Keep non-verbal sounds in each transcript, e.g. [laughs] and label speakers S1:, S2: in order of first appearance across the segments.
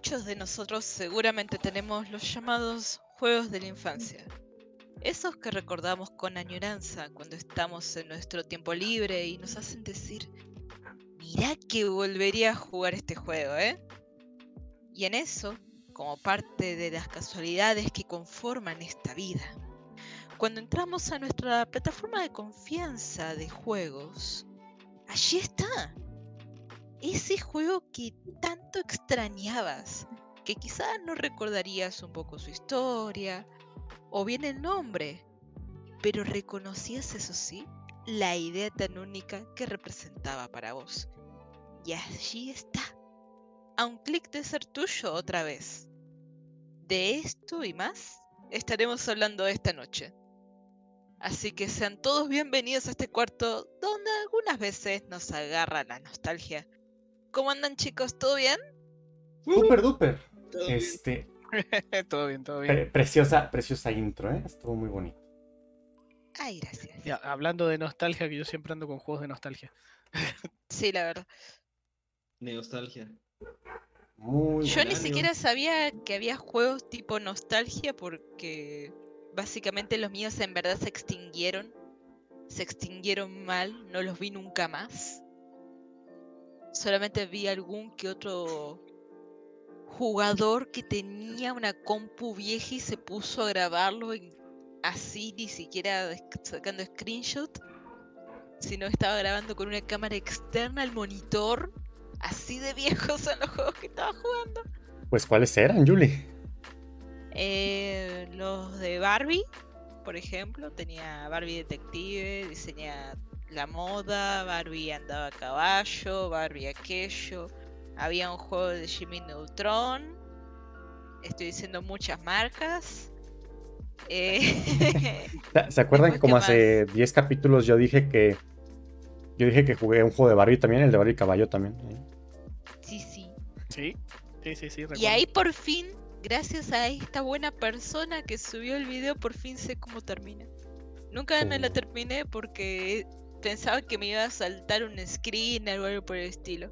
S1: muchos de nosotros seguramente tenemos los llamados juegos de la infancia. Esos que recordamos con añoranza cuando estamos en nuestro tiempo libre y nos hacen decir, mirá que volvería a jugar este juego, ¿eh? Y en eso, como parte de las casualidades que conforman esta vida, cuando entramos a nuestra plataforma de confianza de juegos, allí está. Ese juego que tanto extrañabas, que quizás no recordarías un poco su historia, o bien el nombre, pero reconocías, eso sí, la idea tan única que representaba para vos. Y allí está, a un clic de ser tuyo otra vez. De esto y más estaremos hablando esta noche. Así que sean todos bienvenidos a este cuarto donde algunas veces nos agarra la nostalgia. ¿Cómo andan chicos? ¿Todo bien?
S2: Super duper. Este, [laughs]
S3: todo bien, todo bien.
S2: preciosa, preciosa intro, ¿eh? Estuvo muy bonito.
S1: Ay, gracias.
S3: Ya, hablando de nostalgia, que yo siempre ando con juegos de nostalgia.
S1: sí, la verdad.
S4: Nostalgia.
S1: yo ni siquiera sabía que había juegos tipo nostalgia porque básicamente los míos en verdad se extinguieron. Se extinguieron mal, no los vi nunca más. Solamente vi algún que otro jugador que tenía una compu vieja y se puso a grabarlo así, ni siquiera sacando screenshot, sino estaba grabando con una cámara externa al monitor. Así de viejos son los juegos que estaba jugando.
S2: Pues, ¿cuáles eran, Julie?
S1: Eh, los de Barbie, por ejemplo, tenía Barbie Detective, diseñaba la moda, Barbie andaba a caballo, Barbie aquello. Había un juego de Jimmy Neutron. Estoy diciendo muchas marcas.
S2: Eh, [laughs] ¿Se acuerdan que como hace 10 capítulos yo dije que yo dije que jugué un juego de Barbie también, el de Barbie Caballo también?
S1: Sí, sí.
S3: Sí, sí, sí, sí.
S1: Y ahí por fin, gracias a esta buena persona que subió el video, por fin sé cómo termina. Nunca me la oh. terminé porque pensaba que me iba a saltar un screen o algo por el estilo.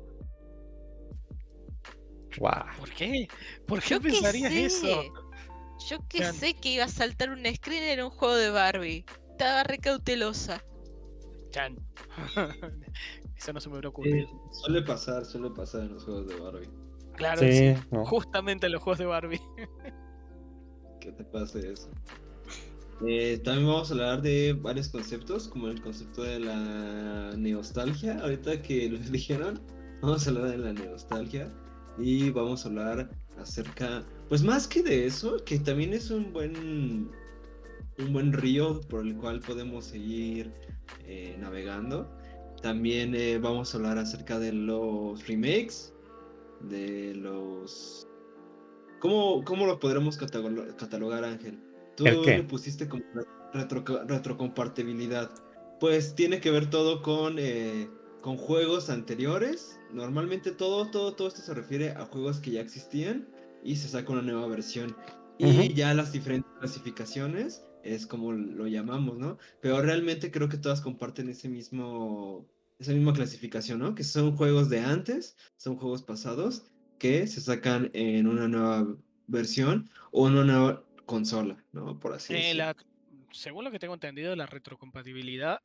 S3: ¿Por qué? ¿Por qué pensarías eso?
S1: Yo que sé que iba a saltar un screen en un juego de Barbie. Estaba recautelosa.
S3: Chan. [laughs] eso no se me hubiera ocurrido.
S4: suele pasar, suele pasar en los juegos de Barbie.
S3: Claro, sí, justamente en los juegos de Barbie. [laughs]
S4: ¿Qué te pase eso? Eh, también vamos a hablar de varios conceptos, como el concepto de la nostalgia. Ahorita que lo [laughs] dijeron, vamos a hablar de la nostalgia y vamos a hablar acerca, pues más que de eso, que también es un buen, un buen río por el cual podemos seguir eh, navegando. También eh, vamos a hablar acerca de los remakes, de los... ¿Cómo, cómo lo podremos catalogar, Ángel? Tú le pusiste como retro, retrocompatibilidad. Pues tiene que ver todo con, eh, con juegos anteriores normalmente todo, todo, todo esto se refiere a juegos que ya existían y se saca una nueva versión. Y ya las diferentes clasificaciones es como lo llamamos, ¿no? Pero realmente creo que todas comparten ese mismo, esa misma clasificación, ¿no? Que son juegos de antes, son juegos pasados que se sacan en una nueva versión o en una nueva consola, ¿no? Por así
S3: decirlo. según lo que tengo entendido, la retrocompatibilidad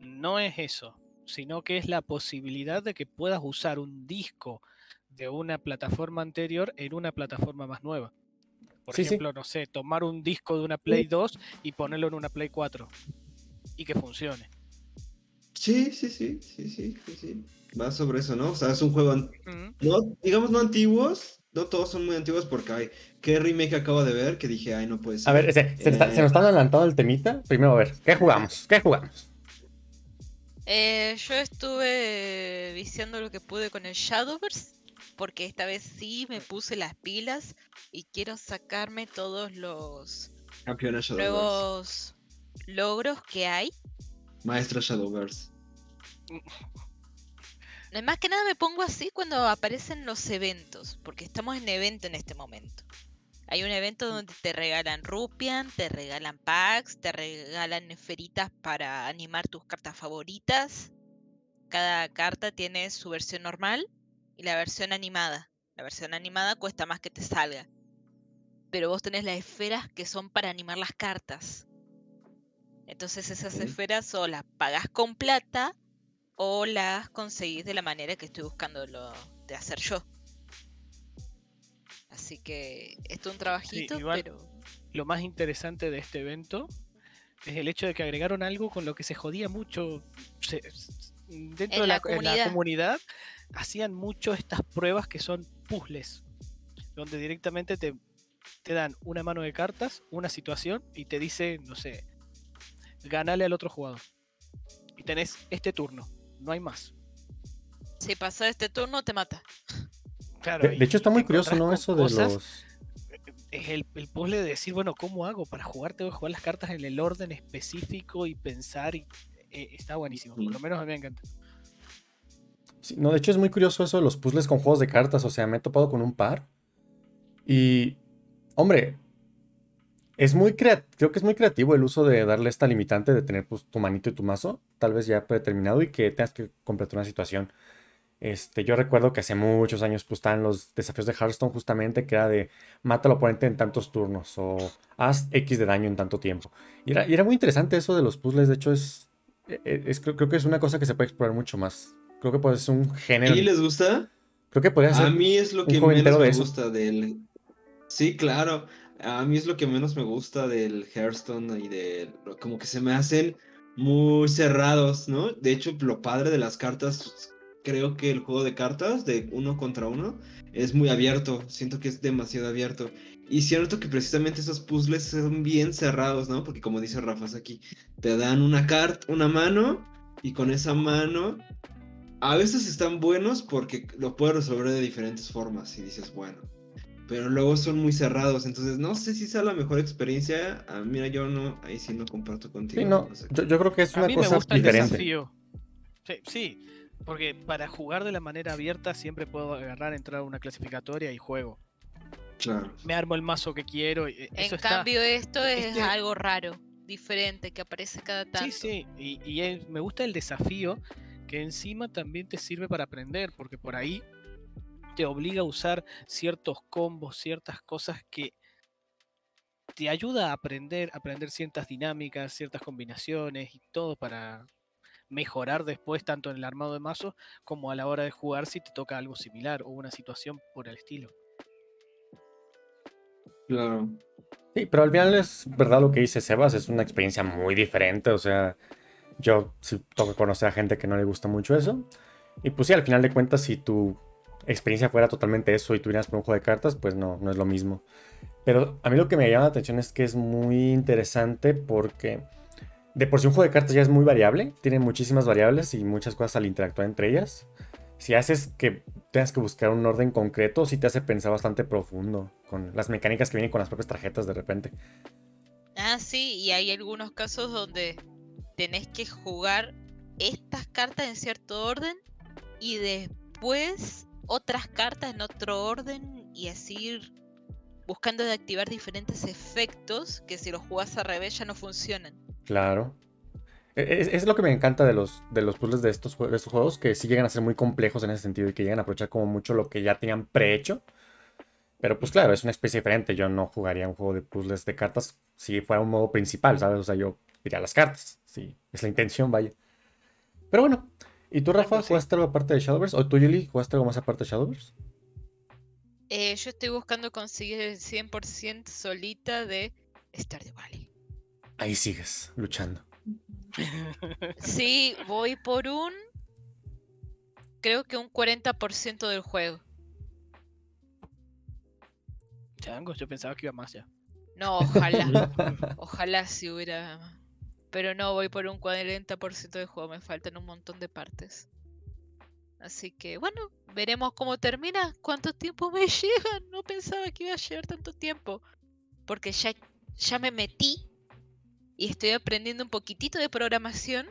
S3: no es eso sino que es la posibilidad de que puedas usar un disco de una plataforma anterior en una plataforma más nueva. Por ejemplo, no sé, tomar un disco de una Play 2 y ponerlo en una Play 4 y que funcione.
S4: Sí, sí, sí, sí, sí, sí, Va sobre eso, ¿no? O sea, es un juego, no, digamos no antiguos, no todos son muy antiguos porque hay, ¿qué remake acabo de ver? Que dije, ay, no puede ser.
S2: A ver, se, se, nos está adelantando el temita. Primero, a ver, ¿qué jugamos? ¿Qué jugamos?
S1: Eh, yo estuve viciando lo que pude con el Shadowverse, porque esta vez sí me puse las pilas y quiero sacarme todos los nuevos logros que hay.
S4: Maestro Shadowverse. [laughs]
S1: Más que nada me pongo así cuando aparecen los eventos, porque estamos en evento en este momento. Hay un evento donde te regalan rupian, te regalan packs, te regalan esferitas para animar tus cartas favoritas. Cada carta tiene su versión normal y la versión animada. La versión animada cuesta más que te salga. Pero vos tenés las esferas que son para animar las cartas. Entonces esas esferas o las pagás con plata o las conseguís de la manera que estoy buscando lo de hacer yo. Así que esto es un trabajito,
S3: igual-
S1: pero
S3: Lo más interesante de este evento es el hecho de que agregaron algo con lo que se jodía mucho. se- dentro
S1: En
S3: de
S1: la comunidad
S3: hacían mucho estas pruebas que son puzzles, donde directamente te, te dan una mano de cartas, una situación y te dice, no sé, ganale al otro jugador. Y tenés este turno, no hay más.
S1: si pasas este turno te mata.
S3: Claro,
S2: De,
S3: y-
S2: de hecho, está muy curioso, ¿no? Eso de
S3: cosas
S2: los.
S3: es el, el puzzle de decir, bueno, ¿cómo hago para jugar? Tengo que jugar las cartas en el orden específico y pensar. Y, eh, está buenísimo, por lo menos a mí me encanta.
S2: Sí, no, de hecho es muy curioso eso de los puzzles con juegos de cartas. O sea, me he topado con un par. Y. Hombre. Es muy creo que es muy creativo el uso de darle esta limitante de tener pues, tu manito y tu mazo, tal vez ya predeterminado, y que tengas que completar una situación. Este, yo recuerdo que hace muchos años pues, estaban los desafíos de Hearthstone justamente, que era de mata al oponente en tantos turnos o haz X de daño en tanto tiempo. Y era, y era muy interesante eso de los puzzles, de hecho es, e- e- es- creo, creo que es una cosa que se puede explorar mucho más. Creo que puede ser un género.
S4: ¿Y les gusta?
S2: Creo que podría ser
S4: A mí es lo que menos
S2: de
S4: me gusta del. Sí, claro. A mí es lo que menos me gusta del Hearthstone y de. Como que se me hacen muy cerrados, ¿no? De hecho, lo padre de las cartas. Creo que el juego de cartas de uno contra uno es muy abierto. Siento que es demasiado abierto. Y siento que precisamente esos puzzles son bien cerrados, ¿no? Porque como dice Rafa aquí, te dan una carta, una mano, y con esa mano a veces están buenos porque lo puedes resolver de diferentes formas y dices, bueno. Pero luego son muy cerrados, entonces no sé si sea la mejor experiencia. Ah, mira, yo no, ahí sí no comparto contigo.
S2: Sí, no,
S4: no sé.
S2: yo, yo creo que es
S3: A
S2: una
S3: mí me
S2: cosa
S3: gusta el
S2: diferente.
S3: desafío. Sí, sí, porque para jugar de la manera abierta siempre puedo agarrar, entrar a una clasificatoria y juego.
S4: Claro.
S3: Me armo el mazo que quiero. y, eh,
S1: En
S3: está-
S1: cambio esto es
S3: este-
S1: algo raro, diferente, que aparece cada tanto.
S3: Sí, sí, y, y es- me gusta el desafío que encima también te sirve para aprender, porque por ahí te obliga a usar ciertos combos, ciertas cosas que te ayuda a aprender, a aprender ciertas dinámicas, ciertas combinaciones y todo para mejorar después tanto en el armado de mazo como a la hora de jugar si te toca algo similar o una situación por el estilo.
S4: Claro.
S2: Sí, pero al final es verdad lo que dice Sebas, es una experiencia muy diferente, o sea, yo sí toca conocer a gente que no le gusta mucho eso, y pues sí, al final de cuentas, si tu experiencia fuera totalmente eso y tuvieras por un juego de cartas, pues no, no es lo mismo. Pero a mí lo que me llama la atención es que es muy interesante porque de por sí un juego de cartas ya es muy variable, tiene muchísimas variables y muchas cosas al interactuar entre ellas. Si haces que tengas que buscar un orden concreto, sí te hace pensar bastante profundo con las mecánicas que vienen con las propias tarjetas de repente.
S1: Ah, sí, y hay algunos casos donde tenés que jugar estas cartas en cierto orden y después otras cartas en otro orden y así buscando de activar diferentes efectos que si los jugás al revés ya no funcionan.
S2: Claro. E- Es, es lo que me encanta de los, de los puzzles de estos, de estos juegos, que sí llegan a ser muy complejos en ese sentido y que llegan a aprovechar como mucho lo que ya tenían prehecho. Pero pues claro, es una especie diferente. Yo no jugaría un juego de puzzles de cartas si fuera un modo principal, ¿sabes? O sea, yo diría las cartas. Sí, es la intención, vaya. Pero bueno. ¿Y tú, Rafa,
S3: sí.
S2: jugaste algo aparte de Shadowverse? ¿O tú, Yuli, jugaste algo más aparte de Shadowverse?
S1: Eh, yo estoy buscando conseguir el 100% solita de Stardew Valley.
S2: Ahí sigues, luchando.
S1: Sí, voy por un... Creo que un 40% del juego.
S3: Changos, yo pensaba que iba más ya.
S1: No, ojalá. [laughs] ojalá si hubiera... Pero no, voy por un 40% del juego. Me faltan un montón de partes. Así que bueno, veremos cómo termina. ¿Cuánto tiempo me [laughs] llega? No pensaba que iba a llevar tanto tiempo. Porque ya, ya me metí y estoy aprendiendo un poquitito de programación.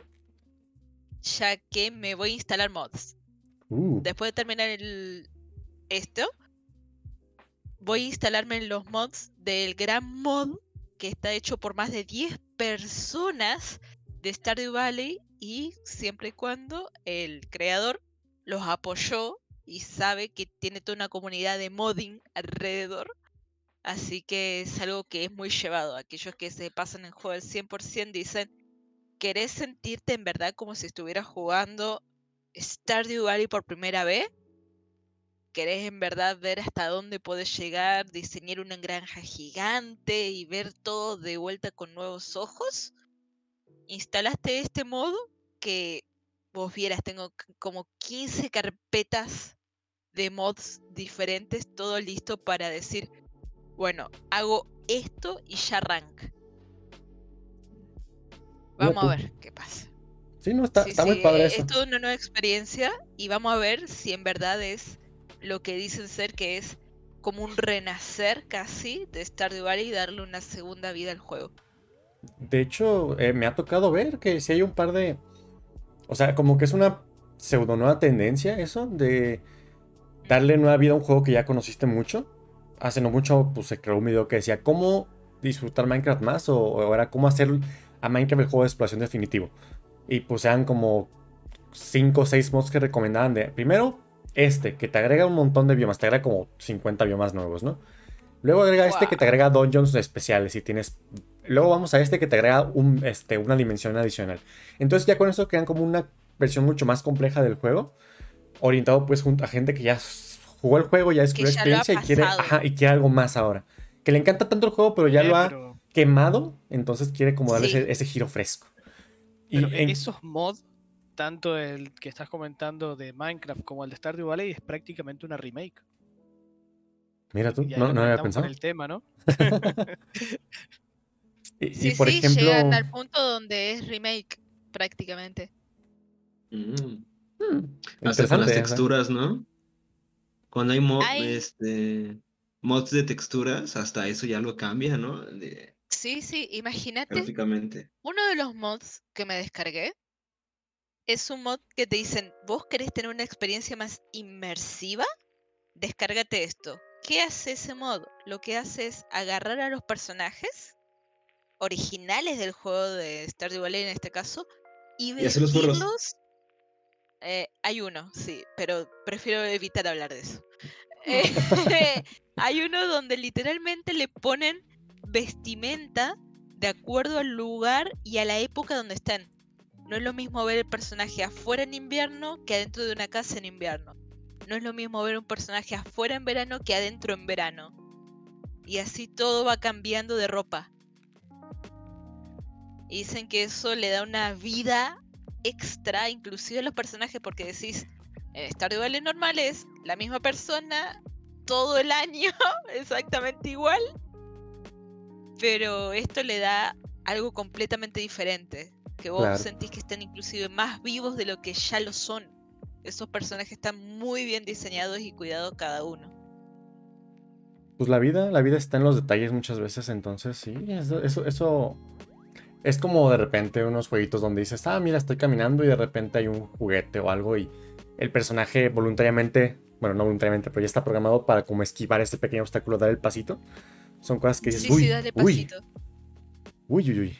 S1: Ya que me voy a instalar mods.
S2: Uh,
S1: Después de terminar el esto, voy a instalarme en los mods del gran mod que está hecho por más de 10 personas de Stardew Valley y siempre y cuando el creador los apoyó y sabe que tiene toda una comunidad de modding alrededor. Así que es algo que es muy llevado. Aquellos que se pasan el juego al 100% dicen, ¿querés sentirte en verdad como si estuvieras jugando Stardew Valley por primera vez? ¿Querés en verdad ver hasta dónde puedes llegar, diseñar una granja gigante y ver todo de vuelta con nuevos ojos? Instalaste este modo que vos vieras, tengo como 15 carpetas de mods diferentes, todo listo para decir, bueno, hago esto y ya arranca. Vamos a ver qué pasa.
S2: Sí, no, está,
S1: Sí,
S2: está muy padre
S1: eh,
S2: eso.
S1: Es toda una nueva experiencia y vamos a ver si en verdad es lo que dicen ser que es como un renacer casi de Stardew Valley y darle una segunda vida al juego.
S2: De hecho, eh, me ha tocado ver que si hay un par de. O sea, como que es una pseudo nueva tendencia eso de darle nueva vida a un juego que ya conociste mucho. Hace no mucho, pues se creó un video que decía cómo disfrutar Minecraft más o, o era cómo hacer a Minecraft el juego de exploración definitivo. Y pues eran como 5 o 6 mods que recomendaban de. Primero, este, que te agrega un montón de biomas, te agrega como 50 biomas nuevos, ¿no? Luego agrega este que te agrega dungeons especiales y tienes Luego vamos a este que te agrega un, este, una dimensión adicional. Entonces ya con eso crean como una versión mucho más compleja del juego. Orientado pues junto a gente que ya jugó el juego, ya descubrió
S1: ya
S2: experiencia y quiere, ajá, y quiere algo más ahora. Que le encanta tanto el juego, pero ya
S3: Eh,
S2: lo ha
S3: pero-
S2: quemado. Entonces quiere como darle
S1: Sí.
S2: ese, ese giro fresco. Y
S3: Pero
S2: en-
S3: esos mods, tanto el que estás comentando de Minecraft como el de Stardew Valley, es prácticamente una remake.
S2: mira tú, no, no había pensado.
S3: el tema, ¿no? [laughs]
S2: Y, y,
S1: Sí,
S2: por
S1: sí,
S2: ejemplo,
S1: llegan al punto donde es remake prácticamente.
S4: Mm.
S2: hmm,
S4: Hasta con las texturas, ¿no? Cuando hay, mo-
S1: Hay-
S4: este, mods de texturas, hasta eso ya lo cambia, ¿no? De-
S1: Sí, sí, imagínate. Uno de los mods que me descargué es un mod que te dicen, ¿vos querés tener una experiencia más inmersiva? Descárgate esto. ¿Qué hace ese mod? Lo que hace es agarrar a los personajes originales del juego de Stardew Valley en este caso y vestirlos. Eh, hay uno, sí, pero prefiero evitar hablar de eso. [laughs] Eh, [laughs] hay uno donde literalmente le ponen vestimenta de acuerdo al lugar y a la época donde están. No es lo mismo ver el personaje afuera en invierno que adentro de una casa en invierno. No es lo mismo ver un personaje afuera en verano que adentro en verano. Y así todo va cambiando de ropa. Y dicen que eso le da una vida extra, inclusive a los personajes, porque decís, en Stardew Valley normal es la misma persona todo el año, [laughs] exactamente igual. Pero esto le da algo completamente diferente. Que vos
S2: Claro.
S1: sentís que están inclusive más vivos de lo que ya lo son. Esos personajes están muy bien diseñados y cuidados cada uno.
S2: Pues la vida, la vida está en los detalles muchas veces, entonces sí, eso, eso, eso es como de repente unos jueguitos donde dices, ah, mira, estoy caminando y de repente hay un juguete o algo y el personaje voluntariamente, bueno, no voluntariamente, pero ya está programado para como esquivar ese pequeño obstáculo, dar el pasito. Son cosas que dices,
S1: Sí,
S2: uy,
S1: sí,
S2: uy,
S1: pasito.
S2: uy, uy, uy.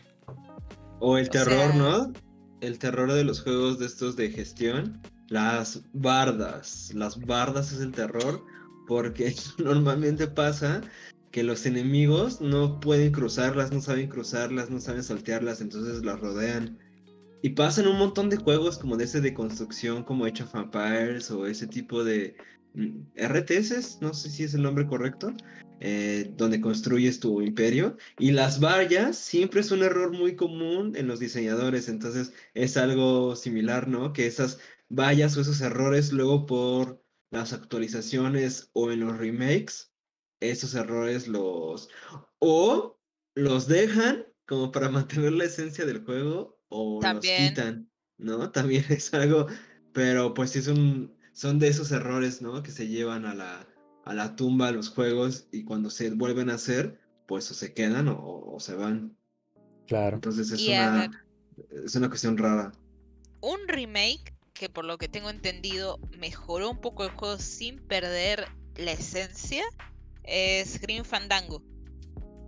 S4: O el
S1: O
S4: terror,
S1: sea-
S4: ¿no? El terror de los juegos de estos de gestión. Las bardas. Las bardas es el terror. Porque [laughs] normalmente pasa que los enemigos no pueden cruzarlas, no saben cruzarlas, no saben saltearlas, entonces las rodean. Y pasan un montón de juegos como de ese de construcción, como Age of Vampires o ese tipo de mm, RTS, no sé si es el nombre correcto, eh, donde construyes tu imperio. Y las vallas siempre es un error muy común en los diseñadores, entonces es algo similar, ¿no? Que esas vallas o esos errores luego por las actualizaciones o en los remakes, esos errores los... o los dejan como para [laughs] mantener la esencia del juego o
S1: También.
S4: los quitan, ¿no? También [laughs] es algo, pero pues sí son, son de esos errores, ¿no? Que se llevan a la, a la tumba los juegos y cuando se vuelven a hacer, pues o se quedan o, o se van.
S2: Claro.
S4: Entonces es
S1: Y a
S4: una, es una cuestión rara.
S1: Un remake que por lo que tengo entendido mejoró un poco el juego sin perder la esencia es Green Fandango.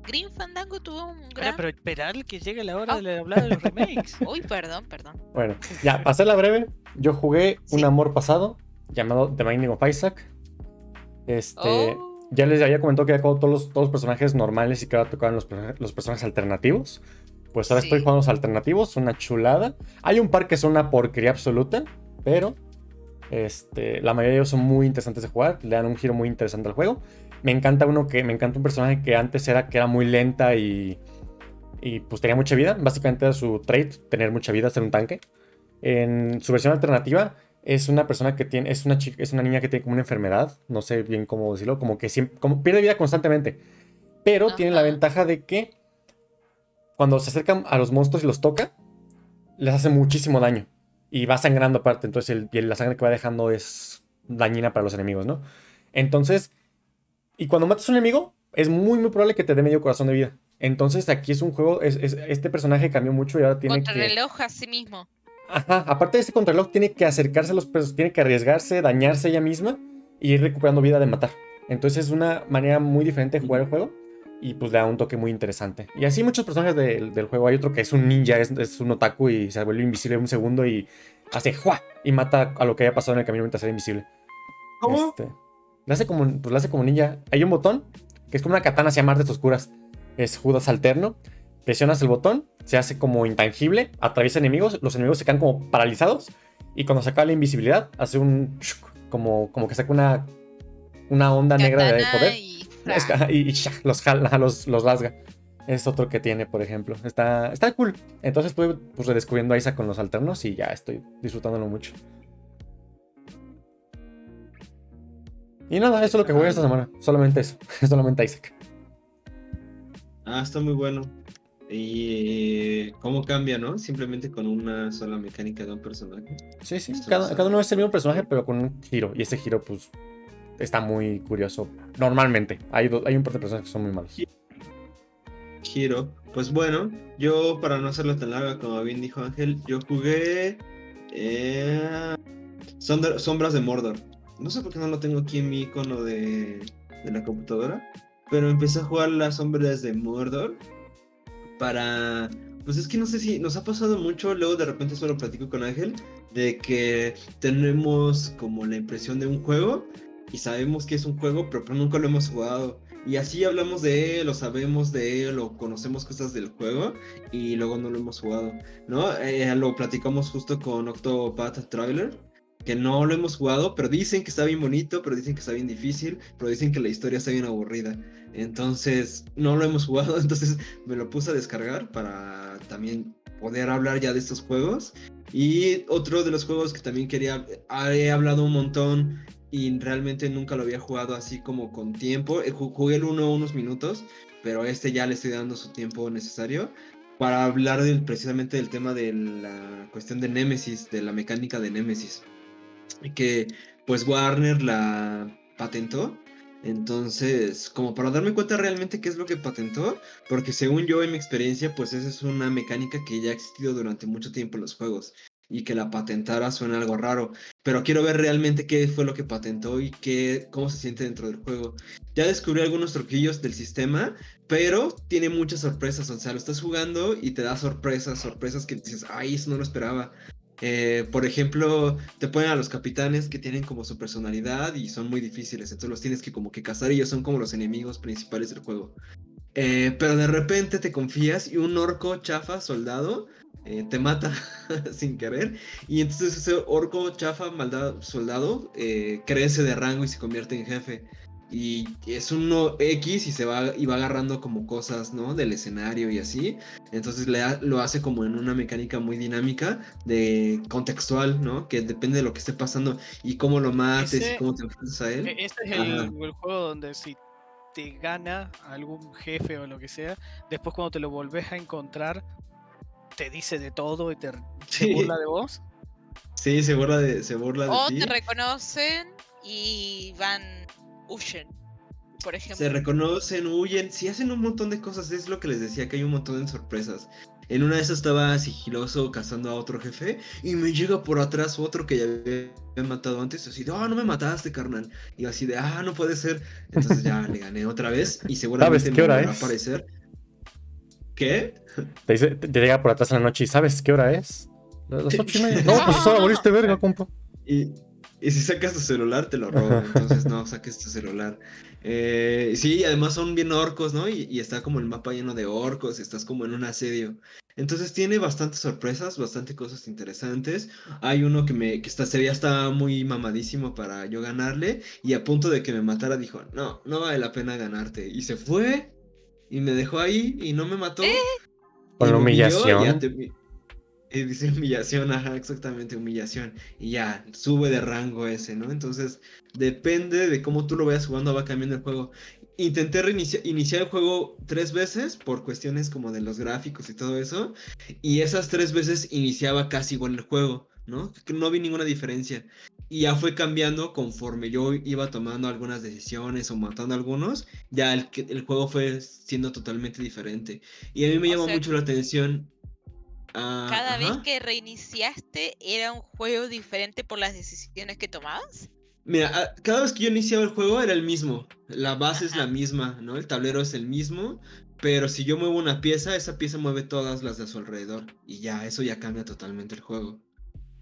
S1: Green Fandango tuvo un
S3: Ahora,
S1: gran...
S3: pero esperar que llegue la hora
S1: Ah.
S3: de hablar de los remakes. [laughs]
S1: Uy, perdón, perdón.
S2: Bueno, ya, para hacerla breve, yo jugué Un. Amor Pasado llamado The Binding of Isaac. Este,
S1: Oh,
S2: ya les había comentado que había jugado todos los, todos los personajes normales y que ahora tocaban los, los personajes alternativos. Pues ahora
S1: Sí.
S2: estoy jugando los alternativos, una chulada. Hay un par que son una porquería absoluta, pero este, la mayoría de ellos son muy interesantes de jugar, le dan un giro muy interesante al juego. Me encanta uno que me encanta un personaje que antes era que era muy lenta y y pues tenía mucha vida. Básicamente era su trait, tener mucha vida, ser un tanque. En su versión alternativa es una persona que tiene, es una chica, es una niña que tiene como una enfermedad, no sé bien cómo decirlo, como que siempre, como pierde vida constantemente. Pero tiene la ventaja de que cuando se acercan a los monstruos y los toca, les hace muchísimo daño. Y va sangrando aparte, entonces el- la sangre que va dejando es dañina para los enemigos, ¿no? Entonces, y cuando matas a un enemigo, es muy, muy probable que te dé medio corazón de vida. Entonces, aquí es un juego, es, es- este personaje cambió mucho y ahora tiene
S1: contra
S2: que...
S1: reloj a sí mismo.
S2: Ajá, aparte de ese contrarreloj, tiene que acercarse a los presos, tiene que arriesgarse, dañarse ella misma y ir recuperando vida de matar. Entonces es una manera muy diferente de jugar el juego y pues le da un toque muy interesante. Y así muchos personajes del, del juego. Hay otro que es un ninja, es, es un otaku y se vuelve invisible un segundo y hace ¡juá! y mata a lo que haya pasado en el camino mientras era invisible.
S4: ¿Cómo?
S2: Este, le hace como, pues le hace como ninja. Hay un botón que es como una katana hacia artes oscuras. Es Judas alterno. Presionas el botón, se hace como intangible, atraviesa enemigos, los enemigos se quedan como paralizados y cuando se acaba la invisibilidad hace un como, como que saca una, una onda negra de poder
S1: y
S2: los, jala, [laughs] los, los rasga. Es otro que tiene, por ejemplo. Está, está cool. Entonces estuve pues, redescubriendo a Isaac con los alternos y ya estoy disfrutándolo mucho. Y nada, eso es lo que jugué esta semana. Solamente eso. [laughs] Solamente Isaac.
S4: Ah, está muy bueno. Y cómo cambia, ¿no? Simplemente con una sola mecánica de un personaje.
S2: Sí, sí. Cada, cada uno es el mismo personaje, pero con un giro. Y ese giro, pues, está muy curioso. Normalmente. Hay, do- hay un par de personajes que son muy malos.
S4: Giro. Pues bueno, yo para no hacerlo tan larga como bien dijo Ángel, yo jugué eh, Sombras de Mordor. No sé por qué no lo tengo aquí en mi icono de, de la computadora, pero empecé a jugar las Sombras de Mordor para... Pues es que no sé si nos ha pasado mucho, luego de repente solo platico con Ángel, de que tenemos como la impresión de un juego y sabemos que es un juego, pero, pero nunca lo hemos jugado. Y así hablamos de él, o sabemos de él, o conocemos cosas del juego, y luego no lo hemos jugado, ¿no? Eh, lo platicamos justo con Octopath Traveler, que no lo hemos jugado, pero dicen que está bien bonito, pero dicen que está bien difícil, pero dicen que la historia está bien aburrida. Entonces, no lo hemos jugado, [laughs] entonces me lo puse a descargar para también poder hablar ya de estos juegos. Y otro de los juegos que también quería, he hablado un montón y realmente nunca lo había jugado así como con tiempo. Eh, ju- Jugué el 1 unos minutos, pero este ya le estoy dando su tiempo necesario para hablar del, precisamente del tema de la cuestión de Nemesis, de la mecánica de Nemesis. Que pues Warner la patentó. Entonces, como para darme cuenta realmente qué es lo que patentó, porque según yo en mi experiencia, pues esa es una mecánica que ya ha existido durante mucho tiempo en los juegos y que la patentara suena algo raro, pero quiero ver realmente qué fue lo que patentó y qué, cómo se siente dentro del juego. Ya descubrí algunos truquillos del sistema, pero tiene muchas sorpresas, o sea, lo estás jugando y te da sorpresas, sorpresas que dices, ay, eso no lo esperaba. Eh, por ejemplo, te ponen a los capitanes que tienen como su personalidad y son muy difíciles, entonces los tienes que como que cazar y ellos son como los enemigos principales del juego. Eh, pero de repente te confías y un orco chafa soldado eh, te mata [laughs] sin querer. Y entonces ese orco chafa maldad, soldado crece de rango y se convierte en jefe. Y es uno X y se va y va agarrando como cosas, ¿no? Del escenario y así. Entonces le ha- lo hace como en una mecánica muy dinámica, de contextual, ¿no? Que depende de lo que esté pasando y cómo lo mates
S3: Ese-
S4: y cómo te enfrentas a él.
S3: Este es el, el juego donde si te gana algún jefe o lo que sea, después cuando te lo volvés a encontrar, te dice de todo y te se
S4: Sí.
S3: burla de vos.
S4: Sí, se burla de, se burla de
S1: O
S4: ti.
S1: te reconocen y van, huyen, por ejemplo.
S4: Se reconocen, huyen, sí hacen un montón de cosas, es lo que les decía, que hay un montón de sorpresas. En una de esas estaba sigiloso cazando a otro jefe y me llega por atrás otro que ya había matado antes, así de, ah, no me mataste, carnal. Y así de, ah, no puede ser. Entonces ya le gané otra vez y [laughs] seguramente
S2: ¿Sabes
S4: me
S2: qué hora
S4: volverá a aparecer. ¿Qué?
S2: Te, dice, te, te llega por atrás en la noche y ¿sabes qué hora es? Las ocho y media. No, pues [laughs] ahora volviste verga, compa.
S4: Y, Y si sacas tu celular, te lo roban. Entonces, no, saques tu celular. Eh, sí, además son bien orcos, ¿no? Y, y, está como el mapa lleno de orcos, estás como en un asedio. Entonces tiene bastantes sorpresas, bastante cosas interesantes. Hay uno que me que está, se veía estaba muy mamadísimo para yo ganarle y a punto de que me matara dijo, no, no vale la pena ganarte. Y se fue y me dejó ahí y no me mató.
S1: ¿Eh?
S2: Con la humillación.
S4: Y dice humillación, ajá, exactamente, humillación. Y ya, sube de rango ese, ¿no? Entonces, depende de cómo tú lo vayas jugando, va cambiando el juego. Intenté iniciar el juego tres veces por cuestiones como de los gráficos y todo eso. Y esas tres veces iniciaba casi igual el juego, ¿no? No vi ninguna diferencia. Y ya fue cambiando conforme yo iba tomando algunas decisiones o matando a algunos. Ya el, el juego fue siendo totalmente diferente. Y a mí me llamó mucho la atención.
S1: Uh, ¿Cada vez que reiniciaste era un juego diferente por las decisiones que tomabas?
S4: Mira, cada vez que yo iniciaba el juego era el mismo. La base es la misma, ¿no? El tablero es el mismo. Pero si yo muevo una pieza, esa pieza mueve todas las de su alrededor. Y ya, eso ya cambia totalmente el juego.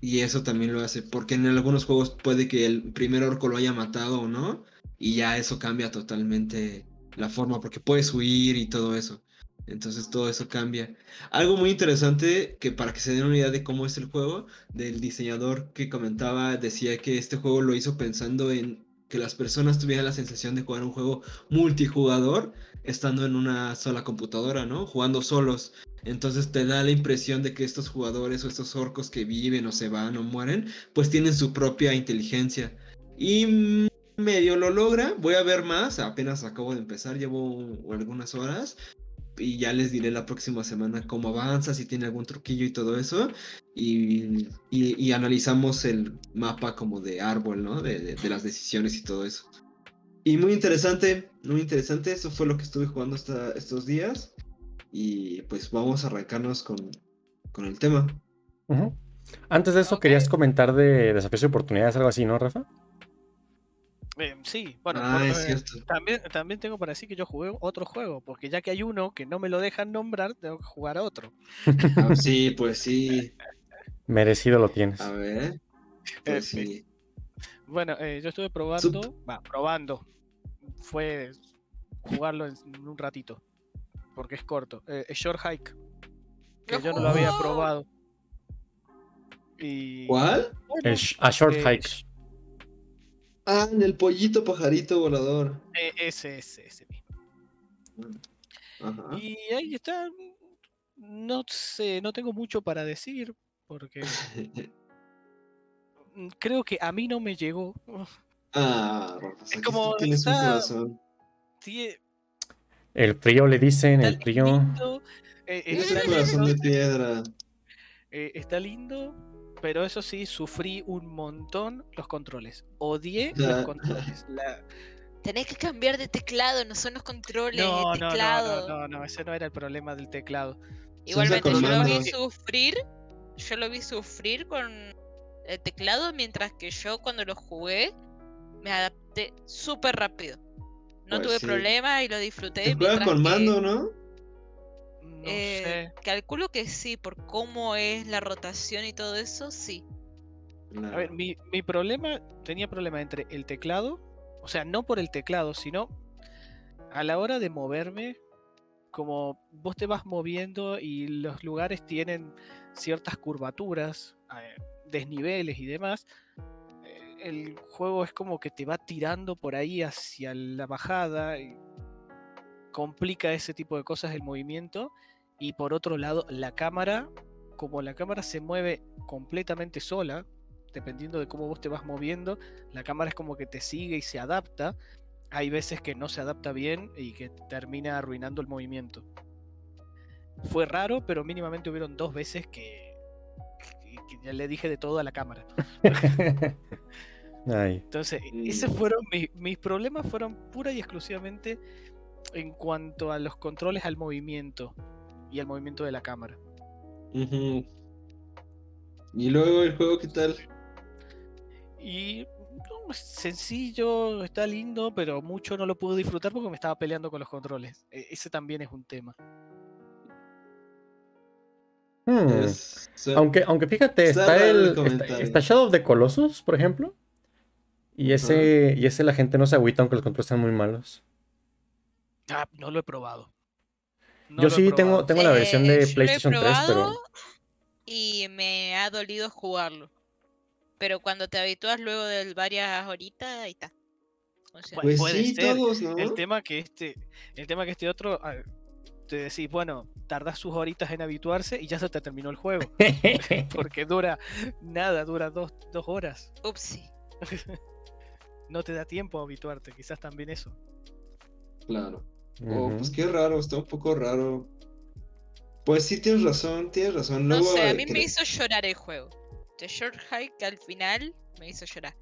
S4: Y eso también lo hace. Porque en algunos juegos puede que el primer orco lo haya matado o no. Y ya eso cambia totalmente la forma. Porque puedes huir y todo eso. Entonces todo eso cambia. Algo muy interesante que para que se den una idea de cómo es el juego, del diseñador que comentaba, decía que este juego lo hizo pensando en que las personas tuvieran la sensación de jugar un juego multijugador estando en una sola computadora, ¿no? Jugando solos. Entonces te da la impresión de que estos jugadores o estos orcos que viven o se van o mueren, pues tienen su propia inteligencia. Y medio lo logra, voy a ver más, apenas acabo de empezar, llevo algunas horas, y ya les diré la próxima semana cómo avanza, si tiene algún truquillo y todo eso. Y, y, analizamos el mapa como de árbol, ¿no? De, de, las decisiones y todo eso. Y muy interesante, muy interesante. Eso fue lo que estuve jugando hasta estos días. Y pues vamos a arrancarnos con, con el tema.
S2: Antes de eso, querías comentar de desafíos y oportunidades, algo así, ¿no, Rafa?
S3: Eh, sí, bueno,
S4: ah,
S3: también, también tengo para decir que yo jugué otro juego, porque ya que hay uno que no me lo dejan nombrar, tengo que jugar a otro.
S4: Ah, sí, pues sí. [laughs]
S2: Merecido lo tienes.
S4: A ver. Pues sí.
S3: Bueno, eh, yo estuve probando, va, probando. Fue jugarlo en, un ratito, porque es corto. Eh, Short Hike, que yo no lo había probado. Y...
S4: ¿Cuál?
S2: a Short Hike.
S4: Ah, en el pollito pajarito volador.
S3: E, ese, ese, ese mismo. Y ahí está. No sé, no tengo mucho para decir, porque [laughs] creo que a mí no me llegó.
S4: Ah, Rafa, como tienes un corazón.
S2: El frío le dicen, el frío.
S3: Eh,
S4: es un corazón de piedra.
S3: Eh, está lindo, pero eso sí, sufrí un montón los controles. Odié [laughs] los controles.
S1: Tenés que cambiar de teclado, no son los controles,
S3: no,
S1: el teclado.
S3: No, no, no, no, ese no era el problema del teclado.
S1: Igualmente yo lo vi sufrir, yo lo vi sufrir con el teclado, mientras que yo cuando lo jugué me adapté súper rápido. No
S4: pues
S1: tuve problema y lo disfruté.
S4: Te con mando, ¿no?
S1: Eh, calculo que sí, por cómo es la rotación y todo eso, sí.
S3: A ver, mi, mi problema, tenía problema entre el teclado, o sea, no por el teclado, sino a la hora de moverme, como vos te vas moviendo y los lugares tienen ciertas curvaturas, eh, desniveles y demás, eh, el juego es como que te va tirando por ahí hacia la bajada y complica ese tipo de cosas el movimiento y por otro lado, la cámara, como la cámara se mueve completamente sola, dependiendo de cómo vos te vas moviendo, la cámara es como que te sigue y se adapta. Hay veces que no se adapta bien y que termina arruinando el movimiento. Fue raro, pero mínimamente hubieron dos veces que, ya le dije de todo a la cámara. [laughs] Entonces, esos fueron mis problemas fueron pura y exclusivamente en cuanto a los controles al movimiento y el movimiento de la cámara.
S4: Y luego el juego, ¿qué tal?
S3: Y sencillo, está lindo, pero mucho no lo pude disfrutar porque me estaba peleando con los controles. E, ese también es un tema.
S2: Hmm. aunque, aunque fíjate, está, el, está, Shadow of the Colossus, por ejemplo, Y ese, y ese la gente no se agüita aunque los controles están muy malos.
S3: Ah, no lo he probado. No
S2: Yo sí tengo, tengo la versión
S1: Eh,
S2: de
S1: yo lo he
S2: PlayStation 3, pero
S1: Y me ha dolido jugarlo. Pero cuando te habitúas luego de varias horitas, ahí está. Funciona.
S4: Pues
S3: puede
S4: sí,
S3: ser.
S4: todos, ¿no?
S3: El tema que este, el tema que este otro, ah, te decís, bueno, tardas sus horitas en habituarse y ya se te terminó el juego. [laughs] Porque dura nada, dura dos, dos horas.
S1: Upsi. [laughs]
S3: No te da tiempo a habituarte, quizás también eso.
S4: Claro. Oh, pues qué raro, está un poco raro. Pues sí, tienes razón, tienes razón.
S1: No
S4: Luego,
S1: sé, a
S4: eh,
S1: mí me hizo llorar el juego. The Short Hike al final me hizo llorar.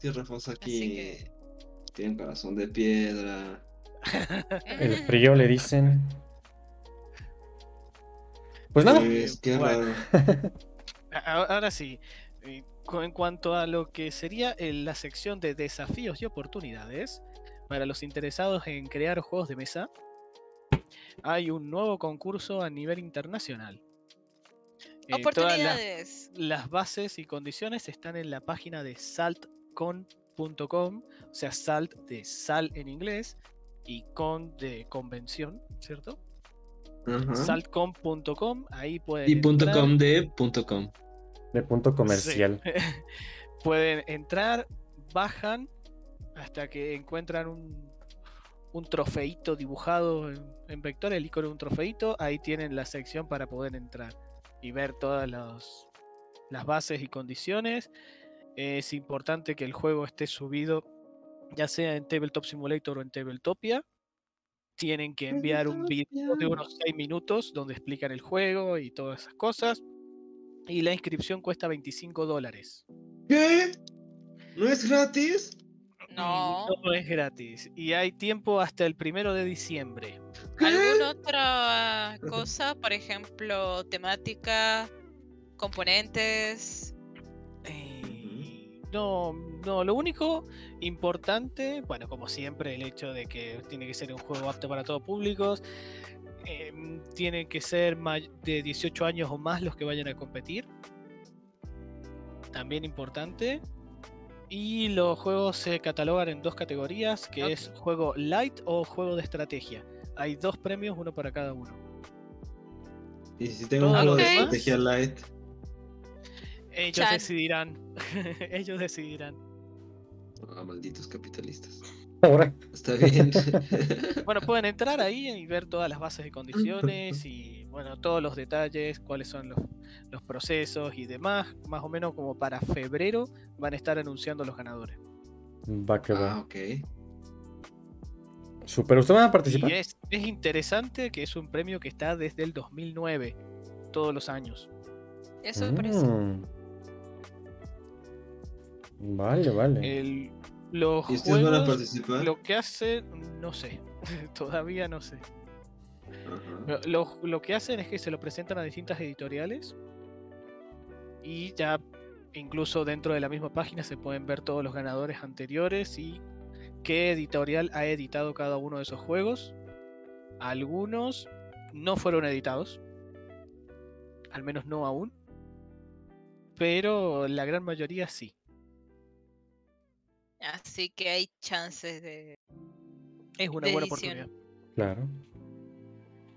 S4: Tienes razón, aquí
S1: que.
S4: tiene un corazón de piedra. [laughs]
S2: El frío le dicen. Pues nada,
S4: Pues qué
S3: bueno.
S4: raro. [laughs]
S3: Ahora sí, eh, en cuanto a lo que sería el- la sección de desafíos y oportunidades, para los interesados en crear juegos de mesa, hay un nuevo concurso a nivel internacional. Eh, todas las-
S1: Oportunidades.
S3: las bases y condiciones están en la página de saltcon.com, o sea, salt de sal en inglés y con de convención, ¿cierto?
S4: Ajá.
S3: Saltcon.com, ahí pueden
S4: Y punto
S3: entrar.
S4: com de punto com.
S2: de punto comercial.
S3: Sí. [laughs] pueden entrar, bajan hasta que encuentran un, un trofeito dibujado en, en vector, el icono de un trofeito, ahí tienen la sección para poder entrar y ver todas los- las bases y condiciones. Es importante que el juego esté subido ya sea en Tabletop Simulator o en Tabletopia. Tienen que enviar un video de unos 6 minutos donde explican el juego y todas esas cosas. Y la inscripción cuesta 25 dólares.
S4: ¿Qué? ¿No es gratis?
S1: No.
S3: No es gratis. Y hay tiempo hasta el primero de diciembre.
S1: ¿Alguna otra cosa? Por ejemplo, temática, componentes.
S3: Eh, No, no, lo único importante, bueno, como siempre, el hecho de que tiene que ser un juego apto para todos públicos. em, tienen que ser de 18 años o más los que vayan a competir. También importante. Y los juegos se catalogan en dos categorías, que es juego light o juego de estrategia. Hay dos premios, uno para cada uno.
S4: Y si tengo un juego de estrategia light.
S3: Ellos
S1: Chan.
S3: decidirán. [laughs] Ellos decidirán.
S4: Ah, malditos capitalistas.
S2: Ahora,
S4: Está bien. [laughs]
S3: Bueno, pueden entrar ahí y ver todas las bases y condiciones y bueno, todos los detalles, cuáles son los, los procesos y demás. Más o menos como para febrero van a estar anunciando los ganadores.
S2: va que
S4: ah,
S2: va.
S4: ok.
S2: Super, ¿usted va a
S3: Y
S2: participar?
S3: es, es interesante que es un premio que está desde el 2009, todos los años.
S1: Eso me parece.
S2: Mm. Vale, vale.
S3: El, los
S4: ¿Y ustedes van a
S3: juegos,
S4: participar?
S3: lo que hace, no sé, [laughs] todavía no sé. Lo- lo que hacen es que se lo presentan a distintas editoriales y ya incluso dentro de la misma página se pueden ver todos los ganadores anteriores y qué editorial ha editado cada uno de esos juegos. Algunos no fueron editados, al menos no aún, pero la gran mayoría sí.
S1: Así que hay chances de.
S3: Es una
S1: De
S3: buena
S1: edición.
S3: oportunidad.
S2: Claro.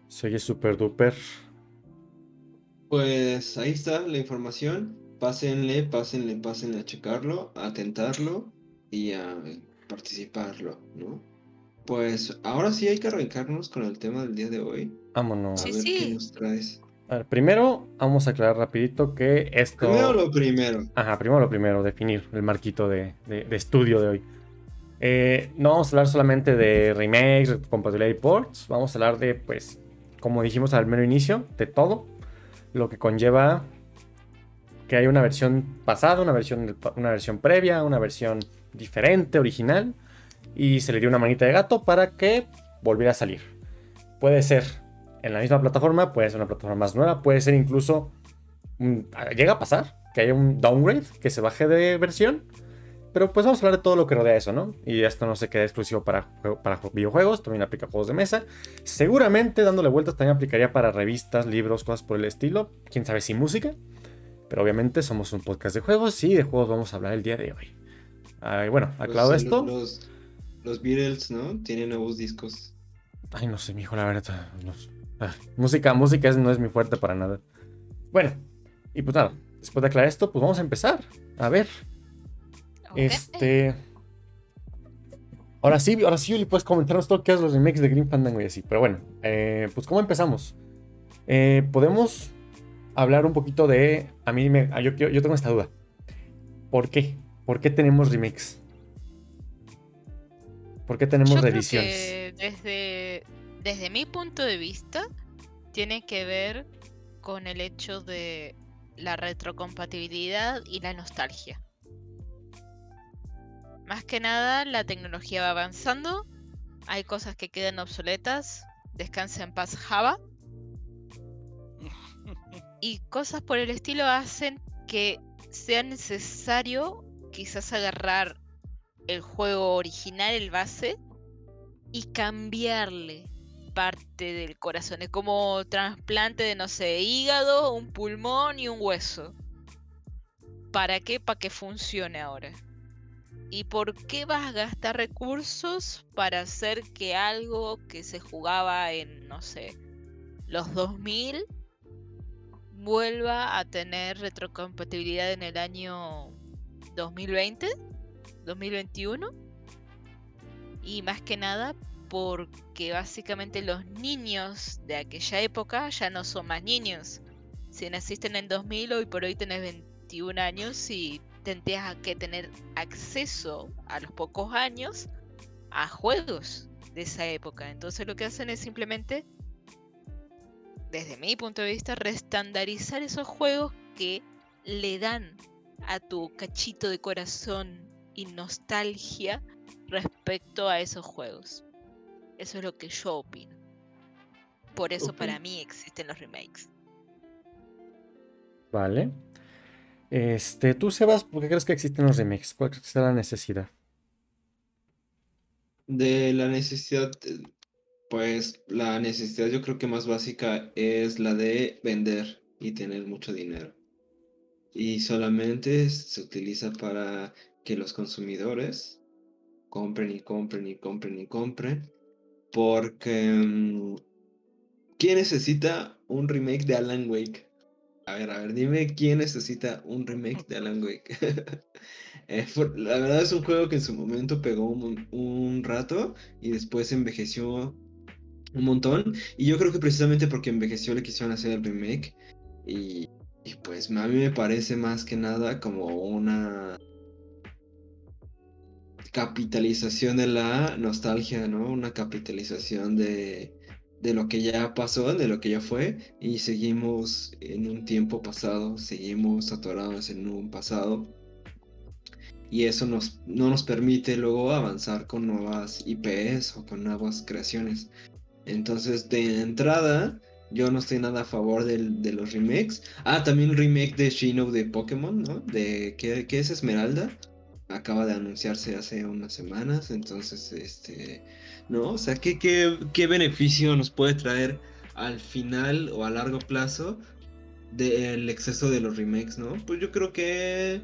S2: Se oye super duper.
S4: Pues ahí está la información. Pásenle, pásenle, pásenle a checarlo, a tentarlo y a participarlo, ¿no? Pues ahora sí hay que arrancarnos con el tema del día de hoy.
S2: Vámonos.
S4: A
S1: Sí,
S4: ver qué nos traes.
S2: A ver, primero vamos a aclarar rapidito que esto...
S4: Primero lo primero.
S2: Ajá, primero lo primero, definir el marquito de, de- de estudio de hoy. Eh, no vamos a hablar solamente de remakes, compatibilidad y ports. Vamos a hablar de, pues, como dijimos al mero inicio, de todo. Lo que conlleva que haya una versión pasada, una versión, una versión previa, una versión diferente, original. Y se le dio una manita de gato para que volviera a salir. Puede ser en la misma plataforma, puede ser una plataforma más nueva, puede ser incluso... llega a pasar que haya un downgrade, que se baje de versión. Pero pues vamos a hablar de todo lo que rodea eso, ¿no? Y esto no se queda exclusivo para, para ju- videojuegos, también aplica a juegos de mesa. Seguramente dándole vueltas también aplicaría para revistas, libros, cosas por el estilo. Quién sabe si música. Pero obviamente somos un podcast de juegos y de juegos vamos a hablar el día de hoy. Ay, bueno,
S4: Los-
S2: aclarado esto.
S4: Los, los Beatles, ¿no? Tienen nuevos discos.
S2: Ay, no sé, mijo, la verdad. no sé. Ah, [laughs] música, música no es mi fuerte para nada. Bueno, y pues nada, después de aclarar esto, pues vamos a empezar. A ver, este. Ahora sí, ahora sí, Yuli, puedes comentarnos todo qué es los remakes de Green Fandango y así. Pero bueno, eh, pues ¿cómo empezamos? Eh, Podemos hablar un poquito de. A mí me. ah, Yo, tengo esta duda. ¿Por qué? ¿Por qué tenemos remakes? ¿Por qué tenemos
S1: Yo creo
S2: reediciones?
S1: que desde, desde mi punto de vista, tiene que ver con el hecho de la retrocompatibilidad y la nostalgia. Más que nada, la tecnología va avanzando, hay cosas que quedan obsoletas, descansa en paz Java, [laughs] y cosas por el estilo hacen que sea necesario quizás agarrar el juego original, el base, y cambiarle parte del corazón. Es como trasplante de, no sé, hígado, un pulmón y un hueso. ¿Para qué? Para que funcione ahora. ¿Y por qué vas a gastar recursos para hacer que algo que se jugaba en, no sé, los 2000 vuelva a tener retrocompatibilidad en el año 2020, 2021? Y más que nada porque básicamente los niños de aquella época ya no son más niños. Si naciste en el 2000, hoy por hoy tenés 21 años y tendrías que tener acceso a los pocos años a juegos de esa época. Entonces lo que hacen es simplemente, desde mi punto de vista, restandarizar esos juegos que le dan a tu cachito de corazón y nostalgia respecto a esos juegos. Eso es lo que yo opino. Por eso para mí existen los remakes.
S2: Vale. Este, tú, Sebas, ¿por qué crees que existen los remakes? ¿Cuál sea la necesidad?
S4: De la necesidad, pues la necesidad yo creo que más básica es la de vender y tener mucho dinero. Y solamente se utiliza para que los consumidores compren y compren y compren y compren. Porque mm, ¿quién necesita un remake de Alan Wake? A ver, a ver, dime quién necesita un remake de Alan Wake. [laughs] Eh, la verdad es un juego que en su momento pegó un, rato y después envejeció un montón. Y yo creo que precisamente porque envejeció le quisieron hacer el remake. Y pues a mí me parece más que nada como una capitalización de la nostalgia, ¿no? Una capitalización de, de lo que ya pasó, de lo que ya fue. Y seguimos en un tiempo pasado, seguimos atorados en un pasado y eso nos, no nos permite luego avanzar con nuevas IPs o con nuevas creaciones. Entonces, de entrada, yo no estoy nada a favor del- de los remakes. Ah, también un remake de Shino de Pokémon, ¿no? De ¿qué, es Esmeralda? Acaba de anunciarse hace unas semanas, entonces, este, ¿no? O sea, ¿qué, qué, qué beneficio nos puede traer al final o a largo plazo del exceso de los remakes, ¿no? Pues yo creo que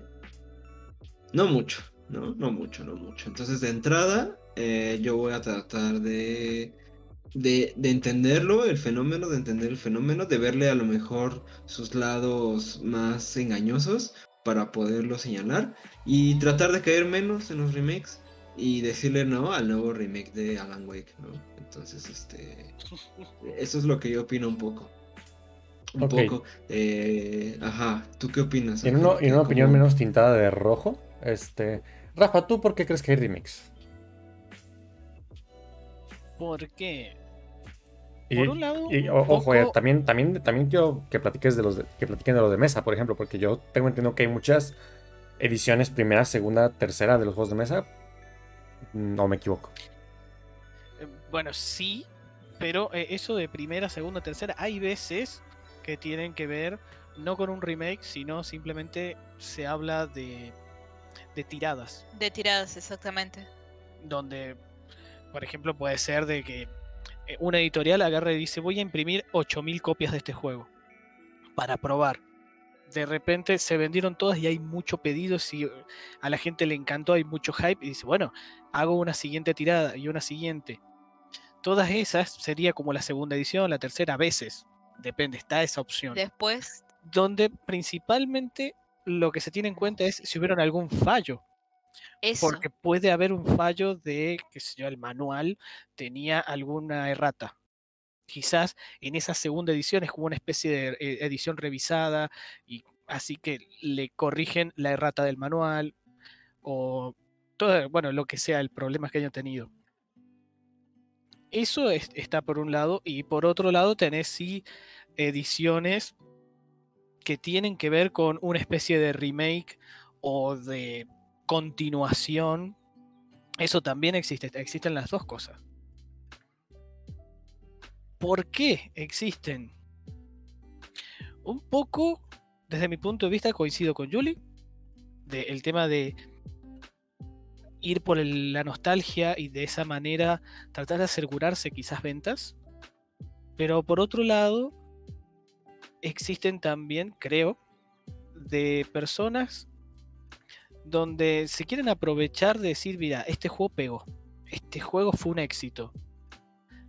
S4: no mucho, ¿no? No mucho, no mucho. Entonces, de entrada, eh, yo voy a tratar de, de, de entenderlo, el fenómeno, de entender el fenómeno, de verle a lo mejor sus lados más engañosos para poderlo señalar y tratar de caer menos en los remakes y decirle no al nuevo remake de Alan Wake, ¿no? Entonces, este, [laughs] eso es lo que yo opino un poco. Un poco. eh, ajá, ¿tú qué opinas?
S2: En, uno-
S4: Ángel?
S2: en una opinión
S4: ¿Cómo-
S2: menos tintada de rojo, este. Rafa, ¿tú por qué crees que hay remakes?
S3: ¿Por qué?
S2: Y,
S3: Por un lado,
S2: y,
S3: un
S2: ojo, eh,
S3: poco-
S2: también, también, también quiero que platiques de los de, que platiquen de los de mesa, por ejemplo, porque yo tengo entendido que hay muchas ediciones, primera, segunda, tercera de los juegos de mesa. No me equivoco.
S3: Eh, Bueno, sí, pero eh, eso de primera, segunda, tercera, hay veces que tienen que ver no con un remake, sino simplemente se habla de, de tiradas,
S1: De tiradas, exactamente.
S3: donde, por ejemplo, puede ser de que una editorial agarre y dice voy a imprimir 8.000 copias de este juego para probar. de repente se vendieron todas y hay mucho pedido, y a la gente le encantó, hay mucho hype y dice, bueno, hago una siguiente tirada y una siguiente. Todas esas sería como la segunda edición, la tercera a veces, depende, está esa opción.
S1: Después,
S3: Donde principalmente lo que se tiene en cuenta es si hubieron algún fallo, porque puede haber un fallo de, que sé yo, el manual tenía alguna errata. Quizás en esa segunda edición es como una especie de eh, edición revisada y así que le corrigen la errata del manual o todo, bueno, lo que sea el problema que hayan tenido. Eso es- está por un lado y por otro lado tenés sí ediciones que tienen que ver con una especie de remake o de continuación. Eso también existe, existen las dos cosas. ¿Por qué existen? Un poco, desde mi punto de vista, coincido con Julie. De, el tema de ir por la nostalgia y de esa manera tratar de asegurarse quizás ventas. Pero por otro lado, existen también, creo, de personas donde se quieren aprovechar de decir, mira, este juego pegó, este juego fue un éxito.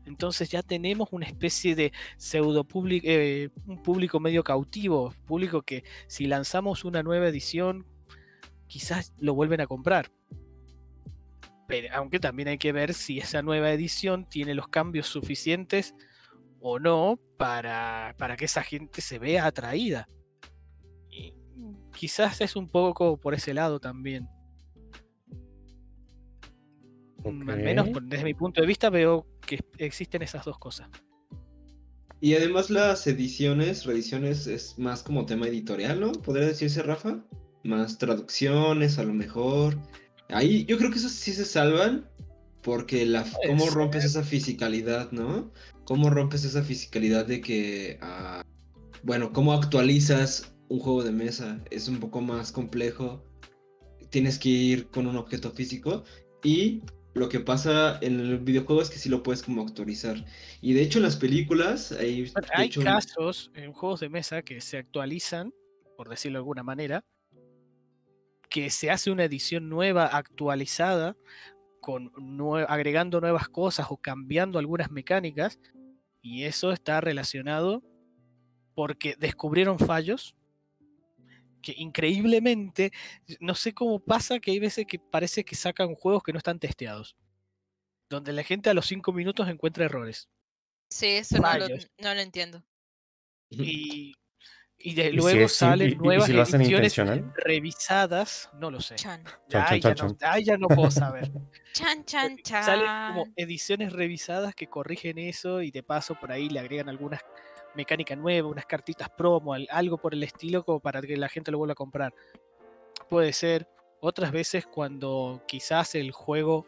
S3: Entonces ya tenemos una especie de pseudo público, un público medio cautivo, público que si lanzamos una nueva edición, quizás lo vuelven a comprar. Pero, aunque también hay que ver si esa nueva edición tiene los cambios suficientes o no para, para que esa gente se vea atraída. Quizás es un poco por ese lado también. Al menos desde mi punto de vista veo que existen esas dos cosas.
S4: Y además las ediciones, reediciones, es más como tema editorial, ¿no? ¿Podría decirse, Rafa? Más traducciones, a lo mejor. Ahí yo creo que esos sí se salvan, porque la, cómo rompes esa fisicalidad, ¿no? ¿Cómo rompes esa fisicalidad de que, ah, bueno, cómo actualizas un juego de mesa? Es un poco más complejo. Tienes que ir con un objeto físico y lo que pasa en el videojuego es que sí lo puedes como actualizar. Y de hecho en las películas,
S3: Bueno, hay
S4: hecho,
S3: casos en juegos de mesa que se actualizan, por decirlo de alguna manera, que se hace una edición nueva, actualizada, con nue- agregando nuevas cosas o cambiando algunas mecánicas, y eso está relacionado porque descubrieron fallos que increíblemente, no sé cómo pasa que hay veces que parece que sacan juegos que no están testeados, donde la gente a los 5 minutos encuentra errores.
S1: sí, eso no lo,
S3: Fallos.
S1: no lo entiendo.
S3: y, y de [laughs]
S2: ¿Y si
S3: luego salen
S2: y- y- y
S3: nuevas
S2: si lo hacen
S3: ediciones revisadas, no lo sé.
S1: Chan.
S2: Chan,
S3: Ahí
S2: chan,
S3: ya, no, ya no puedo saber.
S1: Chan, [laughs] chan, chan.
S3: Salen como ediciones revisadas que corrigen eso y de paso por ahí le agregan algunas mecánicas nuevas, unas cartitas promo, al- algo por el estilo como para que la gente lo vuelva a comprar. Puede ser. Otras veces cuando quizás el juego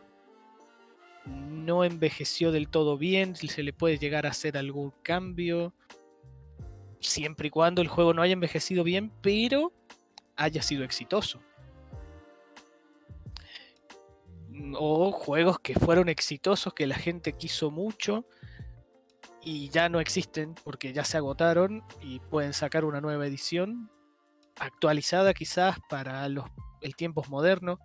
S3: no envejeció del todo bien, se le puede llegar a hacer algún cambio. Siempre y cuando el juego no haya envejecido bien, pero haya sido exitoso. O juegos que fueron exitosos, que la gente quiso mucho y ya no existen porque ya se agotaron y pueden sacar una nueva edición actualizada quizás para los el tiempos modernos,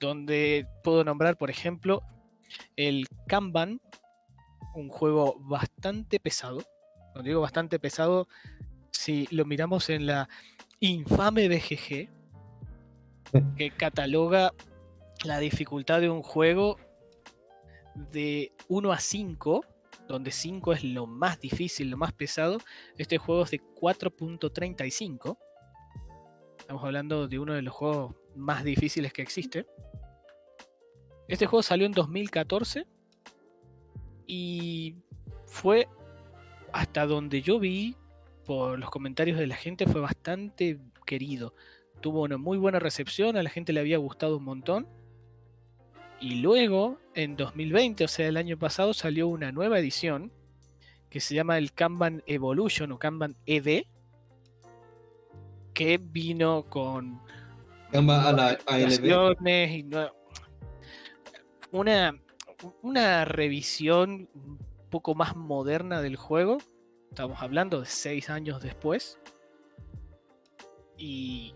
S3: donde puedo nombrar, por ejemplo, el Kanban, un juego bastante pesado. Cuando digo bastante pesado, si lo miramos en la infame BGG, [laughs] que cataloga la dificultad de un juego de 1 a 5, donde 5 es lo más difícil, lo más pesado. Este juego es de 4.35. Estamos hablando de uno de los juegos más difíciles que existe. Este juego salió en 2014 y fue hasta donde yo vi por los comentarios de la gente fue bastante querido. Tuvo una muy buena recepción, a la gente le había gustado un montón. Y luego, en 2020, o sea, el año pasado, salió una nueva edición que se llama el Kanban Evolution o Kanban EV, que vino con actualizaciones y una, una revisión un poco más moderna del juego. Estamos hablando de seis años después. Y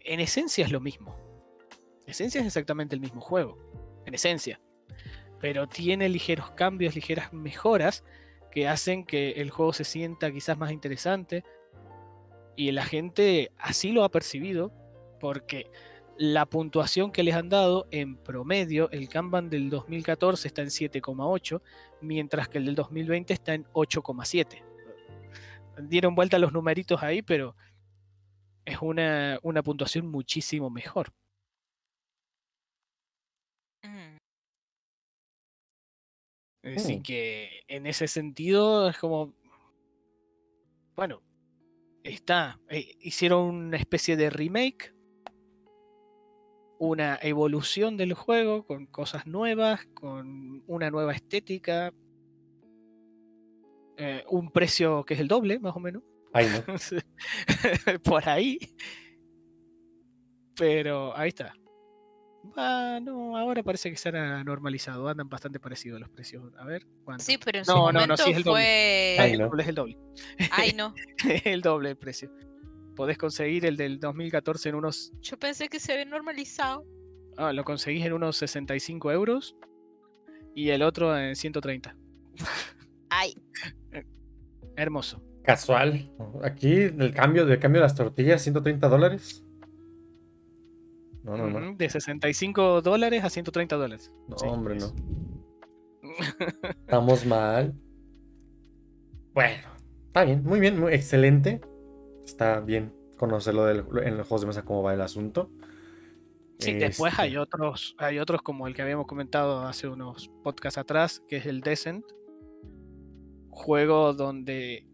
S3: en esencia es lo mismo. En esencia es exactamente el mismo juego. En esencia. Pero tiene ligeros cambios, ligeras mejoras que hacen que el juego se sienta quizás más interesante. Y la gente así lo ha percibido porque la puntuación que les han dado en promedio, el Kanban del 2014 está en 7,8, mientras que el del 2020 está en 8,7. Dieron vuelta los numeritos ahí, pero es una, una puntuación muchísimo mejor.
S1: Mm,
S3: Así
S2: Mm.
S3: que en ese sentido es como. Bueno, está. eh, hicieron una especie de remake. Una evolución del juego con cosas nuevas, con una nueva estética. eh, un precio que es el doble, más o menos.
S2: Ay, no. [laughs] [laughs]
S3: Por ahí. Pero ahí está. Ah, no, ahora parece que se han normalizado. Andan bastante parecidos los precios. A ver, ¿cuánto?
S1: Sí, pero en su
S3: No, no, no,
S1: momento
S3: sí es el doble.
S1: fue.
S2: Ay,
S3: el
S2: no.
S3: doble es el doble.
S1: Ay, [laughs] no.
S3: el doble el precio. Podés conseguir el del 2014 en unos.
S1: Yo pensé que se había normalizado.
S3: Ah, lo conseguís en unos 65 euros. Y el otro en 130.
S1: Ay,
S3: Hermoso.
S2: Casual. Aquí el cambio, de cambio de las tortillas, 130 dólares. No, no, no.
S3: De 65 dólares a 130 dólares.
S2: No,
S3: Sí,
S2: hombre,
S3: es-
S2: no. [laughs] Estamos mal. Bueno, está bien, muy bien, muy excelente. Está bien conocerlo del- en los juegos de mesa cómo va el asunto.
S3: Sí, después hay
S2: Este,
S3: otros, hay otros como el que habíamos comentado hace unos podcasts atrás, que es el Descent. Juego donde,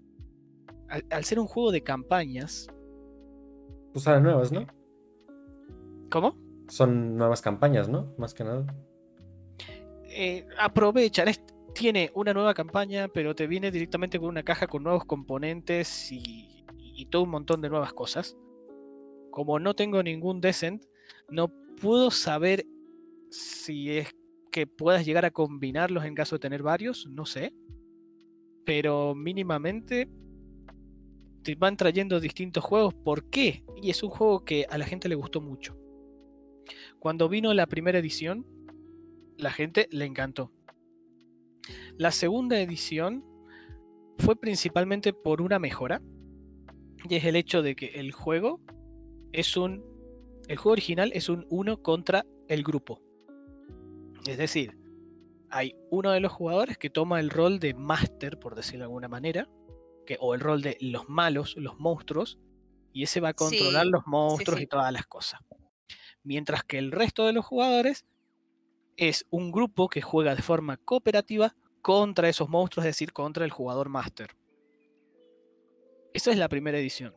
S3: al, al ser un juego de campañas,
S2: Pues salen nuevas, ¿no?
S3: ¿Cómo?
S2: Son nuevas campañas, ¿no? Más que nada.
S3: Eh, aprovechan, tiene una nueva campaña, pero te viene directamente con una caja con nuevos componentes y, y todo un montón de nuevas cosas. Como no tengo ningún Descent, no puedo saber si es que puedas llegar a combinarlos en caso de tener varios, no sé. Pero mínimamente te van trayendo distintos juegos. ¿Por qué? Y es un juego que a la gente le gustó mucho. Cuando vino la primera edición, la gente le encantó. La segunda edición fue principalmente por una mejora. Y es el hecho de que el juego es un. El juego original es un uno contra el grupo. Es decir, hay uno de los jugadores que toma el rol de máster, por decirlo de alguna manera, que, o el rol de los malos, los monstruos, y ese va a controlar
S1: Sí,
S3: los monstruos
S1: sí.
S3: y todas las cosas. Mientras que el resto de los jugadores es un grupo que juega de forma cooperativa contra esos monstruos, es decir, contra el jugador máster. Esa es la primera edición.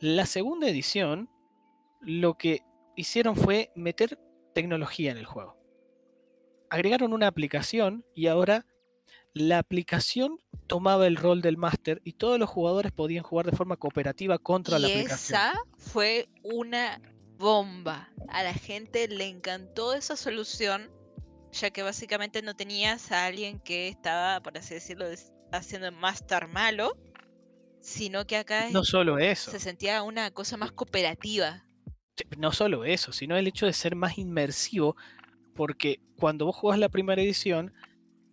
S3: La segunda edición, lo que hicieron fue meter tecnología en el juego. Agregaron una aplicación y ahora la aplicación tomaba el rol del máster y todos los jugadores podían jugar de forma cooperativa contra la aplicación.
S1: esa fue una bomba. A la gente le encantó esa solución, ya que básicamente no tenías a alguien que estaba, por así decirlo, haciendo master malo, sino que acá
S3: No solo eso.
S1: se sentía una cosa más cooperativa.
S3: No solo eso, sino el hecho de ser más inmersivo, porque cuando vos jugás la primera edición,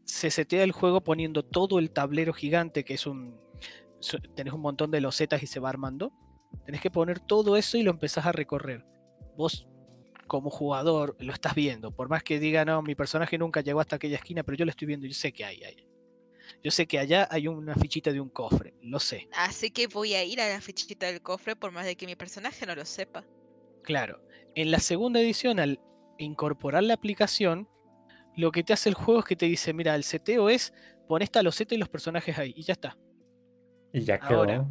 S3: se setea el juego poniendo todo el tablero gigante, que es un. tenés un montón de losetas y se va armando. Tenés que poner todo eso y lo empezás a recorrer. Vos, como jugador, lo estás viendo. Por más que diga, no, mi personaje nunca llegó hasta aquella esquina, pero yo lo estoy viendo, yo sé que hay ahí. Yo sé que allá hay una fichita de un cofre, lo sé.
S1: Así que voy a ir a la fichita del cofre por más de que mi personaje no lo sepa.
S3: Claro, en la segunda edición, al incorporar la aplicación, lo que te hace el juego es que te dice, mira, el seteo es pon esta loseta y los personajes ahí, y ya está.
S2: Y ya quedó.
S3: Ahora.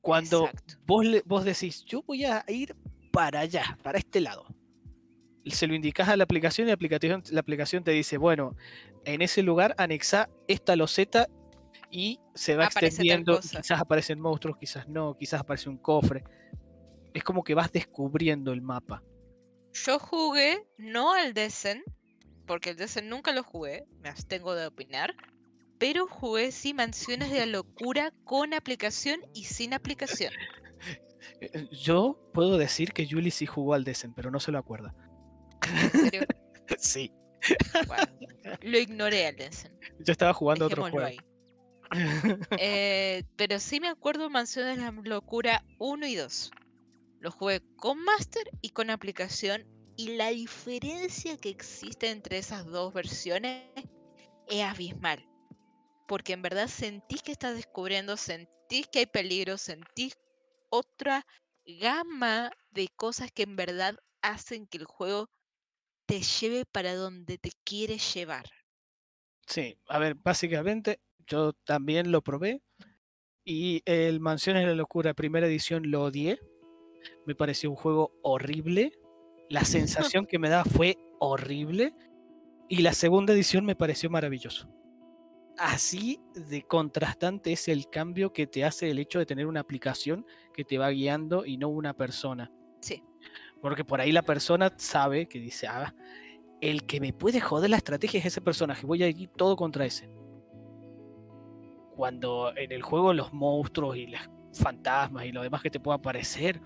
S3: Cuando
S1: Exacto.
S3: vos, le- vos decís, yo voy a ir para allá, para este lado. Se lo indicas a la aplicación y la aplicación, la aplicación te dice, bueno, en ese lugar anexa esta loseta y se va
S1: Aparece
S3: extendiendo. Quizás aparecen monstruos, quizás no, quizás aparece un cofre. Es como que vas descubriendo el mapa.
S1: Yo jugué no al Descent, porque el Descent nunca lo jugué, me abstengo de opinar, pero jugué sí Mansiones de la Locura con aplicación y sin aplicación.
S3: Eh, Yo puedo decir que Julie sí jugó al Descent, pero no se lo acuerda.
S1: ¿En serio? [laughs]
S3: Sí.
S1: Lo ignoré al Descent.
S3: Yo estaba jugando otro juego.
S1: Eh, pero sí me acuerdo Mansión de la Locura 1 y 2. Lo jugué con Master y con aplicación. Y la diferencia que existe entre esas dos versiones es abismal. Porque en verdad sentís que estás descubriendo, sentís que hay peligro, sentís otra gama de cosas que en verdad hacen que el juego te lleve para donde te quiere llevar.
S3: Sí, a ver, básicamente yo también lo probé y el Mansiones de la Locura primera edición lo odié. Me pareció un juego horrible. La [laughs] sensación que me daba fue horrible y la segunda edición me pareció maravilloso. Así de contrastante es el cambio que te hace el hecho de tener una aplicación que te va guiando y no una persona.
S1: Sí.
S3: Porque por ahí la persona sabe que dice, ah, el que me puede joder la estrategia es ese personaje, voy a ir todo contra ese. Cuando en el juego los monstruos y los fantasmas y lo demás que te pueda aparecer,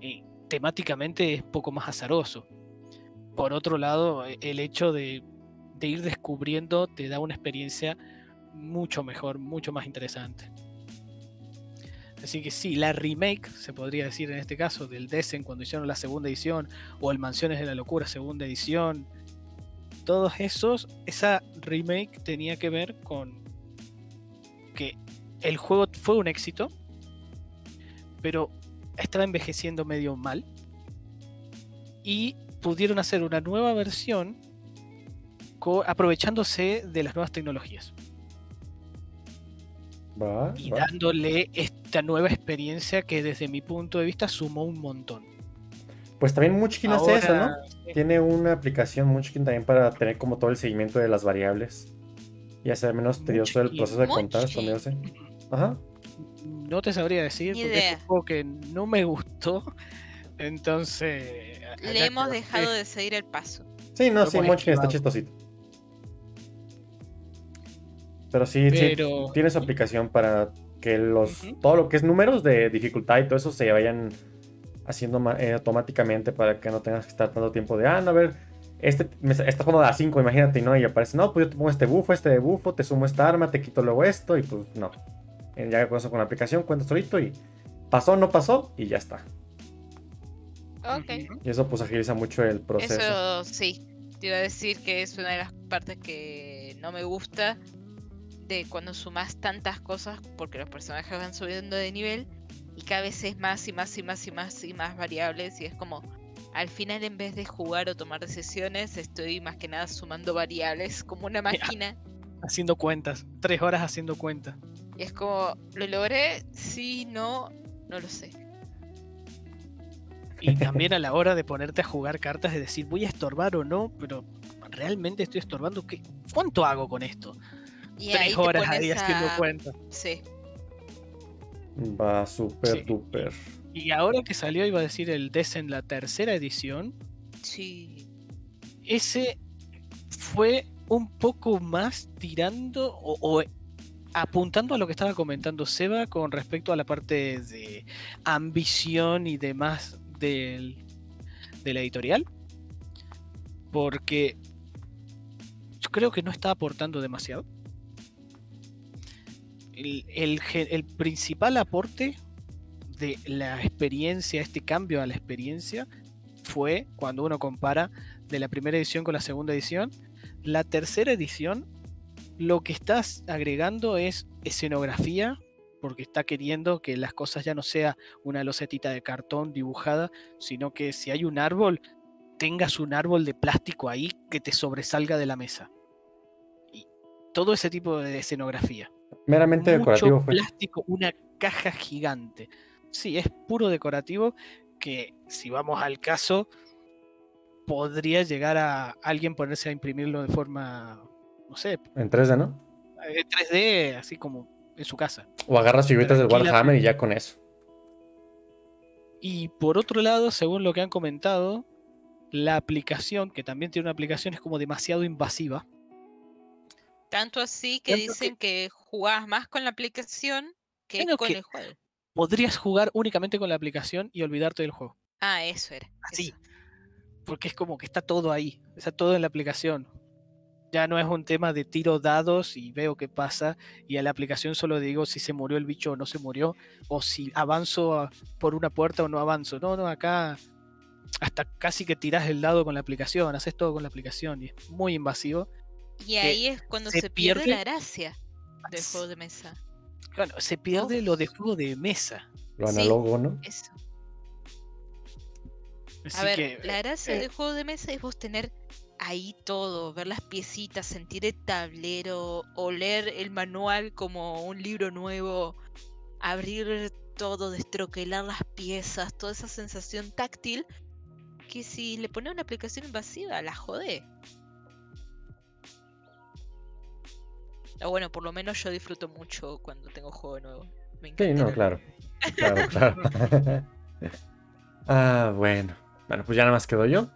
S3: eh, temáticamente es poco más azaroso. Por otro lado, e- el hecho de, de ir descubriendo te da una experiencia mucho mejor, mucho más interesante. Así que sí, la remake, se podría decir en este caso, del Descent cuando hicieron la segunda edición, o el Mansiones de la Locura segunda edición, todos esos, esa remake tenía que ver con que el juego fue un éxito, pero estaba envejeciendo medio mal, y pudieron hacer una nueva versión aprovechándose de las nuevas tecnologías
S2: Va,
S3: y
S2: va.
S3: dándole esta nueva experiencia que desde mi punto de vista sumó un montón.
S2: Pues también Munchkin hace eso, ¿no?
S3: Ahora,
S2: Tiene una aplicación Munchkin también para tener como todo el seguimiento de las variables. Y hacer menos tedioso el proceso de contar. Ajá.
S3: No te sabría decir
S1: Ni
S3: porque es un juego que no me gustó. [laughs] Entonces.
S1: Le hemos
S3: que-
S1: dejado de seguir el paso.
S2: Sí, no, sí, Munchkin está chistosito. Pero sí,
S3: Pero-
S2: sí, tiene su aplicación para que los
S3: Ujú.
S2: todo lo que es números de dificultad y todo eso se vayan haciendo eh, automáticamente para que no tengas que estar tanto tiempo de, ah, no, a ver, este me está está jugando a 5, imagínate, y no, y aparece, no, pues yo te pongo este bufo, este bufo, te sumo esta arma, te quito luego esto, y pues no. Eh, Ya con eso con la aplicación cuentas solito y pasó, no pasó, y ya está.
S1: Ok.
S2: Y eso pues agiliza mucho el proceso.
S1: Eso sí. Te iba a decir que es una de las partes que no me gusta de cuando sumas tantas cosas porque los personajes van subiendo de nivel y cada vez es más y más y más y más y más variables y es como al final en vez de jugar o tomar decisiones estoy más que nada sumando variables como una máquina
S3: Haciendo cuentas. Tres horas haciendo cuentas.
S1: y es como lo logré sí no no lo sé
S3: Y también a la hora de ponerte a jugar cartas, de decir, voy a estorbar o no, pero realmente estoy estorbando. ¿Qué? ¿Cuánto hago con esto?
S1: Y ahí
S3: Tres
S1: te
S3: horas ahí haciendo
S1: a-
S3: cuentas.
S1: sí
S2: Va súper
S3: Sí.
S2: duper.
S3: Y ahora que salió, iba a decir el Descent, la tercera edición,
S1: sí
S3: ese fue un poco más tirando o, o apuntando a lo que estaba comentando Seba con respecto a la parte de ambición y demás del, de la editorial. Porque yo creo que no está aportando demasiado. El, principal aporte de la experiencia, este cambio a la experiencia, fue cuando uno compara de la primera edición con la segunda edición. La tercera edición, lo que estás agregando es escenografía, porque está queriendo que las cosas ya no sea una locetita de cartón dibujada, sino que si hay un árbol, tengas un árbol de plástico ahí que te sobresalga de la mesa. Y todo ese tipo de escenografía.
S2: Meramente
S3: Mucho
S2: decorativo fue.
S3: plástico, una caja gigante. Sí, es puro decorativo que si vamos al caso podría llegar a alguien ponerse a imprimirlo de forma, no sé,
S2: En 3D, ¿no?
S3: eh, 3D, así como en su casa.
S2: O agarras figuritas del. Warhammer y ya con eso.
S3: Y por otro lado, según lo que han comentado, la aplicación, que también tiene una aplicación, es como demasiado invasiva.
S1: Tanto así que
S3: Tanto que-
S1: dicen que jugabas más con la aplicación que con
S3: que-
S1: el juego.
S3: podrías jugar únicamente con la aplicación y olvidarte del juego.
S1: Ah, eso era.
S3: Así.
S1: eso.
S3: Porque es como que está todo ahí, está todo en la aplicación. Ya no es un tema de tiro dados y veo qué pasa y a la aplicación solo digo si se murió el bicho o no se murió o si avanzo por una puerta o no avanzo. No, no, acá hasta casi que tirás el dado con la aplicación, haces todo con la aplicación y es muy invasivo.
S1: Y ahí es cuando
S3: se
S1: se, pierde,
S3: pierde-
S1: la gracia del juego de mesa.
S3: Claro, se pierde lo de juego de mesa.
S2: Lo
S1: Sí.
S2: análogo, ¿no?
S1: Eso.
S3: Así
S1: A ver,
S3: que,
S1: la gracia
S3: eh,
S1: del juego de mesa es vos tener ahí todo, ver las piecitas, sentir el tablero, oler el manual como un libro nuevo, abrir todo, destroquelar las piezas, toda esa sensación táctil que si le pones una aplicación invasiva, la jode. O bueno, por lo menos yo disfruto mucho cuando tengo juego nuevo. Me
S2: Sí, no, claro. Claro, [laughs] claro. [laughs] ah, bueno. Bueno, pues ya nada más quedo yo.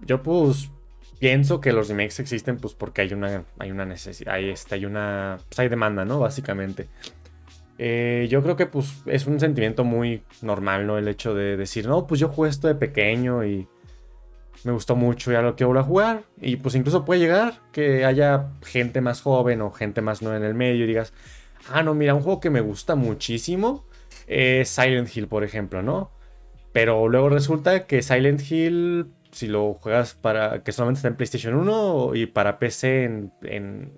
S2: Yo pues pienso que los remakes existen pues porque hay una, hay una necesidad, hay, este, hay una, pues hay demanda, ¿no? Básicamente. Eh, yo creo que pues es un sentimiento muy normal, ¿no? El hecho de decir, no, pues yo jugué esto de pequeño y me gustó mucho y ahora lo quiero volver a jugar. Y pues incluso puede llegar que haya gente más joven o gente más nueva en el medio y digas, ah, no, mira, un juego que me gusta muchísimo es Silent Hill, por ejemplo, ¿no? Pero luego resulta que Silent Hill, si lo juegas para. que solamente está en PlayStation 1 y para PC en. en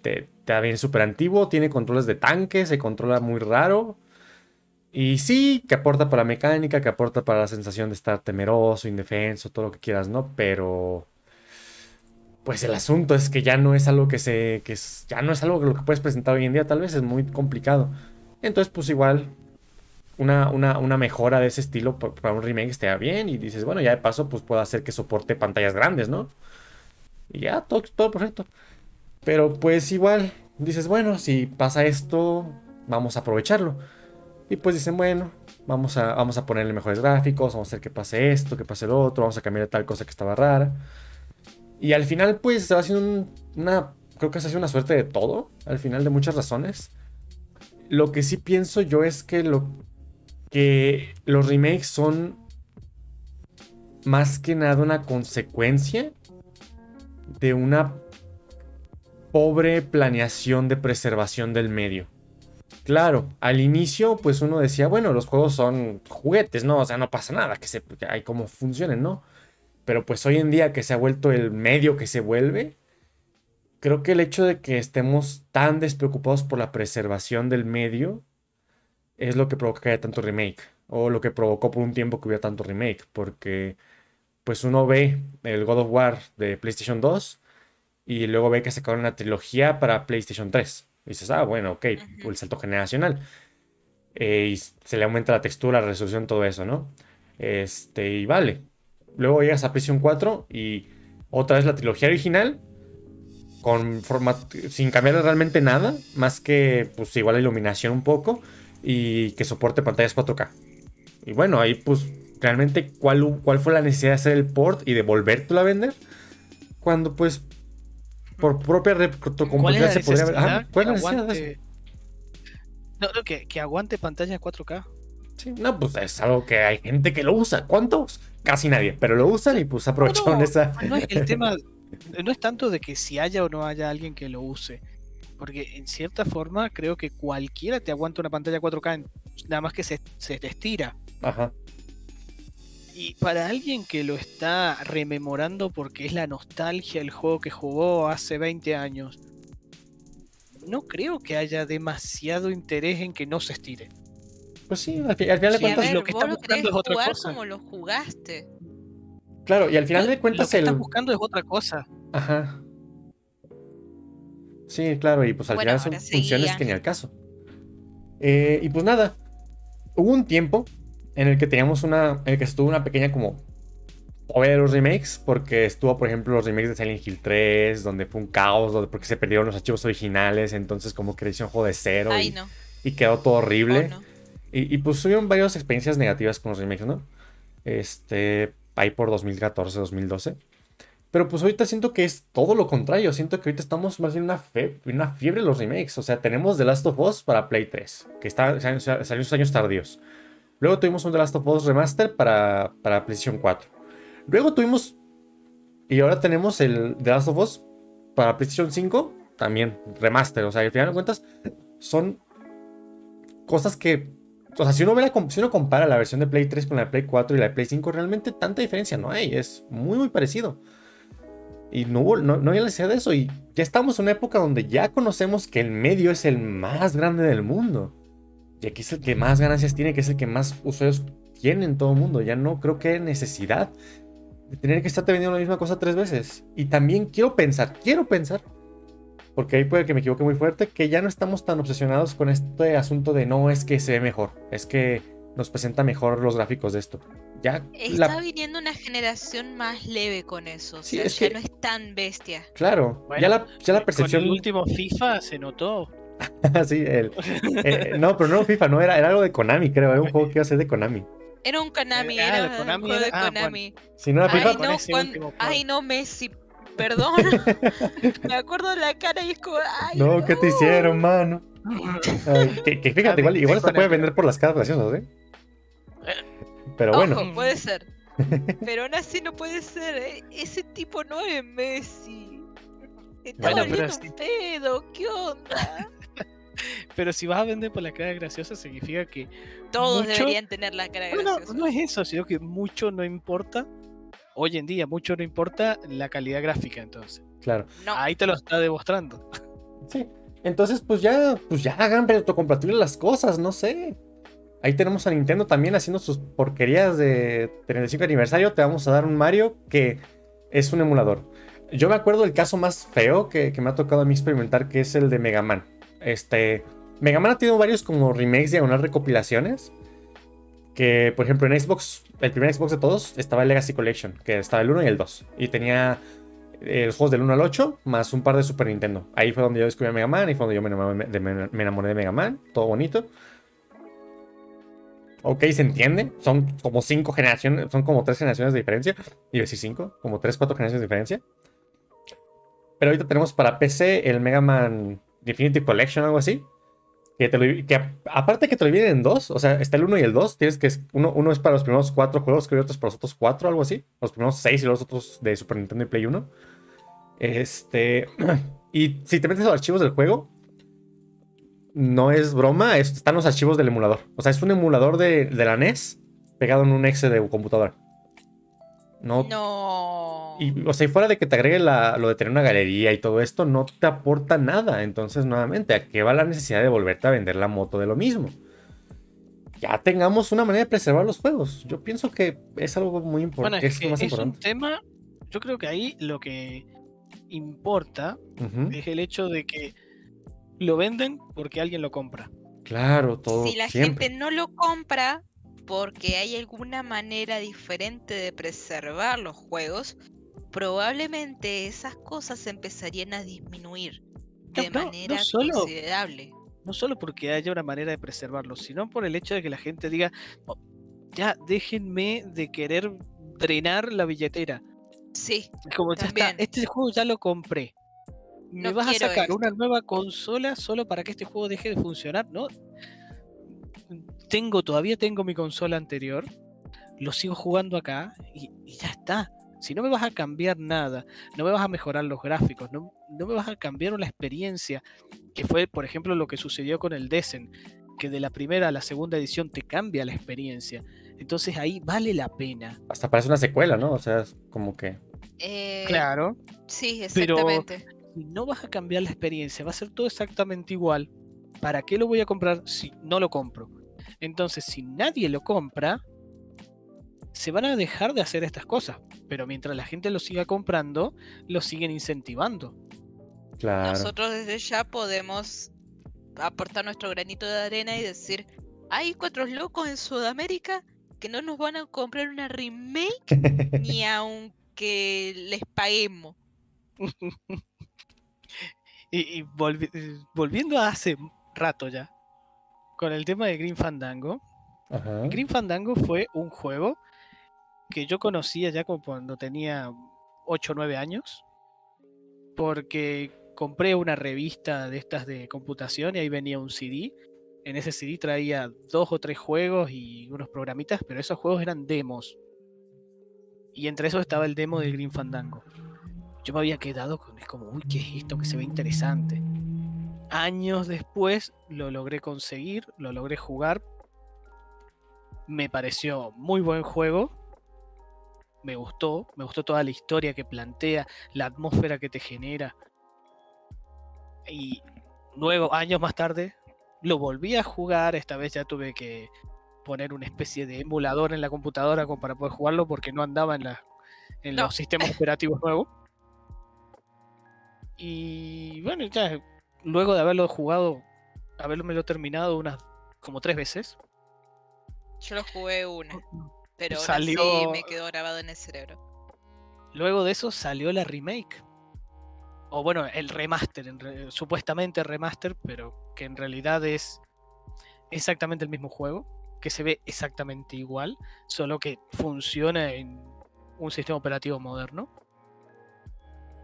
S2: te, te viene súper antiguo, tiene controles de tanque, se controla muy raro. Y sí, que aporta para la mecánica, que aporta para la sensación de estar temeroso, indefenso, todo lo que quieras, ¿no? Pero. Pues el asunto es que ya no es algo que se. que es- ya no es algo que lo que puedes presentar hoy en día, tal vez es muy complicado. Entonces, pues igual, una, una, una mejora de ese estilo pa- para un remake estaría bien. Y dices, bueno, ya de paso, pues puedo hacer que soporte pantallas grandes, ¿no? Y ya, todo, todo perfecto. Pero pues igual, dices, bueno, si pasa esto, vamos a aprovecharlo. Y pues dicen, bueno, vamos a, vamos a ponerle mejores gráficos, vamos a hacer que pase esto, que pase lo otro, vamos a cambiar tal cosa que estaba rara. Y al final, pues se va haciendo un- una. Creo que se hace una suerte de todo, al final de muchas razones. Lo que sí pienso yo es que lo que los remakes son más que nada una consecuencia de una pobre planeación de preservación del medio. Claro, al inicio pues uno decía, bueno, los juegos son juguetes, ¿no? O sea, no pasa nada, que, se, que hay cómo funcionen, ¿no? Pero pues hoy en día que se ha vuelto el medio que se vuelve, creo que el hecho de que estemos tan despreocupados por la preservación del medio es lo que provoca que haya tanto remake. O lo que provocó por un tiempo que hubiera tanto remake. Porque pues uno ve el God of War de PlayStation 2 y luego ve que sacaron una trilogía para PlayStation 3. Y dices, ah, bueno, ok, el salto generacional. Eh, y se le aumenta la textura, la resolución, todo eso, ¿no? Este, y vale. Luego llegas a PlayStation 4 y otra vez la trilogía original con format sin cambiarle realmente nada, más que pues igual la iluminación un poco y que soporte pantallas 4K. Y bueno, ahí pues realmente cuál, cuál fue la necesidad de hacer el port y de volvértelo a vender cuando pues por propia
S3: ¿Cuál es
S2: retrocompatibilidad se podría haber...
S3: necesidad
S2: Ajá, ¿cuál
S3: que
S2: es la necesidad de eso?
S3: aguante- No, no, que, que aguante pantalla 4K.
S2: Sí, no, pues es algo que hay gente que lo usa. ¿Cuántos? Casi nadie, pero lo usan y pues aprovecharon
S3: no,
S2: esa...
S3: No es el tema, [laughs] no es tanto de que si haya o no haya alguien que lo use. Porque en cierta forma creo que cualquiera te aguanta una pantalla 4K, en- nada más que se, se te estira.
S2: Ajá.
S3: Y para alguien que lo está rememorando porque es la nostalgia el juego que jugó hace 20 años, no creo que haya demasiado interés en que no se estire.
S2: Pues sí, al, fi- al final de
S3: Sí,
S1: Y a
S2: cuentas...
S1: ver,
S3: lo que está
S1: lo
S3: buscando es otra
S1: jugar
S3: cosa.
S1: como lo jugaste.
S2: Claro, y al final de
S3: Lo
S2: cuentas
S3: que estás
S2: el...
S3: buscando es otra cosa.
S2: Ajá. Sí, claro, y pues al
S1: Bueno,
S2: final son funciones que ni al caso. Eh, y pues nada, hubo un tiempo en el que teníamos una, en el que estuvo una pequeña como lluvia de los remakes, porque estuvo, por ejemplo, los remakes de Silent Hill 3, donde fue un caos, donde, porque se perdieron los archivos originales, entonces como que le hicieron un juego de cero
S1: Ay,
S2: y,
S1: no.
S2: y quedó todo horrible.
S1: oh, no.
S2: Y, y, pues tuvieron varias experiencias negativas con los remakes, ¿no? Este, ahí por 2014, 2012. Pero pues ahorita siento que es todo lo contrario. Siento que ahorita estamos más en una, fe, una fiebre de los remakes. O sea, tenemos The Last of Us para Play 3, que está, salió unos años tardíos. Luego tuvimos un The Last of Us Remaster para, para PlayStation 4. Luego tuvimos. Y ahora tenemos el The Last of Us para PlayStation 5, también remaster. O sea, al final de cuentas, son cosas que. O sea, si uno, ve si uno compara la versión de Play 3 con la de Play 4 y la de Play 5, realmente tanta diferencia no hay. Es muy, muy parecido. Y no, hubo, no, no hay necesidad de eso. Y ya estamos en una época donde ya conocemos que el medio es el más grande del mundo. Y aquí es el que más ganancias tiene, que es el que más usuarios tiene en todo el mundo. Ya no creo que haya necesidad de tener que estarte vendiendo la misma cosa tres veces. Y también quiero pensar, quiero pensar, porque ahí puede que me equivoque muy fuerte, que ya no estamos tan obsesionados con este asunto de no es que se ve mejor, es que nos presenta mejor los gráficos de esto. Ya
S1: está viniendo una generación más leve con eso. Sí, es ya que... no es tan bestia.
S2: Claro, ya, la, ya la percepción.
S3: el último FIFA se notó. [laughs]
S2: sí, el, [laughs] eh, no, pero no FIFA, no, era, era algo de Konami, creo. Era un juego que iba a ser de Konami.
S1: Era un Konami, ah, era un juego de ah, Konami.
S2: Si no era FIFA,
S1: ay, no, ay, no, Messi, perdón. [laughs] Me acuerdo de la cara y es como, ay,
S2: no, ¿qué te hicieron, mano? que, que, fíjate, igual, igual hasta puede vender por las caras graciosas, ¿eh? Pero bueno.
S1: puede ser. Pero aún así no puede ser. ¿eh? Ese tipo no es Messi. Está bueno, un pedo, ¿qué onda?
S3: Pero si vas a vender por la cara graciosa, significa que.
S1: Todos deberían tener la cara graciosa.
S3: No, no es eso, sino que mucho no importa. Hoy en día, mucho no importa la calidad gráfica, entonces.
S2: Claro.
S3: Ahí te lo está demostrando.
S2: Sí. Entonces, pues ya, pues ya hagan retrocompatibles las cosas, no sé. Ahí tenemos a Nintendo también haciendo sus porquerías de 35 aniversario. Te vamos a dar un Mario que es un emulador. Yo me acuerdo del caso más feo que, me ha tocado a mí experimentar, que es el de Mega Man. Este, Mega Man ha tenido varios como remakes y unas recopilaciones. Que, por ejemplo, en Xbox, el primer Xbox de todos, estaba el Legacy Collection, que estaba el 1 y el 2. Y tenía eh, los juegos del 1 al 8, más un par de Super Nintendo. Ahí fue donde yo descubrí a Mega Man, y fue donde yo me enamoré de Mega Man, todo bonito. Ok, se entiende. Son como cinco generaciones, son como tres generaciones de diferencia. Y decir cinco, como tres, cuatro generaciones de diferencia. Pero ahorita tenemos para PC el Mega Man Definitive Collection, algo así. Que, te que aparte que te lo dividen en dos, o sea, está el 1 y el 2, tienes que uno, uno es para los primeros cuatro juegos, creo que otro es para los otros cuatro, algo así. Los primeros seis y los otros de Super Nintendo y Play 1. Este. [clears throat] Y si te metes a los archivos del juego, no es broma, están los archivos del emulador. O sea, es un emulador de, la NES pegado en un exe de computadora. No.
S1: No.
S2: Y, o sea, y fuera de que te agregue lo de tener una galería y todo esto, no te aporta nada. Entonces, nuevamente, ¿a qué va la necesidad de volverte a vender la moto de lo mismo? Ya tengamos una manera de preservar los juegos. Yo pienso que es algo muy importante.
S3: es, un tema. Yo creo que ahí lo que importa es el hecho de que lo venden porque alguien lo compra.
S2: Claro, todo.
S1: Si la gente no lo compra porque hay alguna manera diferente de preservar los juegos, probablemente esas cosas empezarían a disminuir de manera considerable.
S3: No solo porque haya una manera de preservarlos, sino por el hecho de que la gente diga, oh, ya déjenme de querer drenar la billetera.
S1: Sí.
S3: Como ya está, este juego ya lo compré. ¿Me vas a sacar una nueva consola solo para que este juego deje de funcionar? No. Tengo, todavía tengo mi consola anterior. Lo sigo jugando acá y, ya está. Si no me vas a cambiar nada, no me vas a mejorar los gráficos, no, no me vas a cambiar la experiencia, que fue, por ejemplo, lo que sucedió con el Desen, que de la primera a la segunda edición te cambia la experiencia. Entonces ahí vale la pena.
S2: Hasta parece una secuela, ¿no? O sea, es como que.
S1: Eh,
S3: claro.
S1: Sí, exactamente
S3: no vas a cambiar la experiencia, va a ser todo exactamente igual. ¿Para qué lo voy a comprar si no lo compro? Entonces, si nadie lo compra, se van a dejar de hacer estas cosas. Pero mientras la gente lo siga comprando, lo siguen incentivando.
S1: Nosotros desde ya podemos aportar nuestro granito de arena y decir, hay cuatro locos en Sudamérica que no nos van a comprar una remake [laughs] ni aunque les paguemos. [laughs]
S3: Y, volviendo a hace rato ya, con el tema de Green Fandango. Green Fandango fue un juego que yo conocía ya como cuando tenía 8 o 9 años. Porque compré una revista de estas de computación y ahí venía un CD. En ese CD traía dos o tres juegos y unos programitas, pero esos juegos eran demos. Y entre esos estaba el demo del Green Fandango. Yo me había quedado con, como, uy, ¿qué es esto? Que se ve interesante. Años después lo logré conseguir, lo logré jugar. Me pareció muy buen juego. Me gustó, me gustó toda la historia que plantea, la atmósfera que te genera. Y luego, años más tarde, lo volví a jugar. Esta vez ya tuve que poner una especie de emulador en la computadora para poder jugarlo porque no andaba en, la, en
S1: No.
S3: los sistemas operativos nuevos. Y bueno, ya luego de haberlo jugado, haberlo lo terminado unas como tres veces,
S1: Yo lo jugué una, pero ahora
S3: Salió-
S1: sí me quedó grabado en el cerebro.
S3: luego de eso salió la remake. O bueno, el remaster, en re- supuestamente remaster, pero que en realidad es exactamente el mismo juego, que se ve exactamente igual, solo que funciona en un sistema operativo moderno,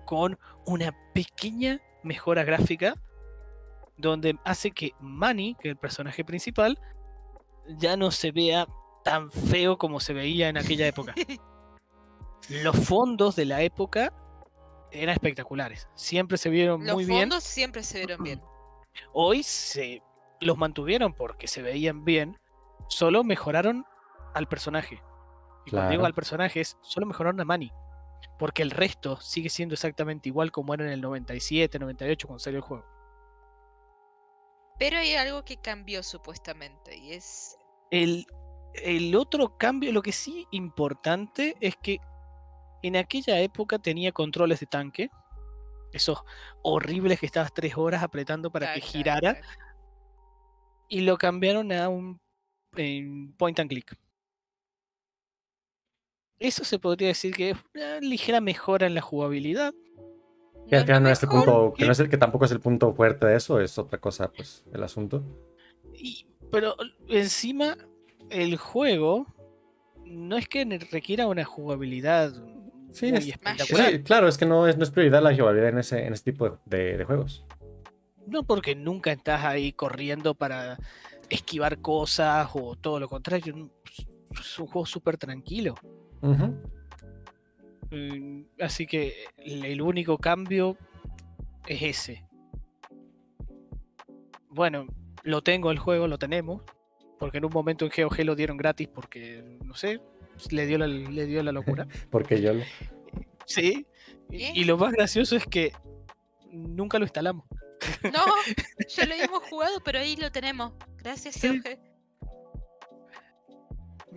S3: con una pequeña mejora gráfica, donde hace que Manny, que es el personaje principal, ya no se vea tan feo como se veía en aquella época. [laughs] Los fondos de la época eran espectaculares, siempre se vieron
S1: Los
S3: muy bien.
S1: fondos siempre se vieron bien. [clears throat]
S3: Hoy se los mantuvieron porque se veían bien, solo mejoraron al personaje. Y cuando digo al personaje es solo mejoraron a Manny. Porque el resto sigue siendo exactamente igual como era en el 97, 98 cuando salió el juego.
S1: Pero hay algo que cambió supuestamente y es
S3: El, el otro cambio, lo que sí importante es que en aquella época tenía controles de tanque. Esos horribles que estabas tres horas apretando para que girara.
S1: claro.
S3: y lo cambiaron a un point and click. Eso se podría decir que es una ligera mejora en la jugabilidad.
S2: Que al final no es el punto, que
S3: que-
S2: no es el que tampoco es el punto fuerte de eso, es otra cosa, pues, el asunto.
S3: y- pero encima el juego no es que requiera una jugabilidad
S2: Sí,
S3: muy
S2: es-
S3: espectacular.
S2: Sí, claro, es que no es, no es prioridad la jugabilidad en ese, en tipo de, juegos.
S3: No porque nunca estás ahí corriendo para esquivar cosas o todo lo contrario. Es un juego súper tranquilo. Mm, Así que el único cambio es ese. Bueno, lo tengo el juego, lo tenemos. Porque en un momento en GOG lo dieron gratis porque, no sé, le dio la, le dio la locura. [laughs]
S2: Porque yo lo-
S3: Sí. Y, lo más gracioso es que nunca lo instalamos.
S1: No, ya lo hemos jugado, pero ahí lo tenemos. Gracias,
S3: Sí.
S1: GOG.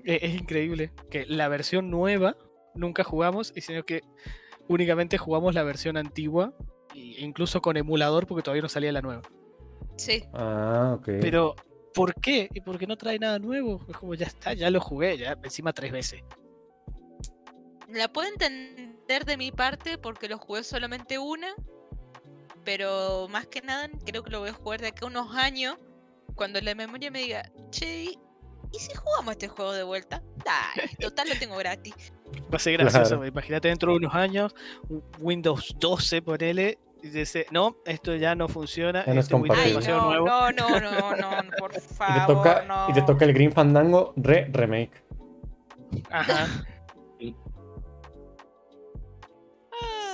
S3: E- Es increíble que la versión nueva nunca jugamos, y sino que únicamente jugamos la versión antigua, e incluso con emulador porque todavía no salía la nueva.
S1: Sí,
S2: Ah, ok.
S3: Pero, ¿por qué? ¿Y por qué no trae nada nuevo? Es como, ya está, ya lo jugué, ya encima tres veces.
S1: la puedo entender de mi parte porque lo jugué solamente una. Pero más que nada, creo que lo voy a jugar de acá a unos años. Cuando la memoria me diga, che, ¿y si jugamos este juego de vuelta? Dale, [laughs] total lo tengo gratis.
S3: Va a ser gracioso,
S2: Claro.
S3: imagínate dentro de unos años, Windows 12 ponele, y dice, no, esto ya no funciona,
S2: Ya no es
S3: este
S1: Ay, no,
S3: nuevo.
S1: no, no, no, no, por [laughs]
S2: y, te
S1: favor,
S2: toca,
S1: no.
S2: y te toca el Green Fandango re remake.
S3: Ajá.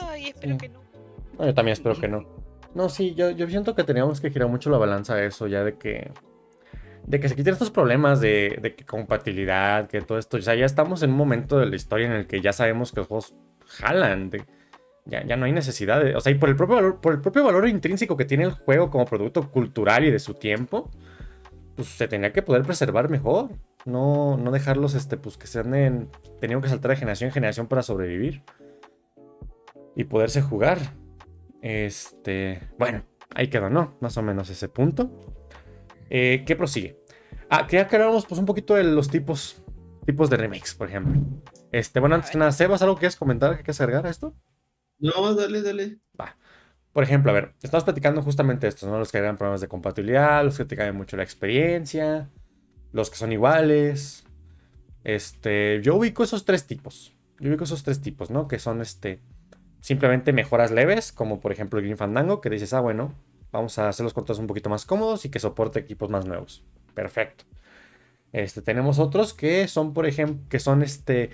S1: Ay, espero
S2: Sí.
S1: que no.
S2: No, yo también espero que no. No, sí, yo, yo siento que teníamos que girar mucho la balanza a eso, ya de que. De que se quiten estos problemas de, de que compatibilidad, que todo esto. O sea, ya estamos en un momento de la historia en el que ya sabemos que los juegos jalan. de- ya, ya no hay necesidad de. O sea, y por el, propio valor, por el propio valor intrínseco que tiene el juego como producto cultural y de su tiempo, pues se tenía que poder preservar mejor. No, no dejarlos, este, pues que se anden. Tenían que saltar de generación en generación para sobrevivir. Y poderse jugar. Este, bueno, ahí quedó, ¿no? Más o menos ese punto. Eh, ¿Qué prosigue? Ah, quería que habláramos pues un poquito de los tipos, tipos de remakes, por ejemplo. Este, bueno, antes que nada, Sebas, ¿algo quieres comentar que quieres agregar a esto?
S4: No, dale, dale.
S2: Por ejemplo, a ver, estamos platicando justamente esto, ¿no? Los que agregan problemas de compatibilidad, los que te cambian mucho la experiencia, los que son iguales. Este, yo ubico esos tres tipos. Yo ubico esos tres tipos, ¿no? Que son este, simplemente mejoras leves, como por ejemplo el Green Fandango, que dices, ah, bueno, vamos a hacer los controles un poquito más cómodos y que soporte equipos más nuevos. Perfecto. Este, tenemos otros que son, por ejemplo, que son este,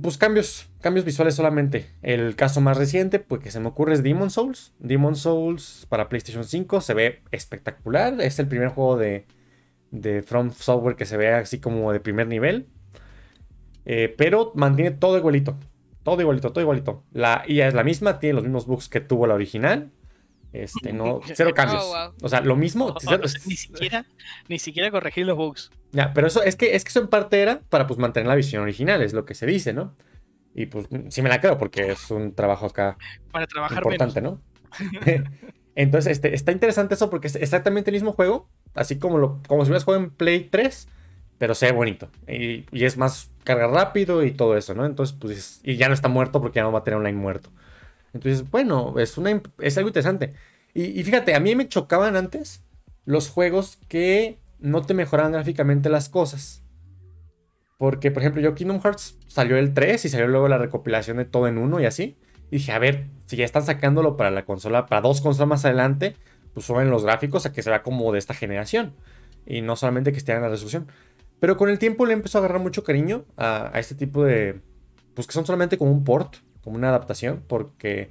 S2: pues cambios, cambios visuales solamente. El caso más reciente, pues que se me ocurre es Demon Souls. Demon Souls para PlayStation 5 se ve espectacular. Es el primer juego de, de From Software que se ve así como de primer nivel. Eh, pero mantiene todo igualito. Todo igualito, todo igualito. La IA es la misma, tiene los mismos bugs que tuvo la original. Este, [laughs] no, cero cambios.
S1: Oh,
S2: O sea, lo mismo. Cero-
S3: ni [laughs] siquiera, ni siquiera corregir los bugs.
S2: Ya, pero eso es que, es que eso en parte era para pues mantener la visión original, es lo que se dice, ¿no? Y pues sí me la creo porque es un trabajo acá
S3: Para trabajar
S2: importante,
S3: menos.
S2: ¿no? [laughs] Entonces, este, está interesante eso porque es exactamente el mismo juego, así como, lo, como si hubieras jugado en Play 3, pero se ve bonito. Y, y es más carga rápido y todo eso, ¿no? Entonces, pues, y ya no está muerto porque ya no va a tener online muerto. Entonces, bueno, es, algo interesante. Y, fíjate, a mí me chocaban antes los juegos que no te mejoraban gráficamente las cosas. Porque, por ejemplo, yo Kingdom Hearts salió el 3 y salió luego la recopilación de todo en uno y así. Y dije, a ver, si ya están sacándolo para la consola, para dos consolas más adelante, pues suben los gráficos a que se como de esta generación. Y no solamente que esté en la resolución. Pero con el tiempo le empezó a agarrar mucho cariño a este tipo de. Pues que son solamente como un port, como una adaptación. Porque,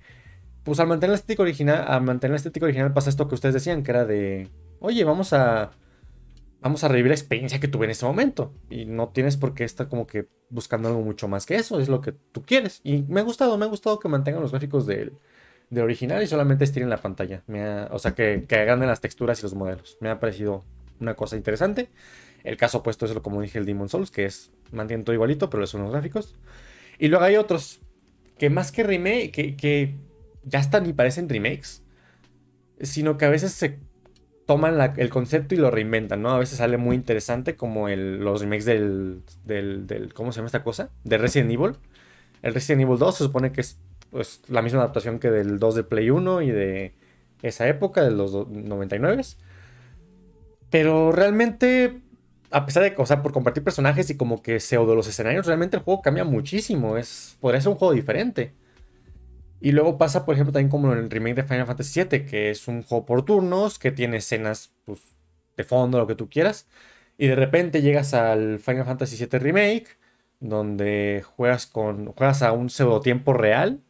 S2: pues al mantener la estética original, al mantener la estética original pasa esto que ustedes decían, que era de. Oye, vamos a. Vamos a revivir la experiencia que tuve en ese momento. Y no tienes por qué estar como que buscando algo mucho más que eso. Es lo que tú quieres. Y me ha gustado, me ha gustado que mantengan los gráficos del, original y solamente estiren la pantalla. O sea, que, que hagan las texturas y los modelos. Me ha parecido una cosa interesante. El caso opuesto es lo como dije el Demon Souls, que es mantiene todo igualito, pero son los gráficos. Y luego hay otros que más que remake, que, que ya hasta ni parecen remakes, sino que a veces se toman el concepto y lo reinventan, ¿no? A veces sale muy interesante como el- los remakes del, del, ¿cómo se llama esta cosa? De Resident Evil. El Resident Evil 2 se supone que es pues, la misma adaptación que del 2 de Play 1 y de esa época, de los do- 99. Pero realmente, a pesar de o sea, por compartir personajes y como que pseudo los escenarios, realmente el juego cambia muchísimo. Es, podría ser un juego diferente. Y luego pasa, por ejemplo, también como en el remake de Final Fantasy VII, que es un juego por turnos, que tiene escenas pues, de fondo, lo que tú quieras. Y de repente llegas al Final Fantasy VII Remake, donde juegas, con, juegas a un pseudo tiempo real.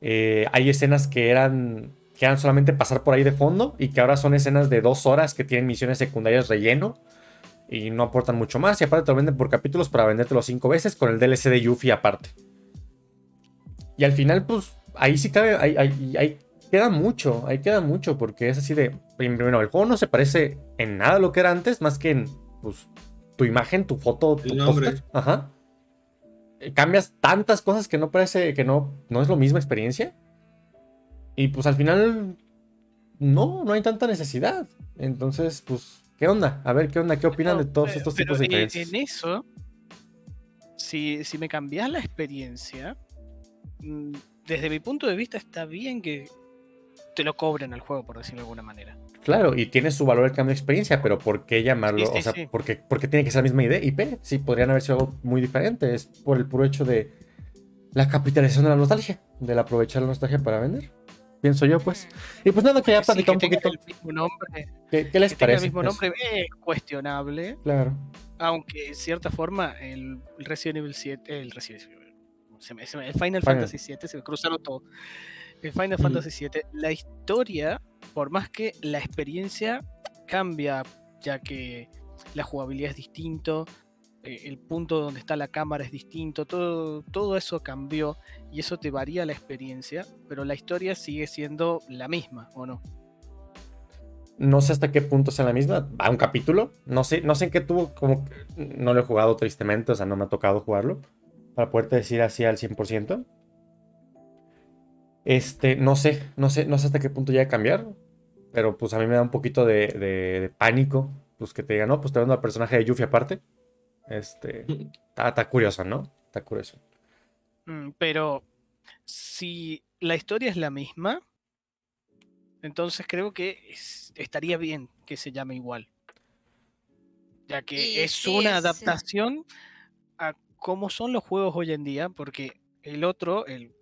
S2: Eh, hay escenas que eran, que eran solamente pasar por ahí de fondo y que ahora son escenas de dos horas que tienen misiones secundarias relleno y no aportan mucho más. Y aparte te lo venden por capítulos para vendértelo cinco veces con el DLC de Yuffie aparte. Y al final, pues, ahí sí cabe, ahí, ahí- ahí queda mucho, ahí queda mucho, porque es así de, primero, el juego no se parece en nada a lo que era antes, más que en, pues, tu imagen, tu foto, tu
S4: nombre.
S2: Ajá. Eh, Cambias tantas cosas que no parece, que no, no es la misma experiencia. Y pues al final, no, no hay tanta necesidad. Entonces, pues, ¿qué onda? A ver, ¿qué onda? ¿Qué opinan de todos
S3: pero-
S2: estos tipos de
S3: en-
S2: diferencias?
S3: En eso, si, si me cambias la experiencia, mm, desde mi punto de vista está bien que te lo cobren al juego, por decirlo de alguna manera.
S2: Claro, y tiene su valor el cambio de experiencia, pero ¿por qué llamarlo?
S3: Sí, sí,
S2: o sea,
S3: sí.
S2: ¿por qué, por qué tiene que ser la misma idea? IP, sí, podrían haber sido algo muy diferente. Es por el puro hecho de la capitalización de la nostalgia, del aprovechar la nostalgia para vender. Pienso yo, pues. Y pues nada, que ya platicamos un poquito.
S3: el mismo nombre,
S2: ¿Qué, qué les
S3: que tenga el
S2: parece?
S3: mismo
S2: eso?
S3: nombre es cuestionable,
S2: Claro.
S3: aunque en cierta forma el Resident Evil 7, el Resident Evil, se me- se me- el Final,
S2: Final.
S3: Fantasy 7 se me cruzaron todo. El Final. Fantasy 7, la historia, por más que la experiencia cambia, ya que la jugabilidad es distinto, el punto donde está la cámara es distinto, todo, todo eso cambió y eso te varía la experiencia, pero la historia sigue siendo la misma, ¿o no?
S2: No sé hasta qué punto sea la misma. Va un capítulo. No sé, no sé en qué tuvo. Como no lo he jugado tristemente. O sea, no me ha tocado jugarlo. Para poderte decir así al 100%. Este, no sé. No sé, no sé hasta qué punto ya de cambiar. Pero pues a mí me da un poquito de, de- de pánico. Pues que te digan, no, pues te vendo al personaje de Yuffie aparte. Este. Está, curioso, ¿no? Está curioso.
S3: Mm, Pero si la historia es la misma, entonces creo que es- estaría bien que se llame igual. Ya que es
S1: sí,
S3: una
S1: sí.
S3: adaptación a cómo son los juegos hoy en día, porque el otro, el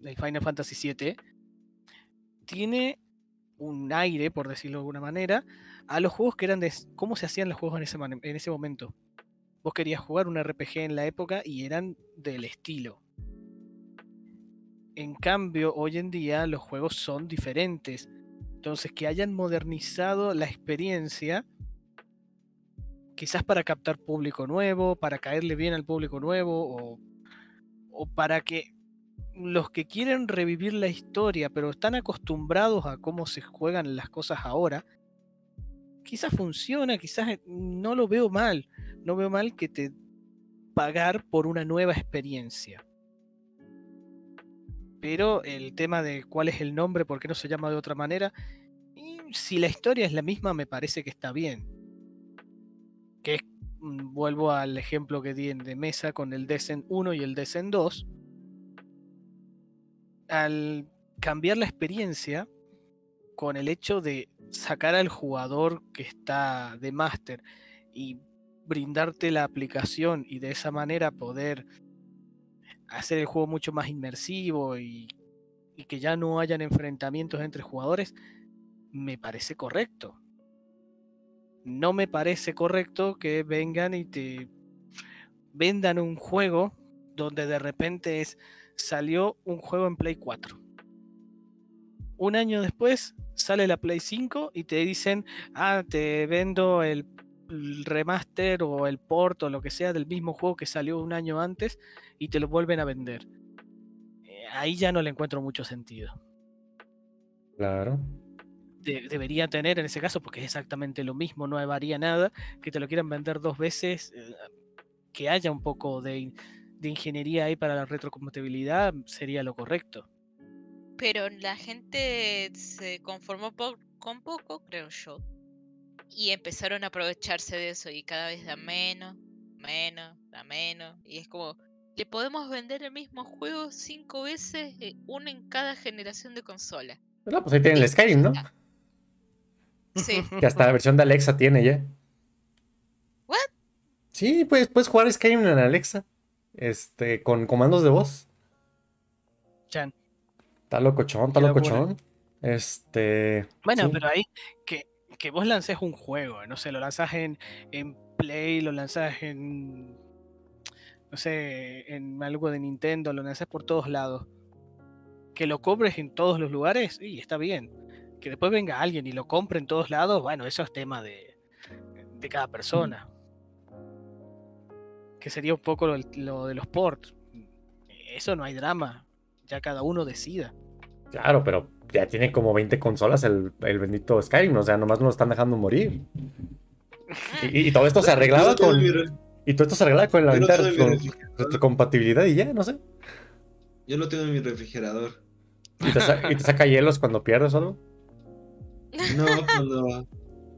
S3: el Final Fantasy VII, tiene un aire, por decirlo de alguna manera, a los juegos que eran de cómo se hacían los juegos en ese, en ese momento. Vos querías jugar un RPG en la época y eran del estilo. En cambio, hoy en día los juegos son diferentes. Entonces, que hayan modernizado la experiencia, quizás para captar público nuevo, para caerle bien al público nuevo, o, o para que los que quieren revivir la historia, pero están acostumbrados a cómo se juegan las cosas ahora, quizás funciona, quizás eh, no lo veo mal. No veo mal que te pagar por una nueva experiencia. Pero el tema de cuál es el nombre, por qué no se llama de otra manera, y si la historia es la misma, me parece que está bien. Que mm, vuelvo al ejemplo que di en de mesa con el Descent 1 y el Descent 2 al cambiar la experiencia con el hecho de sacar al jugador que está de máster y brindarte la aplicación y de esa manera poder hacer el juego mucho más inmersivo y, que ya no hayan enfrentamientos entre jugadores, me parece correcto. No me parece correcto que vengan y te vendan un juego donde de repente es salió un juego en Play 4. Un año después sale la Play 5 y te dicen, ah, te vendo el remaster o el port o lo que sea del mismo juego que salió un año antes y te lo vuelven a vender. Eh, ahí ya no le encuentro mucho sentido.
S2: Claro.
S3: debería tener en ese caso, porque es exactamente lo mismo, no varía nada, que te lo quieran vender dos veces, eh, que haya un poco de, de ingeniería ahí para la retrocompatibilidad sería lo correcto.
S1: Pero la gente se conformó con poco, creo yo. Y empezaron a aprovecharse de eso y cada vez da menos, menos, da menos. Y es como, le podemos vender el mismo juego cinco veces, eh, uno en cada generación de consola.
S2: No, pues ahí tienen el Skyrim, ¿no?
S1: Sí. [laughs]
S2: Que hasta la versión de Alexa tiene ya.
S1: ¿What?
S2: Sí, pues puedes jugar Skyrim en Alexa este, con comandos de voz.
S3: Chan.
S2: Está locochón, está locochón. Este.
S3: Bueno, pero ahí que, que vos lances un juego, no sé, lo lanzás en, en Play, lo lanzás en. No sé, en algo de Nintendo, lo lanzás por todos lados. Que lo cobres en todos los lugares, y está bien. Que después venga alguien y lo compre en todos lados, bueno, eso es tema de, de cada persona que sería un poco lo, de los ports. Eso no hay drama, ya cada uno decida.
S2: Claro, pero ya tiene como 20 consolas el, bendito Skyrim, o sea, nomás no lo están dejando morir. Y, todo esto se arreglaba con. Y todo esto se arreglaba con la compatibilidad y ya, no sé.
S4: Yo lo tengo en mi refrigerador.
S2: ¿Y te, saca hielos cuando pierdes o algo?
S4: No, cuando,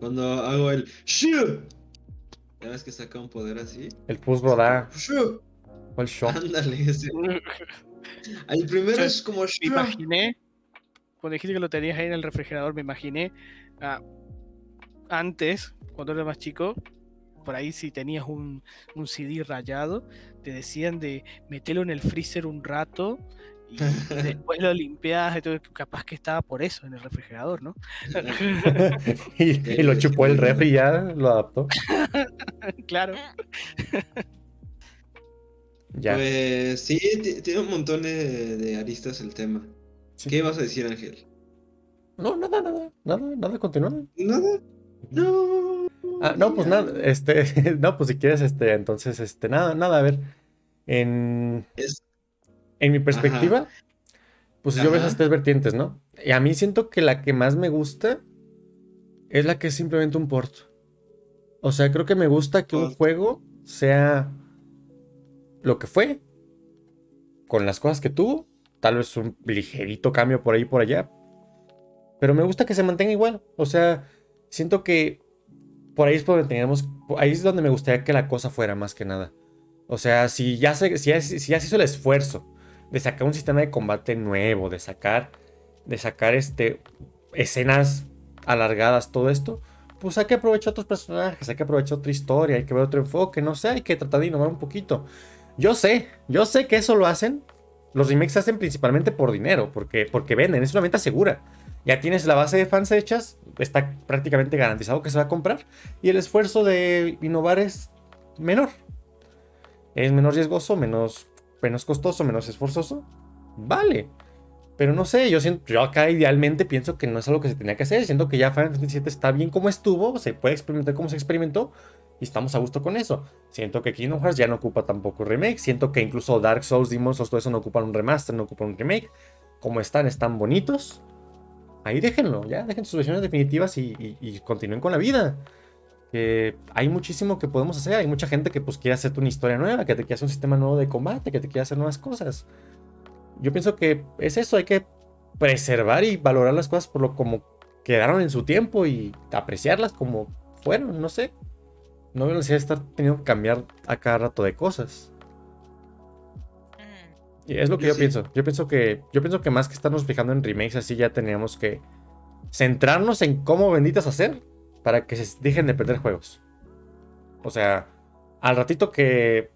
S4: cuando hago el ¿Ya ves que saca un poder así?
S2: El Pus Rodá.
S4: O el shock. Ándale, ese. [laughs] El primero es como
S3: Me imaginé, cuando dijiste que lo tenías ahí en el refrigerador, me imaginé ah, antes, cuando era más chico, por ahí si tenías un, un CD rayado, te decían de meterlo en el freezer un rato y [laughs] después lo limpias, capaz que estaba por eso en el refrigerador, ¿no? [laughs]
S2: y, lo chupó el refri y ya lo adaptó. [laughs]
S3: claro.
S4: ya. Pues sí, tiene un montón de, aristas el tema. ¿Qué ibas a decir, Ángel?
S2: No, nada, nada, nada, nada, continúa.
S4: ¿Nada? No.
S2: Ah, no, pues nada, este, [laughs] no, pues si quieres, este, entonces, este, nada, nada, a ver. En. En mi perspectiva, pues yo veo esas tres vertientes, ¿no? Y a mí siento que la que más me gusta es la que es simplemente un port. O sea, creo que me gusta que un juego sea lo que fue, con las cosas que tuvo, tal vez un ligerito cambio por ahí por allá, pero me gusta que se mantenga igual. O sea, siento que por ahí es donde teníamos, ahí es donde me gustaría que la cosa fuera más que nada. O sea, si ya se, si si ya hizo el esfuerzo de sacar un sistema de combate nuevo, de sacar, de sacar este, escenas alargadas, todo esto, pues hay que aprovechar otros personajes, hay que aprovechar otra historia, hay que ver otro enfoque, no sé, hay que tratar de innovar un poquito. Yo sé, yo sé que eso lo hacen los remakes se hacen principalmente por dinero, porque, porque venden, es una venta segura. Ya tienes la base de fans hechas, está prácticamente garantizado que se va a comprar, y el esfuerzo de innovar es menor. Es menos riesgoso, menos, menos costoso, menos esforzoso. Vale. Pero no sé, yo siento, yo acá idealmente pienso que no es algo que se tenía que hacer. Siento que ya Final Fantasy VII está bien como estuvo, se puede experimentar como se experimentó y estamos a gusto con eso. Siento que Kingdom Hearts ya no ocupa tampoco remake. Siento que incluso Dark Souls, Demons Souls, todo eso no ocupan un remaster, no ocupan un remake. Como están, están bonitos. Ahí déjenlo, ya, dejen sus versiones definitivas y, continúen con la vida. Que hay muchísimo que podemos hacer. Hay mucha gente que pues quiere hacerte una historia nueva, que te quiere hacer un sistema nuevo de combate, que te quiere hacer nuevas cosas. Yo pienso que es eso, hay que preservar y valorar las cosas por lo como quedaron en su tiempo y apreciarlas como fueron, no sé no veo necesidad de estar teniendo que cambiar a cada rato de cosas. Mm. Y es lo que yo, pienso. Yo pienso que. Yo pienso que más que estarnos fijando en remakes así, ya teníamos que centrarnos en cómo benditas hacer para que se dejen de perder juegos. O sea, al ratito que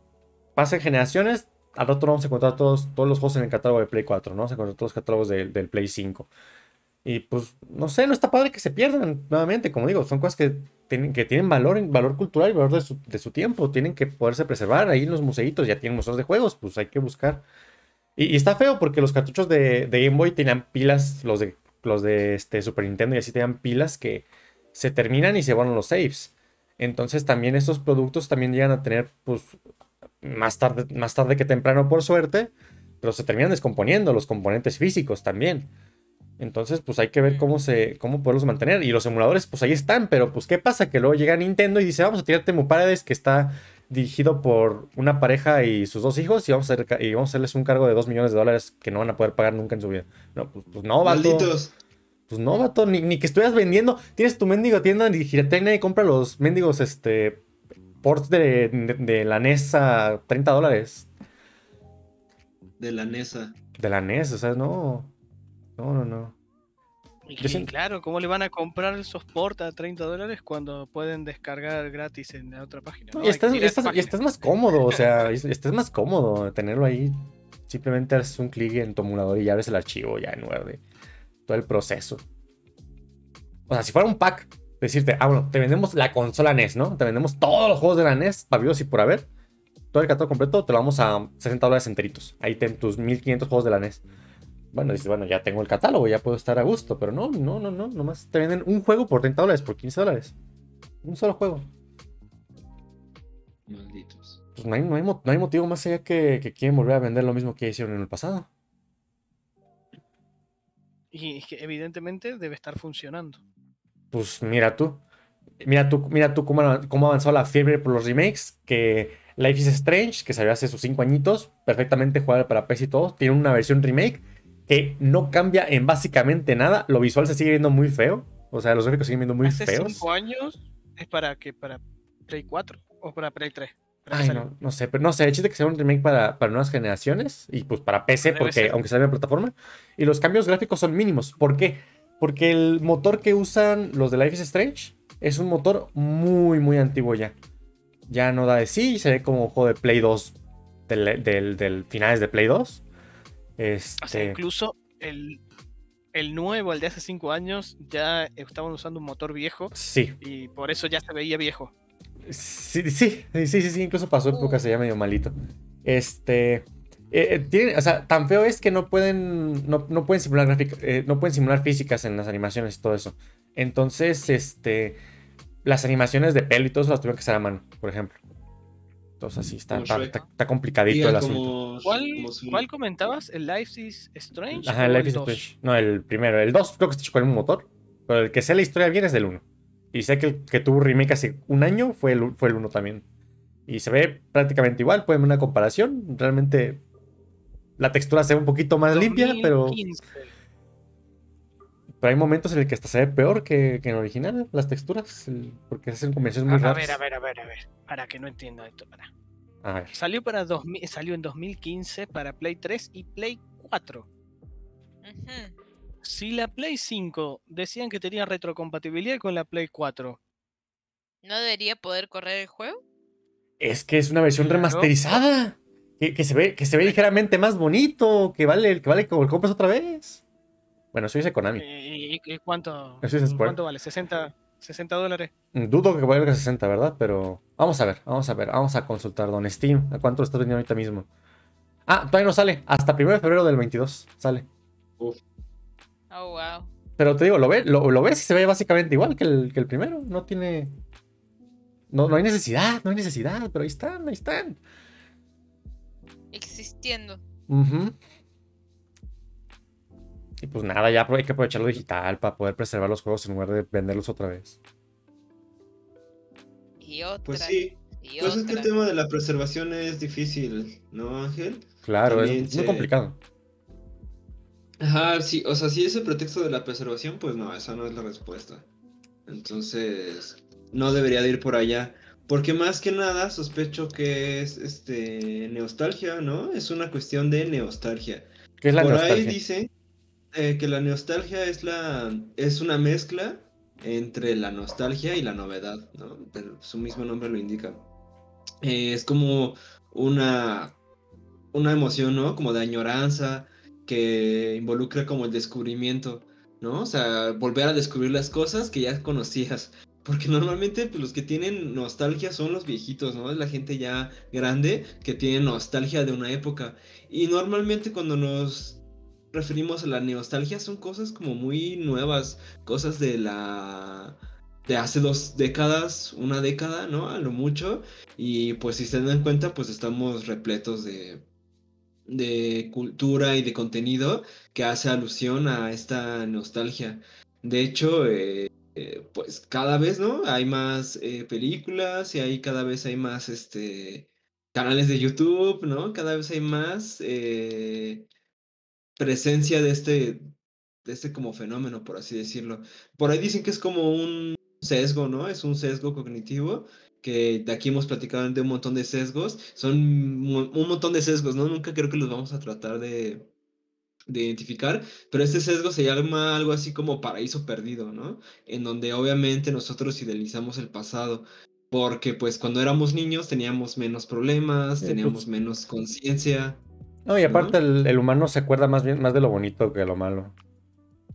S2: pasen generaciones, al rato vamos a encontrar todos, todos los juegos en el catálogo de Play 4, ¿no? Vamos a encontrar todos los catálogos del Play 5. Y pues, no sé, no está padre que se pierdan nuevamente, como digo, son cosas que tienen, que tienen valor, valor cultural y valor de su, tiempo, tienen que poderse preservar. Ahí en los museitos ya tienen museos de juegos, pues hay que buscar. Y, está feo porque los cartuchos de, Game Boy tenían pilas, los de, los de este, Super Nintendo y así tenían pilas que se terminan y se van los saves. Entonces también estos productos también llegan a tener, pues, más tarde, más tarde que temprano por suerte, pero se terminan descomponiendo los componentes físicos también. Entonces, pues hay que ver cómo se, cómo poderlos mantener. Y los emuladores, pues ahí están, pero pues ¿qué pasa? Que luego llega Nintendo y dice, vamos a tirarte Mu Paredes, que está dirigido por una pareja y sus dos hijos, y vamos a, y vamos a hacerles un cargo de 2 millones de dólares que no van a poder pagar nunca en su vida. No, pues, pues no, vato. Malditos. Pues no, vato, ni, ni que estuvieras vendiendo. Tienes tu mendigo tienda de Giratena y compra los mendigos, este, ports de, de, la NES a 30 dólares.
S4: De la NESA.
S2: De la NES, o sea, no. No, no, no.
S3: Y claro, ¿cómo le van a comprar esos porta a 30 dólares cuando pueden descargar gratis en la otra página?
S2: y, estás, más cómodo, o sea, estás más cómodo tenerlo ahí. Simplemente haces un clic en tu emulador y ya abres el archivo ya en lugar de todo el proceso. O sea, si fuera un pack, decirte, ah, bueno, te vendemos la consola NES, ¿no? Te vendemos todos los juegos de la NES, pavios y por haber. Todo el catálogo completo te lo vamos a 60 dólares enteritos. Ahí ten tus 1500 juegos de la NES bueno, dices, bueno, ya tengo el catálogo, ya puedo estar a gusto, pero no, no, no, no, nomás te venden un juego por 30 dólares, por 15 dólares. Un solo juego.
S4: Malditos.
S2: Pues no hay, no hay, motivo más allá que, que, quieren volver a vender lo mismo que hicieron en el pasado.
S3: Y que evidentemente debe estar funcionando.
S2: Pues mira tú. Mira tú, mira tú cómo, cómo avanzó la fiebre por los remakes. Que Life is Strange, que salió hace sus 5 añitos, perfectamente jugable para PC y todo, tiene una versión remake que no cambia en básicamente nada. Lo visual se sigue viendo muy feo. O sea, los gráficos siguen viendo muy
S3: Hace
S2: feos.
S3: cinco años es para que para Play 4 o para Play 3.
S2: Ay, no, no sé, pero no sé, el chiste que sea un remake para, para nuevas generaciones y pues para PC, porque aunque sea en plataforma, y los cambios gráficos son mínimos. ¿Por qué? Porque el motor que usan los de Life is Strange es un motor muy, muy antiguo ya. Ya no da de sí, se ve como un juego de Play 2 del, del, del finales de Play 2. Este...
S3: incluso el, el nuevo, el de hace 5 años, ya estaban usando un motor viejo.
S2: Sí.
S3: Y por eso ya se veía viejo.
S2: Sí, sí, sí, sí, sí, incluso pasó época, se ya medio malito. Este. Eh, eh, o sea, tan feo es que no pueden. No, pueden simular gráfica, eh, no pueden simular físicas en las animaciones y todo eso. Entonces, este. Las animaciones de pelo y todo eso las tuvieron que hacer a mano, por ejemplo. Entonces, así está, está, complicadito el asunto.
S3: ¿Cuál, comentabas? ¿El Life is Strange?
S2: Ajá, el Life is Strange. No, el primero. El 2 creo que está hecho con un motor. Pero el que sé la historia bien es del 1. Y sé que el que tuvo remake hace un año fue el, fue el 1 también. Y se ve prácticamente igual. Pueden ver una comparación. Realmente la textura se ve un poquito más limpia, pero. Pero hay momentos en el que hasta se ve peor que, que en original, las texturas, porque hacen convenciones muy
S3: raras. A ver, a ver, a ver, a ver. Para que no entienda esto, para. A ver. Salió, para salió en 2015 para Play 3 y Play 4. Si la Play 5 decían que tenía retrocompatibilidad con la Play 4.
S1: ¿No debería poder correr el juego?
S2: Es que es una versión remasterizada. que, que se ve, que se ve ligeramente más bonito, que vale, que vale como el compras otra vez. Bueno, eso dice Konami.
S3: ¿Y, y- cuánto,
S2: Eso
S3: cuánto vale? ¿60, 60 dólares?
S2: Dudo que valga 60, ¿verdad? Pero vamos a ver, vamos a ver, vamos a consultar Don Steam. ¿A cuánto lo estás vendiendo ahorita mismo? Ah, todavía no sale. Hasta 1 de febrero del 22 sale.
S1: Oh, wow.
S2: Pero te digo, lo, ve, lo, lo ves y se ve básicamente igual que el, que el primero. No tiene. No, no hay necesidad, no hay necesidad, pero ahí están, ahí están.
S1: Existiendo.
S2: Ujú. Y pues nada, ya hay que aprovechar lo digital para poder preservar los juegos en lugar de venderlos otra vez.
S1: Y otra.
S4: Pues sí.
S1: Y
S4: Pues es que el tema de la preservación es difícil, ¿no, Ángel?
S2: Claro,
S4: También
S2: es muy complicado.
S4: Ajá, sí, o sea, si es el pretexto de la preservación, pues no, esa no es la respuesta. Entonces, no debería de ir por allá. Porque más que nada sospecho que es este nostalgia, ¿no? Es una cuestión de nostalgia.
S2: ¿Qué es la
S4: por ahí
S2: nostalgia?
S4: Eh, que la nostalgia es la es una mezcla entre la nostalgia y la novedad, ¿no? Su mismo nombre lo indica. Eh, es como una una emoción, ¿no? Como de añoranza que involucra como el descubrimiento, ¿no? O sea, volver a descubrir las cosas que ya conocías. [laughs] Porque normalmente pues, los que tienen nostalgia son los viejitos, ¿no? Es la gente ya grande que tiene nostalgia de una época. Y normalmente cuando nos referimos a la nostalgia son cosas como muy nuevas, cosas de la... de hace dos décadas, una década, ¿no? A lo mucho. Y pues si se dan cuenta, pues estamos repletos de, de cultura y de contenido que hace alusión a esta nostalgia. De hecho, eh, eh, pues cada vez, ¿no? Hay más eh, películas y hay cada vez hay más este canales de YouTube, ¿no? Cada vez hay más presencia de este, de este como fenómeno, por así decirlo. Por ahí dicen que es como un sesgo, ¿no? Es un sesgo cognitivo, que de aquí hemos platicado de un montón de sesgos. Son un montón de sesgos, ¿no? Nunca creo que los vamos a tratar de, de identificar, pero este sesgo se llama algo así como paraíso perdido, ¿no? En donde obviamente nosotros idealizamos el pasado. Porque pues cuando éramos niños teníamos menos problemas, teníamos menos conciencia.
S2: No, y aparte el, el humano se acuerda más bien más de lo bonito que de lo malo.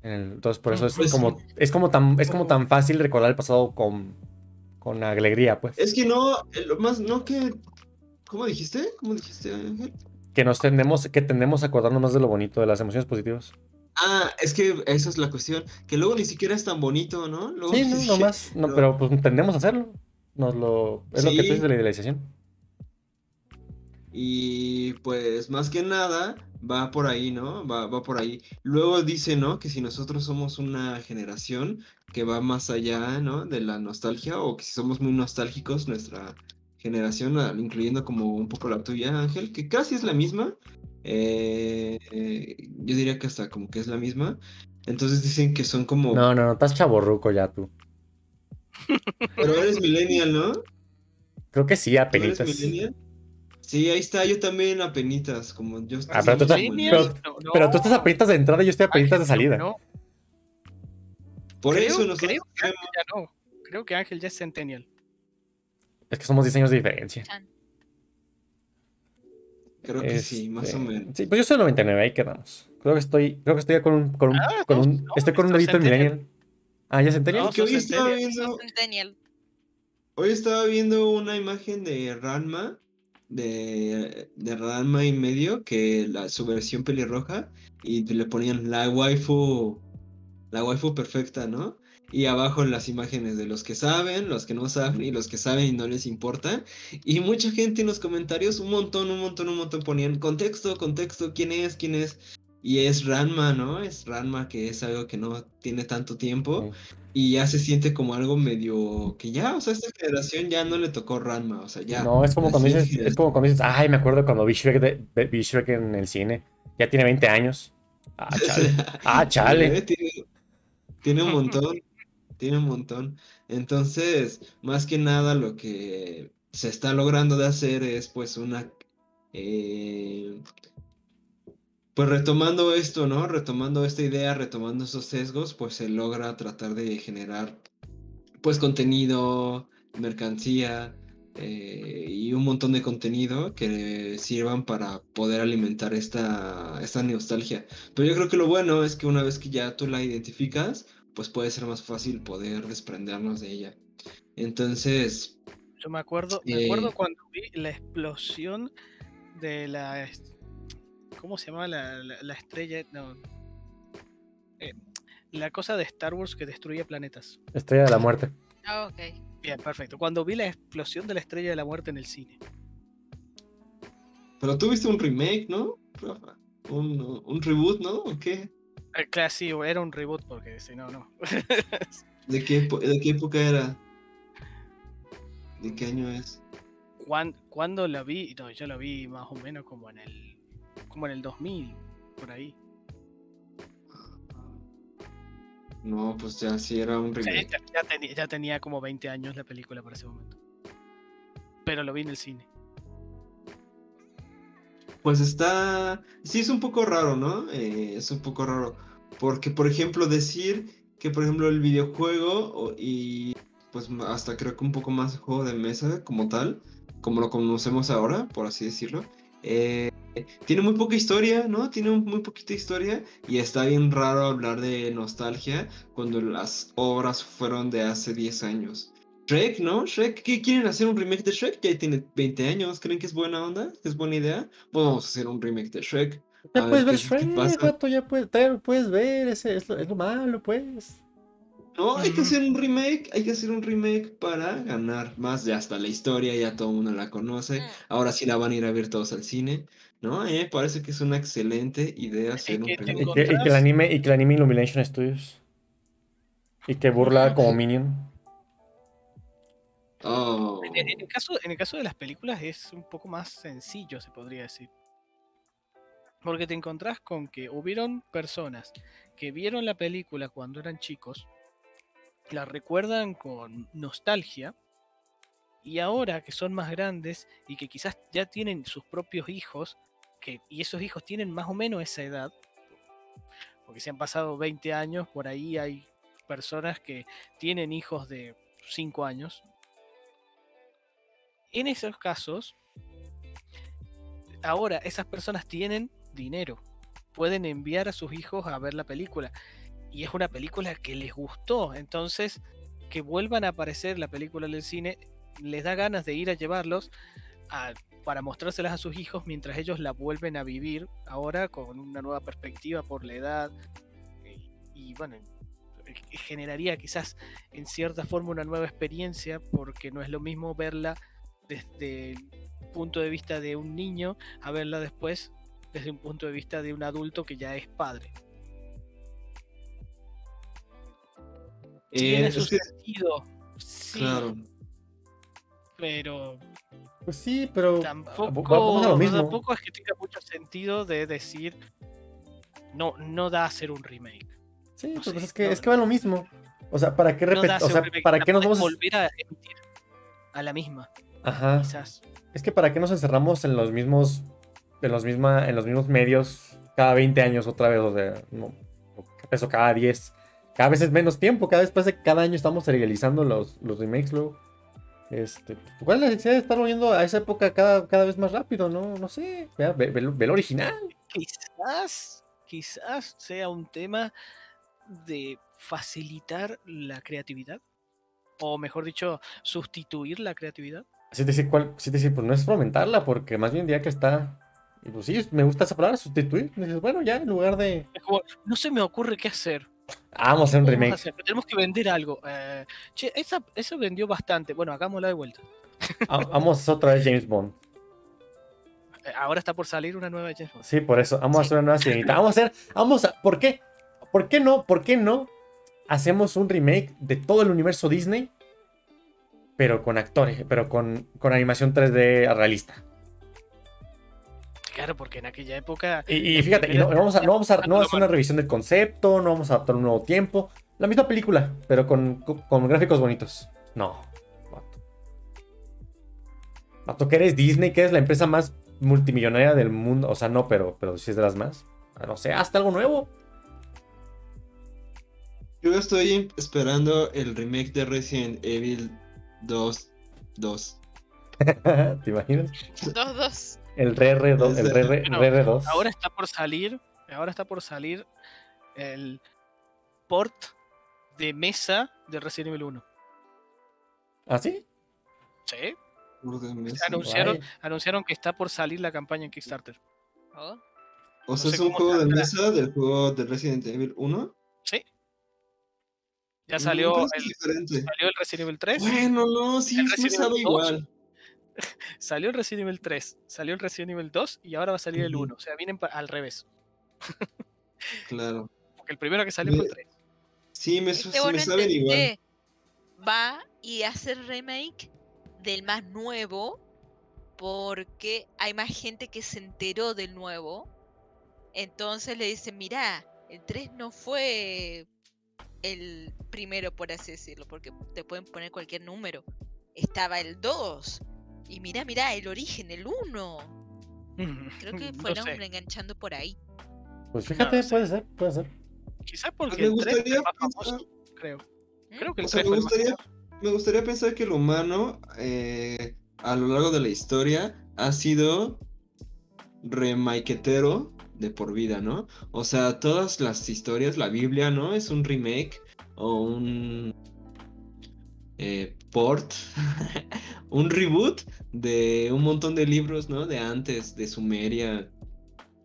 S2: Entonces por eso es
S4: Pues
S2: como es como tan es como tan fácil recordar el pasado con con alegría, pues.
S4: Es que no, eh, lo más, no que... ¿Cómo dijiste? ¿Cómo dijiste, Ángel?
S2: Que nos tendemos que tendemos a acordarnos más de lo bonito, de las emociones positivas.
S4: Ah, es que esa es la cuestión, que luego ni siquiera es tan bonito, ¿no? Luego
S2: Sí, [laughs] no, nomás, no, pero pues tendemos a hacerlo. Nos lo es lo que tú dices de la idealización.
S4: Y pues más que nada va por ahí, ¿no? Va, va por ahí. Luego dice, ¿no? Que si nosotros somos una generación que va más allá, ¿no? De la nostalgia o que si somos muy nostálgicos, nuestra generación, ah, incluyendo como un poco la tuya, Ángel, que casi es la misma. eh, eh, yo diría que hasta como que es la misma. Entonces dicen que son como...
S2: No, no, no, estás chaborruco ya tú.
S4: Pero eres millennial, ¿no?
S2: Creo que sí,
S4: ¿Tú eres
S2: apenitas.
S4: millennial? Sí, ahí está, yo también apenitas, como yo
S2: Ah, pero tú estás- pero-
S3: no,
S2: Pero tú estás
S3: no.
S2: apenitas de entrada y yo estoy apenitas de
S3: Ángel,
S2: salida.
S3: No,
S4: Por
S3: creo,
S4: eso nosotros
S3: creo que Ángel ya no. Creo que Ángel ya es Centennial.
S2: Es que somos 10 años de diferencia.
S4: Creo que sí, más o
S2: Este,
S4: menos.
S2: Sí, pues yo soy el 99, ahí quedamos. Creo que estoy, creo que estoy con un, con un,
S3: Ah,
S2: con un-
S3: no,
S2: estoy con un en
S3: Centennial.
S2: millennial. Ah, ya Centennial.
S3: No,
S4: Que hoy estaba viendo, hoy estaba viendo una imagen de Ranma, de, de Ranma y medio, que la, su versión pelirroja, y le ponían la waifu, la waifu perfecta, ¿no? Y abajo las imágenes de los que saben, los que no saben y los que saben y no les importa. Y mucha gente en los comentarios, un montón, un montón, un montón ponían contexto, contexto, quién es, quién es. Y es Ranma, ¿no? Es Ranma que es algo que no tiene tanto tiempo. Y ya se siente como algo medio que ya, o sea, esta generación ya no le tocó Ranma, o sea, ya.
S2: No, es como cuando dices, es como cuando dices, ay, me acuerdo cuando vi Shrek, de- vi Shrek en el cine. Ya tiene 20 años. Ah, chale. [laughs] Ah, chale.
S4: Eh, Tiene, tiene un montón, tiene un montón. Entonces, más que nada lo que se está logrando de hacer es pues una... eh, pues retomando esto, ¿no? Retomando esta idea, retomando esos sesgos, pues se logra tratar de generar pues contenido, mercancía, eh, y un montón de contenido que sirvan para poder alimentar esta, esta nostalgia. Pero yo creo que lo bueno es que una vez que ya tú la identificas, pues puede ser más fácil poder desprendernos de ella. Entonces...
S3: Yo me acuerdo, me acuerdo cuando vi la explosión de la... ¿Cómo se llama la, la, estrella? No. Eh, la cosa de Star Wars que destruía planetas.
S2: Estrella de la muerte.
S1: Ah, ok.
S3: Bien, perfecto. Cuando vi la explosión de la estrella de la muerte en el cine.
S4: Pero tuviste un remake, ¿no? Un, un reboot, ¿no? ¿O qué?
S3: Eh, claro, sí, era un reboot porque si no, no. [laughs]
S4: ¿De qué, ¿De qué época era? ¿De qué año es?
S3: ¿Cuándo, la vi? No, yo la vi más o menos como en el como en el 2000, por ahí.
S4: No, pues ya sí era un remake.
S3: ya, tenía, como 20 años la película para ese momento. Pero lo vi en el cine.
S4: Pues está. Sí, es un poco raro, ¿no? Eh, es un poco raro. Porque, por ejemplo, decir que, por ejemplo, el videojuego y pues hasta creo que un poco más juego de mesa como tal, como lo conocemos ahora, por así decirlo, eh, tiene muy poca historia, ¿no? Tiene muy poquita historia y está bien raro hablar de nostalgia cuando las obras fueron de hace 10 años. Shrek, ¿no? Shrek, ¿qué quieren hacer un remake de Shrek? Ya tiene 20 años, ¿creen que es buena onda? ¿Es buena idea? Pues vamos a hacer un remake de Shrek.
S2: Ya puedes ver Shrek, rato, ya puedes, puedes ver, ese, es, lo, malo, pues.
S4: No, hay que hacer un remake, hay que hacer un remake para ganar más. Ya hasta la historia, ya todo el mundo la conoce. Mm. Ahora sí la van a ir a ver todos al cine. ¿No? me parece que es una excelente idea hacer un remake.
S2: Y que, el anime, y que el anime Illumination Studios. Y que burla como Minion.
S4: Oh.
S3: En, el caso, en el caso de las películas es un poco más sencillo, se podría decir. Porque te encontrás con que hubieron personas que vieron la película cuando eran chicos la recuerdan con nostalgia y ahora que son más grandes y que quizás ya tienen sus propios hijos, y esos hijos tienen más o menos esa edad, porque se han pasado 20 años, por ahí hay personas que tienen hijos de 5 años. En esos casos, ahora esas personas tienen dinero, pueden enviar a sus hijos a ver la película y es una película que les gustó. Entonces, que vuelvan a aparecer la película en el cine, les da ganas de ir a llevarlos para mostrárselas a sus hijos mientras ellos la vuelven a vivir ahora con una nueva perspectiva por la edad. Y, bueno, eh, generaría quizás en cierta forma una nueva experiencia porque no es lo mismo verla desde el punto de vista de un niño a verla después desde un punto de vista de un adulto que ya es padre. Tiene eh, su sentido. Sí. Claro. Pero.
S2: Pues sí, pero.
S3: Tampoco, a lo mismo. tampoco es que tenga mucho sentido de decir. No, no da a hacer un remake.
S2: Sí, pues es que, es que va lo mismo. O sea, ¿para qué repetir? o sea, ¿para qué nos vamos a
S3: volver a emitir a la misma?
S2: Ajá. Quizás. Es que ¿para qué nos encerramos en los mismos. En los, misma, en los mismos medios cada 20 años otra vez? O sea, no, eso cada 10 cada vez es menos tiempo, cada vez pasa que cada año estamos legalizando los, los remakes luego. Este, ¿Cuál es la necesidad de estar volviendo a esa época cada, cada vez más rápido? No, no sé. Ve, ve, original.
S3: Quizás, quizás sea un tema de facilitar la creatividad. O mejor dicho, sustituir la creatividad.
S2: Sí, decir, ¿cuál? Sí, decir, pues no es fomentarla, porque más bien ya que está. Y pues sí, me gusta esa palabra, sustituir. Dices, bueno, ya en lugar de.
S3: no se me ocurre qué hacer.
S2: Vamos a hacer un remake.
S3: tenemos que vender algo. Eh, che, esa, eso vendió bastante. Bueno, hagámosla de vuelta. [laughs]
S2: Vamos a hacer otra vez James Bond.
S3: Eh, ahora está por salir una nueva James Bond.
S2: Sí, por eso. Vamos a hacer una nueva sirenita. Vamos a hacer. Vamos a. ¿Por qué? ¿Por qué no? ¿Por qué no? Hacemos un remake de todo el universo Disney. Pero con actores. Pero con, con animación 3D realista.
S3: Claro, porque en aquella época.
S2: Y, fíjate, no, vamos a, no, vamos a, no hacer una revisión del concepto, no vamos a adaptar un nuevo tiempo. La misma película, pero con, con, gráficos bonitos. No. Mato, que eres Disney, que es la empresa más multimillonaria del mundo. O sea, no, pero, pero sí es de las más. Ah, no sé, hasta algo nuevo.
S4: Yo estoy esperando el remake de Resident Evil 2. 2. [laughs]
S2: ¿Te imaginas?
S1: 2-2.
S2: El RR2. El RR,
S3: Bueno,
S2: RR2.
S3: Ahora está por salir, ahora está por salir el port de mesa de Resident Evil 1.
S2: ¿Ah, sí?
S3: Sí.
S4: Por de mesa.
S3: Anunciaron,
S2: Guay.
S3: anunciaron que está por salir la campaña en Kickstarter.
S1: Oh,
S4: O sea,
S3: sé
S4: es un juego de mesa del juego de Resident Evil 1.
S3: Sí. Ya
S4: Mm,
S3: salió
S4: es
S3: el, salió el Resident Evil 3.
S4: Bueno, no, sí,
S3: El Resident
S4: sabe
S3: Evil 2.
S4: igual. [laughs]
S3: Salió el Resident Evil 3. Salió el Resident Evil 2 y ahora va a salir el
S4: Ujú.
S3: 1. O sea, vienen al revés.
S4: Claro.
S3: Porque el primero que salió fue el
S4: Me-
S3: 3.
S4: Sí, me,
S1: Este
S4: me saben igual.
S1: Va y hace remake del más nuevo porque hay más gente que se enteró del nuevo. Entonces le dicen, mirá, el 3 no fue el primero, por así decirlo, porque te pueden poner cualquier número. Estaba el 2. Y mirá, mirá, el origen, el 1. Creo que [laughs]
S3: No sé.
S1: enganchando por ahí.
S2: Pues fíjate,
S3: sé.
S2: puede ser, puede ser.
S3: Quizás
S4: Pues
S3: porque
S4: me
S3: el 3 fue
S4: gustaría
S3: el más famoso,
S4: pensar,
S3: creo.
S1: ¿Mm?
S3: Creo que el
S4: o sea,
S3: 3
S4: me
S3: fue el más
S4: gustaría,
S3: famoso.
S4: me gustaría pensar que el humano eh, a lo largo de la historia ha sido remaquetero de por vida, ¿no? O sea, todas las historias, la Biblia, ¿no? Es un remake o un eh, [laughs] un reboot de un montón de libros, ¿no? De antes, de Sumeria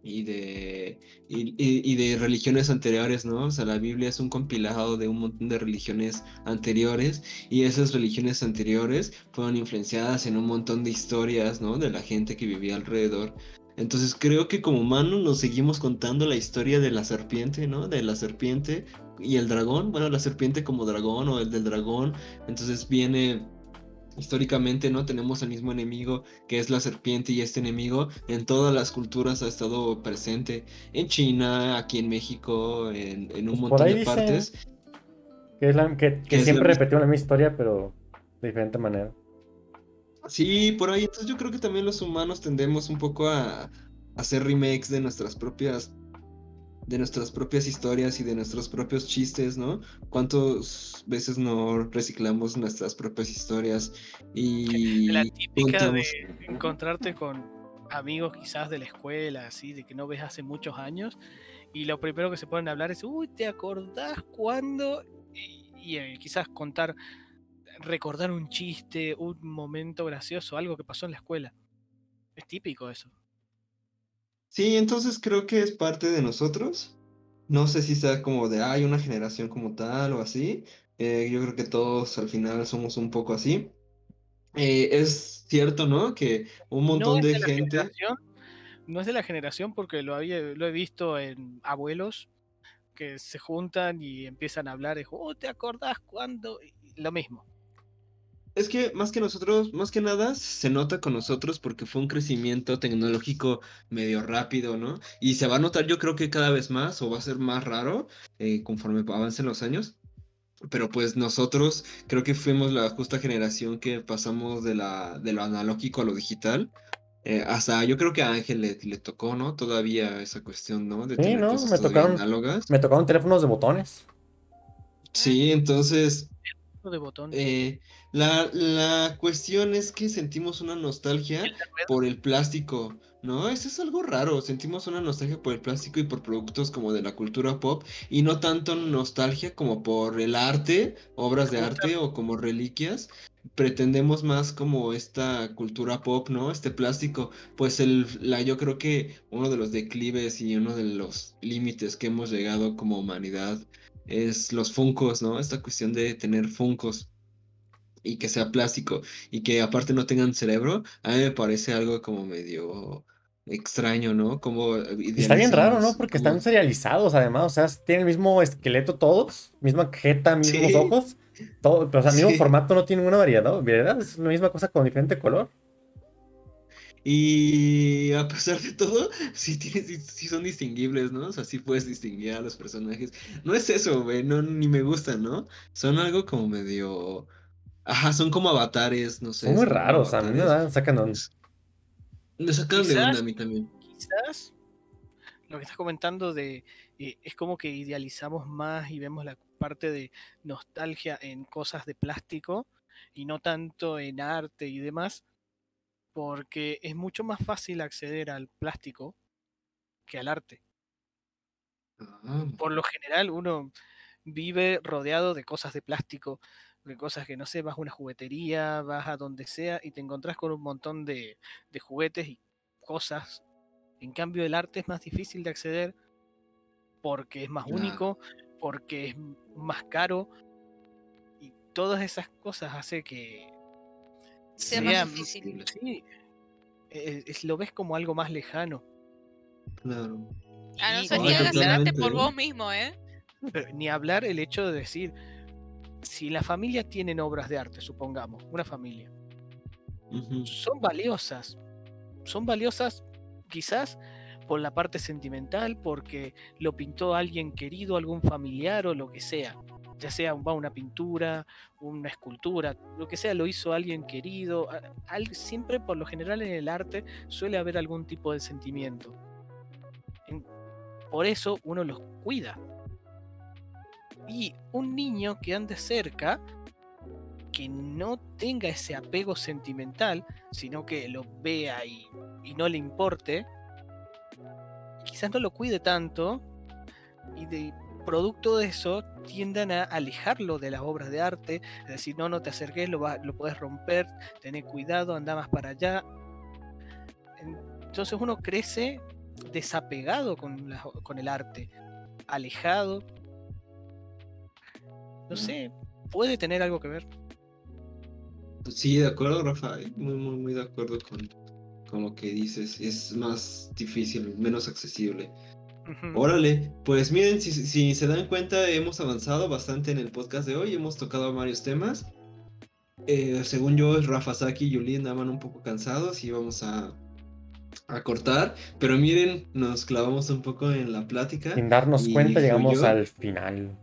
S4: y de, y de religiones anteriores, ¿no? O sea, la Biblia es un compilado de un montón de religiones anteriores y esas religiones anteriores fueron influenciadas en un montón de historias, ¿no? De la gente que vivía alrededor. Entonces creo que como humanos nos seguimos contando la historia de la serpiente, ¿no? De la serpiente y el dragón, bueno, la serpiente como dragón o el del dragón. Entonces viene históricamente, ¿no? Tenemos el mismo enemigo que es la serpiente y este enemigo en todas las culturas ha estado presente. En China, aquí en México, en, en un
S2: Pues
S4: montón de partes.
S2: Que, es la, que, que
S4: Que es la
S2: siempre
S4: misma-
S2: repetimos la misma historia, pero de diferente manera.
S4: Sí, por ahí. Entonces yo creo que también los humanos tendemos un poco a, a hacer remakes de nuestras propias de nuestras propias historias y de nuestros propios chistes, ¿no? ¿Cuántas veces no reciclamos nuestras propias historias y
S3: La típica de
S4: contamos-
S3: encontrarte con amigos quizás de la escuela, así, de que no ves hace muchos años, y lo primero que se ponen a hablar es, uy, ¿te acordás cuándo? Y, y, eh, quizás contar, recordar un chiste, un momento gracioso, algo que pasó en la escuela. Es típico eso.
S4: Sí, entonces creo que es parte de nosotros. No sé si sea como de, hay una generación como tal o así. Eh, yo creo que todos al final somos un poco así. Eh, es cierto, ¿no? Que un montón
S3: no
S4: de
S3: de
S4: gente...
S3: generación, no es de la generación porque lo, había, lo he visto en abuelos que se juntan y empiezan a hablar, es, oh, ¿te acordás cuándo? Y Lo mismo.
S4: Es que más que nosotros, más que nada, se nota con nosotros porque fue un crecimiento tecnológico medio rápido, ¿no? Y se va a notar yo creo que cada vez más o va a ser más raro eh, conforme avancen los años. Pero pues nosotros creo que fuimos la justa generación que pasamos de, la, de lo analógico a lo digital. Eh, hasta yo creo que a Ángel le, le tocó, ¿no? Todavía esa cuestión, ¿no? De
S2: Sí,
S4: tener
S2: ¿no?
S4: cosas
S2: Me tocaron-
S4: análogas.
S2: Me tocaron teléfonos de botones.
S4: Sí, entonces
S3: de botón.
S4: Eh, la, la cuestión es que sentimos una nostalgia por el plástico, ¿no? Eso es algo raro, sentimos una nostalgia por el plástico y por productos como de la cultura pop y no tanto nostalgia como por el arte, obras de arte o como reliquias. Pretendemos más como esta cultura pop, ¿no? Este plástico, pues el, la, yo creo que uno de los declives y uno de los límites que hemos llegado como humanidad es los funcos, ¿no? Esta cuestión de tener funcos y que sea plástico y que aparte no tengan cerebro, a mí me parece algo como medio extraño, ¿no? Como
S2: Y está bien raro, ¿no? Porque están serializados, además. O sea, tienen el mismo esqueleto todos, misma jeta, mismos
S4: Sí.
S2: ojos. Todo, pero, o sea, el mismo
S4: Sí.
S2: formato no tiene ninguna variedad, ¿verdad? Es la misma cosa con diferente color.
S4: Y a pesar de todo, [laughs] sí, tiene- sí, sí son distinguibles, ¿no? O sea, sí puedes distinguir a los personajes. No es eso, güey, no, ni me gustan, ¿no? Son algo como medio... Ajá, son como avatares, no sé.
S2: Son muy raros, a mí me dan, sacan de onda.
S4: Me sacan de
S3: Quizás-
S4: onda a mí también.
S3: Quizás lo que estás comentando de eh, es como que idealizamos más y vemos la parte de nostalgia en cosas de plástico y no tanto en arte y demás. porque es mucho más fácil acceder al plástico que al arte.
S4: Ah,
S3: Por lo general uno vive rodeado de cosas de plástico, de cosas que no sé, vas a una juguetería, vas a donde sea y te encontrás con un montón de, de juguetes y cosas. En cambio el arte es más difícil de acceder porque es más
S4: Claro.
S3: único, porque es más caro y todas esas cosas hace que
S1: Sea más difícil.
S3: sí, es- lo ves como algo más lejano.
S4: claro.
S1: A no
S3: Y-
S1: ser que hagas el arte por vos mismo, ¿eh?
S3: Pero ni hablar el hecho de decir, si la familia tienen obras de arte, supongamos, una familia, son valiosas. Son valiosas quizás por la parte sentimental, porque lo pintó alguien querido, algún familiar o lo que sea. Ya sea una pintura, una escultura, lo que sea, lo hizo alguien querido. siempre, por lo general, en el arte suele haber algún tipo de sentimiento. En- por eso uno los cuida. Y un niño que ande cerca, que no tenga ese apego sentimental, sino que lo vea y, y no le importe, quizás no lo cuide tanto y de producto de eso tiendan a alejarlo de las obras de arte, es decir, no, no te acerques, lo, va- lo puedes romper, tener cuidado, anda más para allá. Entonces uno crece desapegado con, con el arte, alejado. No sé, puede tener algo que ver.
S4: Sí, de acuerdo, Rafa. Muy, muy, muy de acuerdo con, con lo que dices. Es más difícil, menos accesible. Órale, pues miren, si, si se dan cuenta, hemos avanzado bastante en el podcast de hoy, hemos tocado varios temas. Eh, según yo, Rafa Saki y Yulín andaban un poco cansados y vamos a, a cortar, pero miren, nos clavamos un poco en la plática.
S2: Sin darnos cuenta, llegamos al final.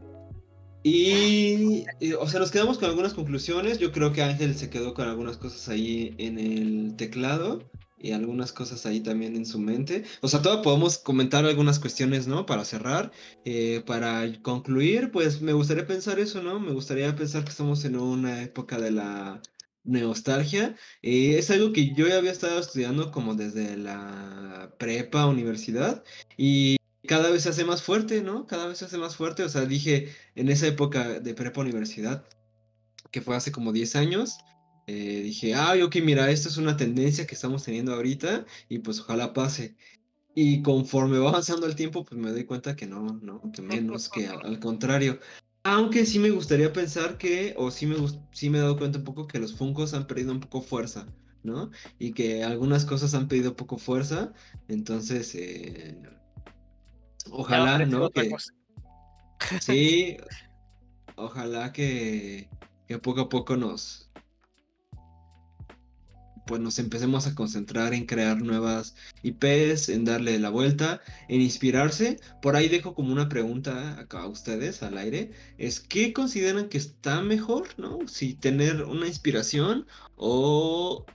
S4: Y, o sea, nos quedamos con algunas conclusiones. Yo creo que Ángel se quedó con algunas cosas ahí en el teclado y algunas cosas ahí también en su mente. O sea, todavía podemos comentar algunas cuestiones, ¿no? Para cerrar. Eh, para concluir, pues me gustaría pensar eso, ¿no? Me gustaría pensar que estamos en una época de la nostalgia. Eh, es algo que yo ya había estado estudiando como desde la prepa, universidad. Y cada vez se hace más fuerte, ¿no? Cada vez se hace más fuerte. O sea, dije, en esa época de prepa universidad, que fue hace como 10 años, eh, dije, ah, ok, mira, esto es una tendencia que estamos teniendo ahorita y pues ojalá pase. Y conforme va avanzando el tiempo, pues me doy cuenta que no, no, que menos, que al, al contrario. Aunque sí me gustaría pensar que, o sí me, sí me he dado cuenta un poco que los Funkos han perdido un poco fuerza, ¿no? Y que algunas cosas han perdido poco fuerza. Entonces, eh, ojalá, ¿no? Que. [laughs] Sí, ojalá que, que poco a poco nos, pues nos empecemos a concentrar en crear nuevas IPs, en darle la vuelta, en inspirarse. Por ahí dejo como una pregunta acá a ustedes al aire, es ¿qué consideran que está mejor, no? Si tener una inspiración o,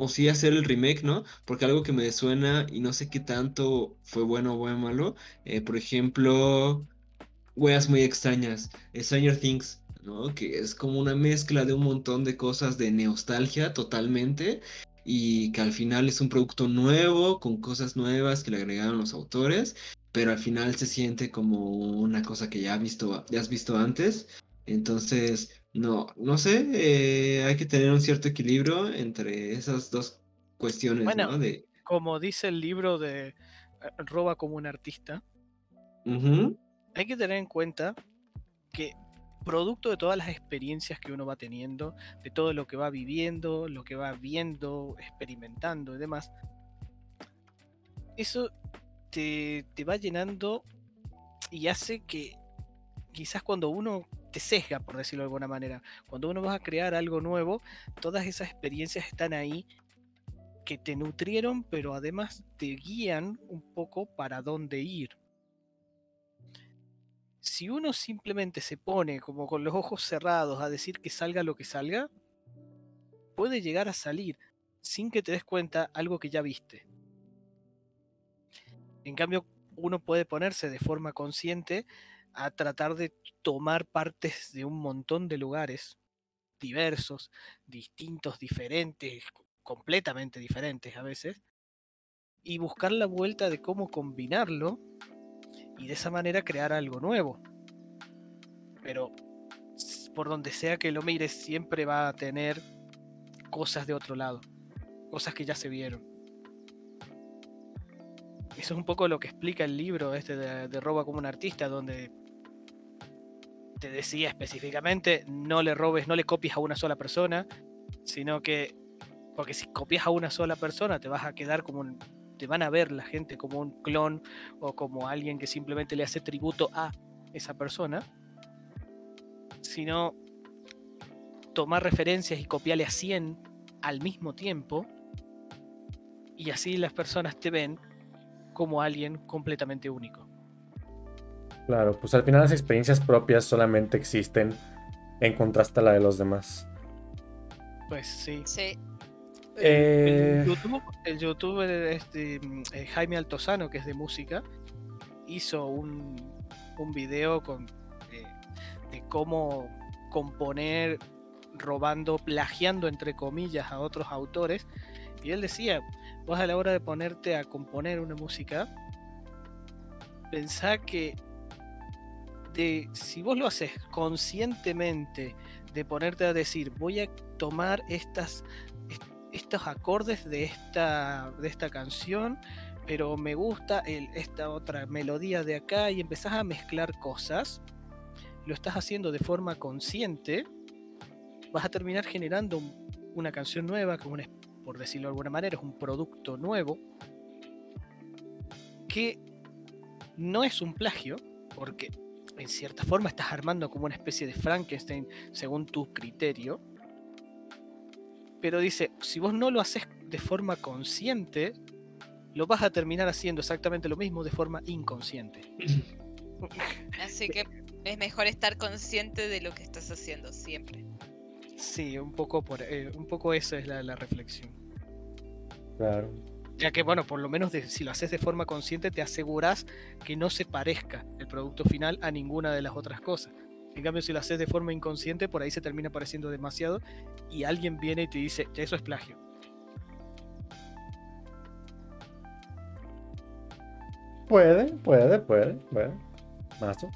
S4: o si hacer el remake, ¿no? Porque algo que me suena y no sé qué tanto fue bueno o malo, eh, por ejemplo weas muy extrañas. Stranger Things, ¿no? Que es como una mezcla de un montón de cosas de nostalgia totalmente. Y que al final es un producto nuevo, con cosas nuevas que le agregaron los autores. Pero al final se siente como una cosa que ya has visto, ya has visto antes. Entonces, no, no sé, eh, hay que tener un cierto equilibrio entre esas dos cuestiones,
S3: Bueno.
S4: ¿no? De,
S3: Como dice el libro de eh, Roba como un artista, hay que tener en cuenta que producto de todas las experiencias que uno va teniendo, de todo lo que va viviendo, lo que va viendo, experimentando y demás, eso te, te va llenando y hace que quizás cuando uno te sesga, por decirlo de alguna manera, cuando uno va a crear algo nuevo, todas esas experiencias están ahí que te nutrieron, pero además te guían un poco para dónde ir si uno simplemente se pone como con los ojos cerrados a decir que salga lo que salga, puede llegar a salir sin que te des cuenta algo que ya viste. En cambio, uno puede ponerse de forma consciente a tratar de tomar partes de un montón de lugares diversos, distintos, diferentes, completamente diferentes a veces, y buscar la vuelta de cómo combinarlo y de esa manera crear algo nuevo. Pero por donde sea que lo mires, siempre va a tener cosas de otro lado, cosas que ya se vieron. Eso es un poco lo que explica el libro este de, de Roba como un artista, donde te decía específicamente, no le robes, no le copies a una sola persona, sino que, porque si copias a una sola persona te vas a quedar como un, te van a ver la gente como un clon o como alguien que simplemente le hace tributo a esa persona, sino tomar referencias y copiarle a 100 al mismo tiempo y así las personas te ven como alguien completamente único.
S2: Claro, pues al final las experiencias propias solamente existen en contraste a la de los demás.
S3: Pues sí.
S1: Sí.
S2: Eh,
S3: El, YouTube, el youtuber este, eh, Jaime Altozano, que es de música, hizo un, un video con, eh, de cómo componer robando, plagiando entre comillas a otros autores. Y él decía, vos a la hora de ponerte a componer una música, pensá que si vos lo haces conscientemente, de ponerte a decir, voy a tomar estos acordes de esta, de esta canción, pero me gusta esta otra melodía de acá y empezás a mezclar cosas, lo estás haciendo de forma consciente, vas a terminar generando un- una canción nueva, por decirlo de alguna manera, es un producto nuevo, que no es un plagio, porque en cierta forma estás armando como una especie de Frankenstein según tu criterio. Pero dice, si vos no lo haces de forma consciente, lo vas a terminar haciendo exactamente lo mismo de forma inconsciente. [laughs]
S1: Así que es mejor estar consciente de lo que estás haciendo siempre.
S3: Sí, un poco por eh, un poco esa es la, la reflexión.
S2: claro.
S3: Ya que bueno, por lo menos de- si lo haces de forma consciente te aseguras que no se parezca el producto final a ninguna de las otras cosas. En cambio, si lo haces de forma inconsciente, por ahí se termina pareciendo demasiado y alguien viene y te dice, ya eso es plagio.
S2: Puede, puede, puede, puede. Mazo.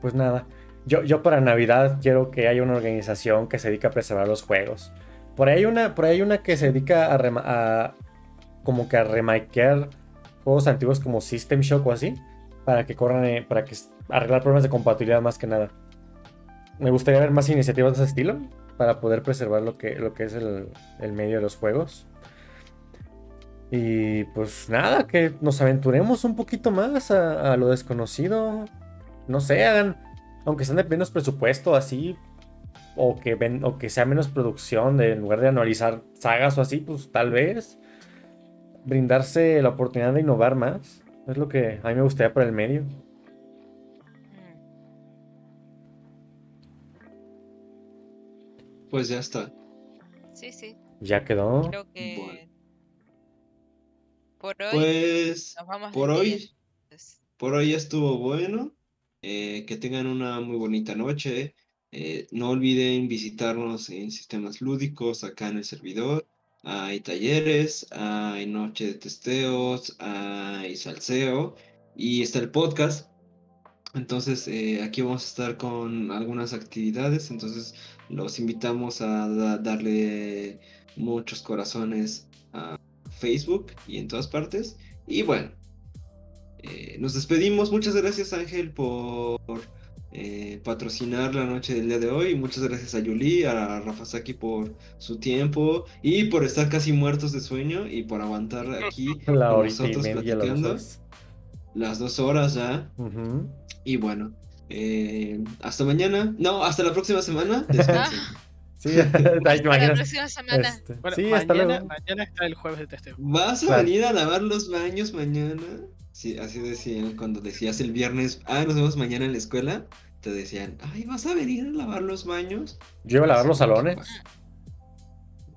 S2: Pues nada. Yo, yo para Navidad quiero que haya una organización que se dedique a preservar los juegos. Por ahí hay una, por ahí hay una que se dedica a, como que a remakear juegos antiguos como System Shock o así. Para que corran, eh, para que arreglar problemas de compatibilidad más que nada. Me gustaría ver más iniciativas de ese estilo. Para poder preservar lo que, lo que es el, el medio de los juegos. Y pues nada, que nos aventuremos un poquito más a, lo desconocido. No sé, hagan, aunque sean de menos presupuesto, así, o que, ven, o que sea menos producción, de, en lugar de anualizar sagas o así, pues tal vez brindarse la oportunidad de innovar más. Es lo que a mí me gustaría para el medio.
S4: Pues ya está.
S1: Sí, sí.
S2: Ya quedó.
S1: Creo que
S4: Bueno.
S1: por hoy
S4: Pues
S1: nos vamos
S4: por hoy, por hoy estuvo bueno. Eh, que tengan una muy bonita noche. Eh, no olviden visitarnos en sistemas lúdicos acá en el servidor. Hay talleres, hay noche de testeos, hay salseo y está el podcast. Entonces, eh, aquí vamos a estar con algunas actividades. Entonces, los invitamos a da- darle muchos corazones a Facebook y en todas partes. Y bueno, eh, nos despedimos. Muchas gracias, Ángel, por eh, patrocinar la noche del día de hoy. Muchas gracias a Yuli, a Rafa Saki por su tiempo y por estar casi muertos de sueño y por aguantar aquí [laughs]
S2: La
S4: con nosotros platicando.
S2: dos.
S4: Las dos horas ya.
S2: Ujú.
S4: Y bueno, eh, hasta mañana. No, hasta la próxima semana. Descansen. [laughs]
S2: Sí, [laughs]
S1: hasta la próxima semana.
S2: Este,
S3: Bueno,
S2: sí, hasta
S3: mañana,
S2: luego.
S3: mañana está el jueves de testeo.
S4: ¿Vas a
S2: Claro.
S4: venir a lavar los baños mañana? Sí, así decían cuando decías el viernes, ah, nos vemos mañana en la escuela. Te decían, ay, ¿vas a venir a lavar los baños?
S2: Yo iba a lavar los salones.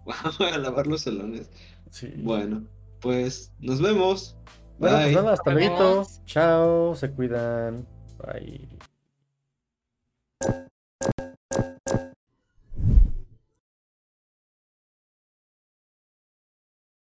S2: [laughs]
S4: a lavar los salones.
S2: Sí.
S4: Bueno, pues nos vemos.
S2: Bueno, pues
S4: Bye.
S2: nada, hasta luego. Chao, se cuidan. Bye.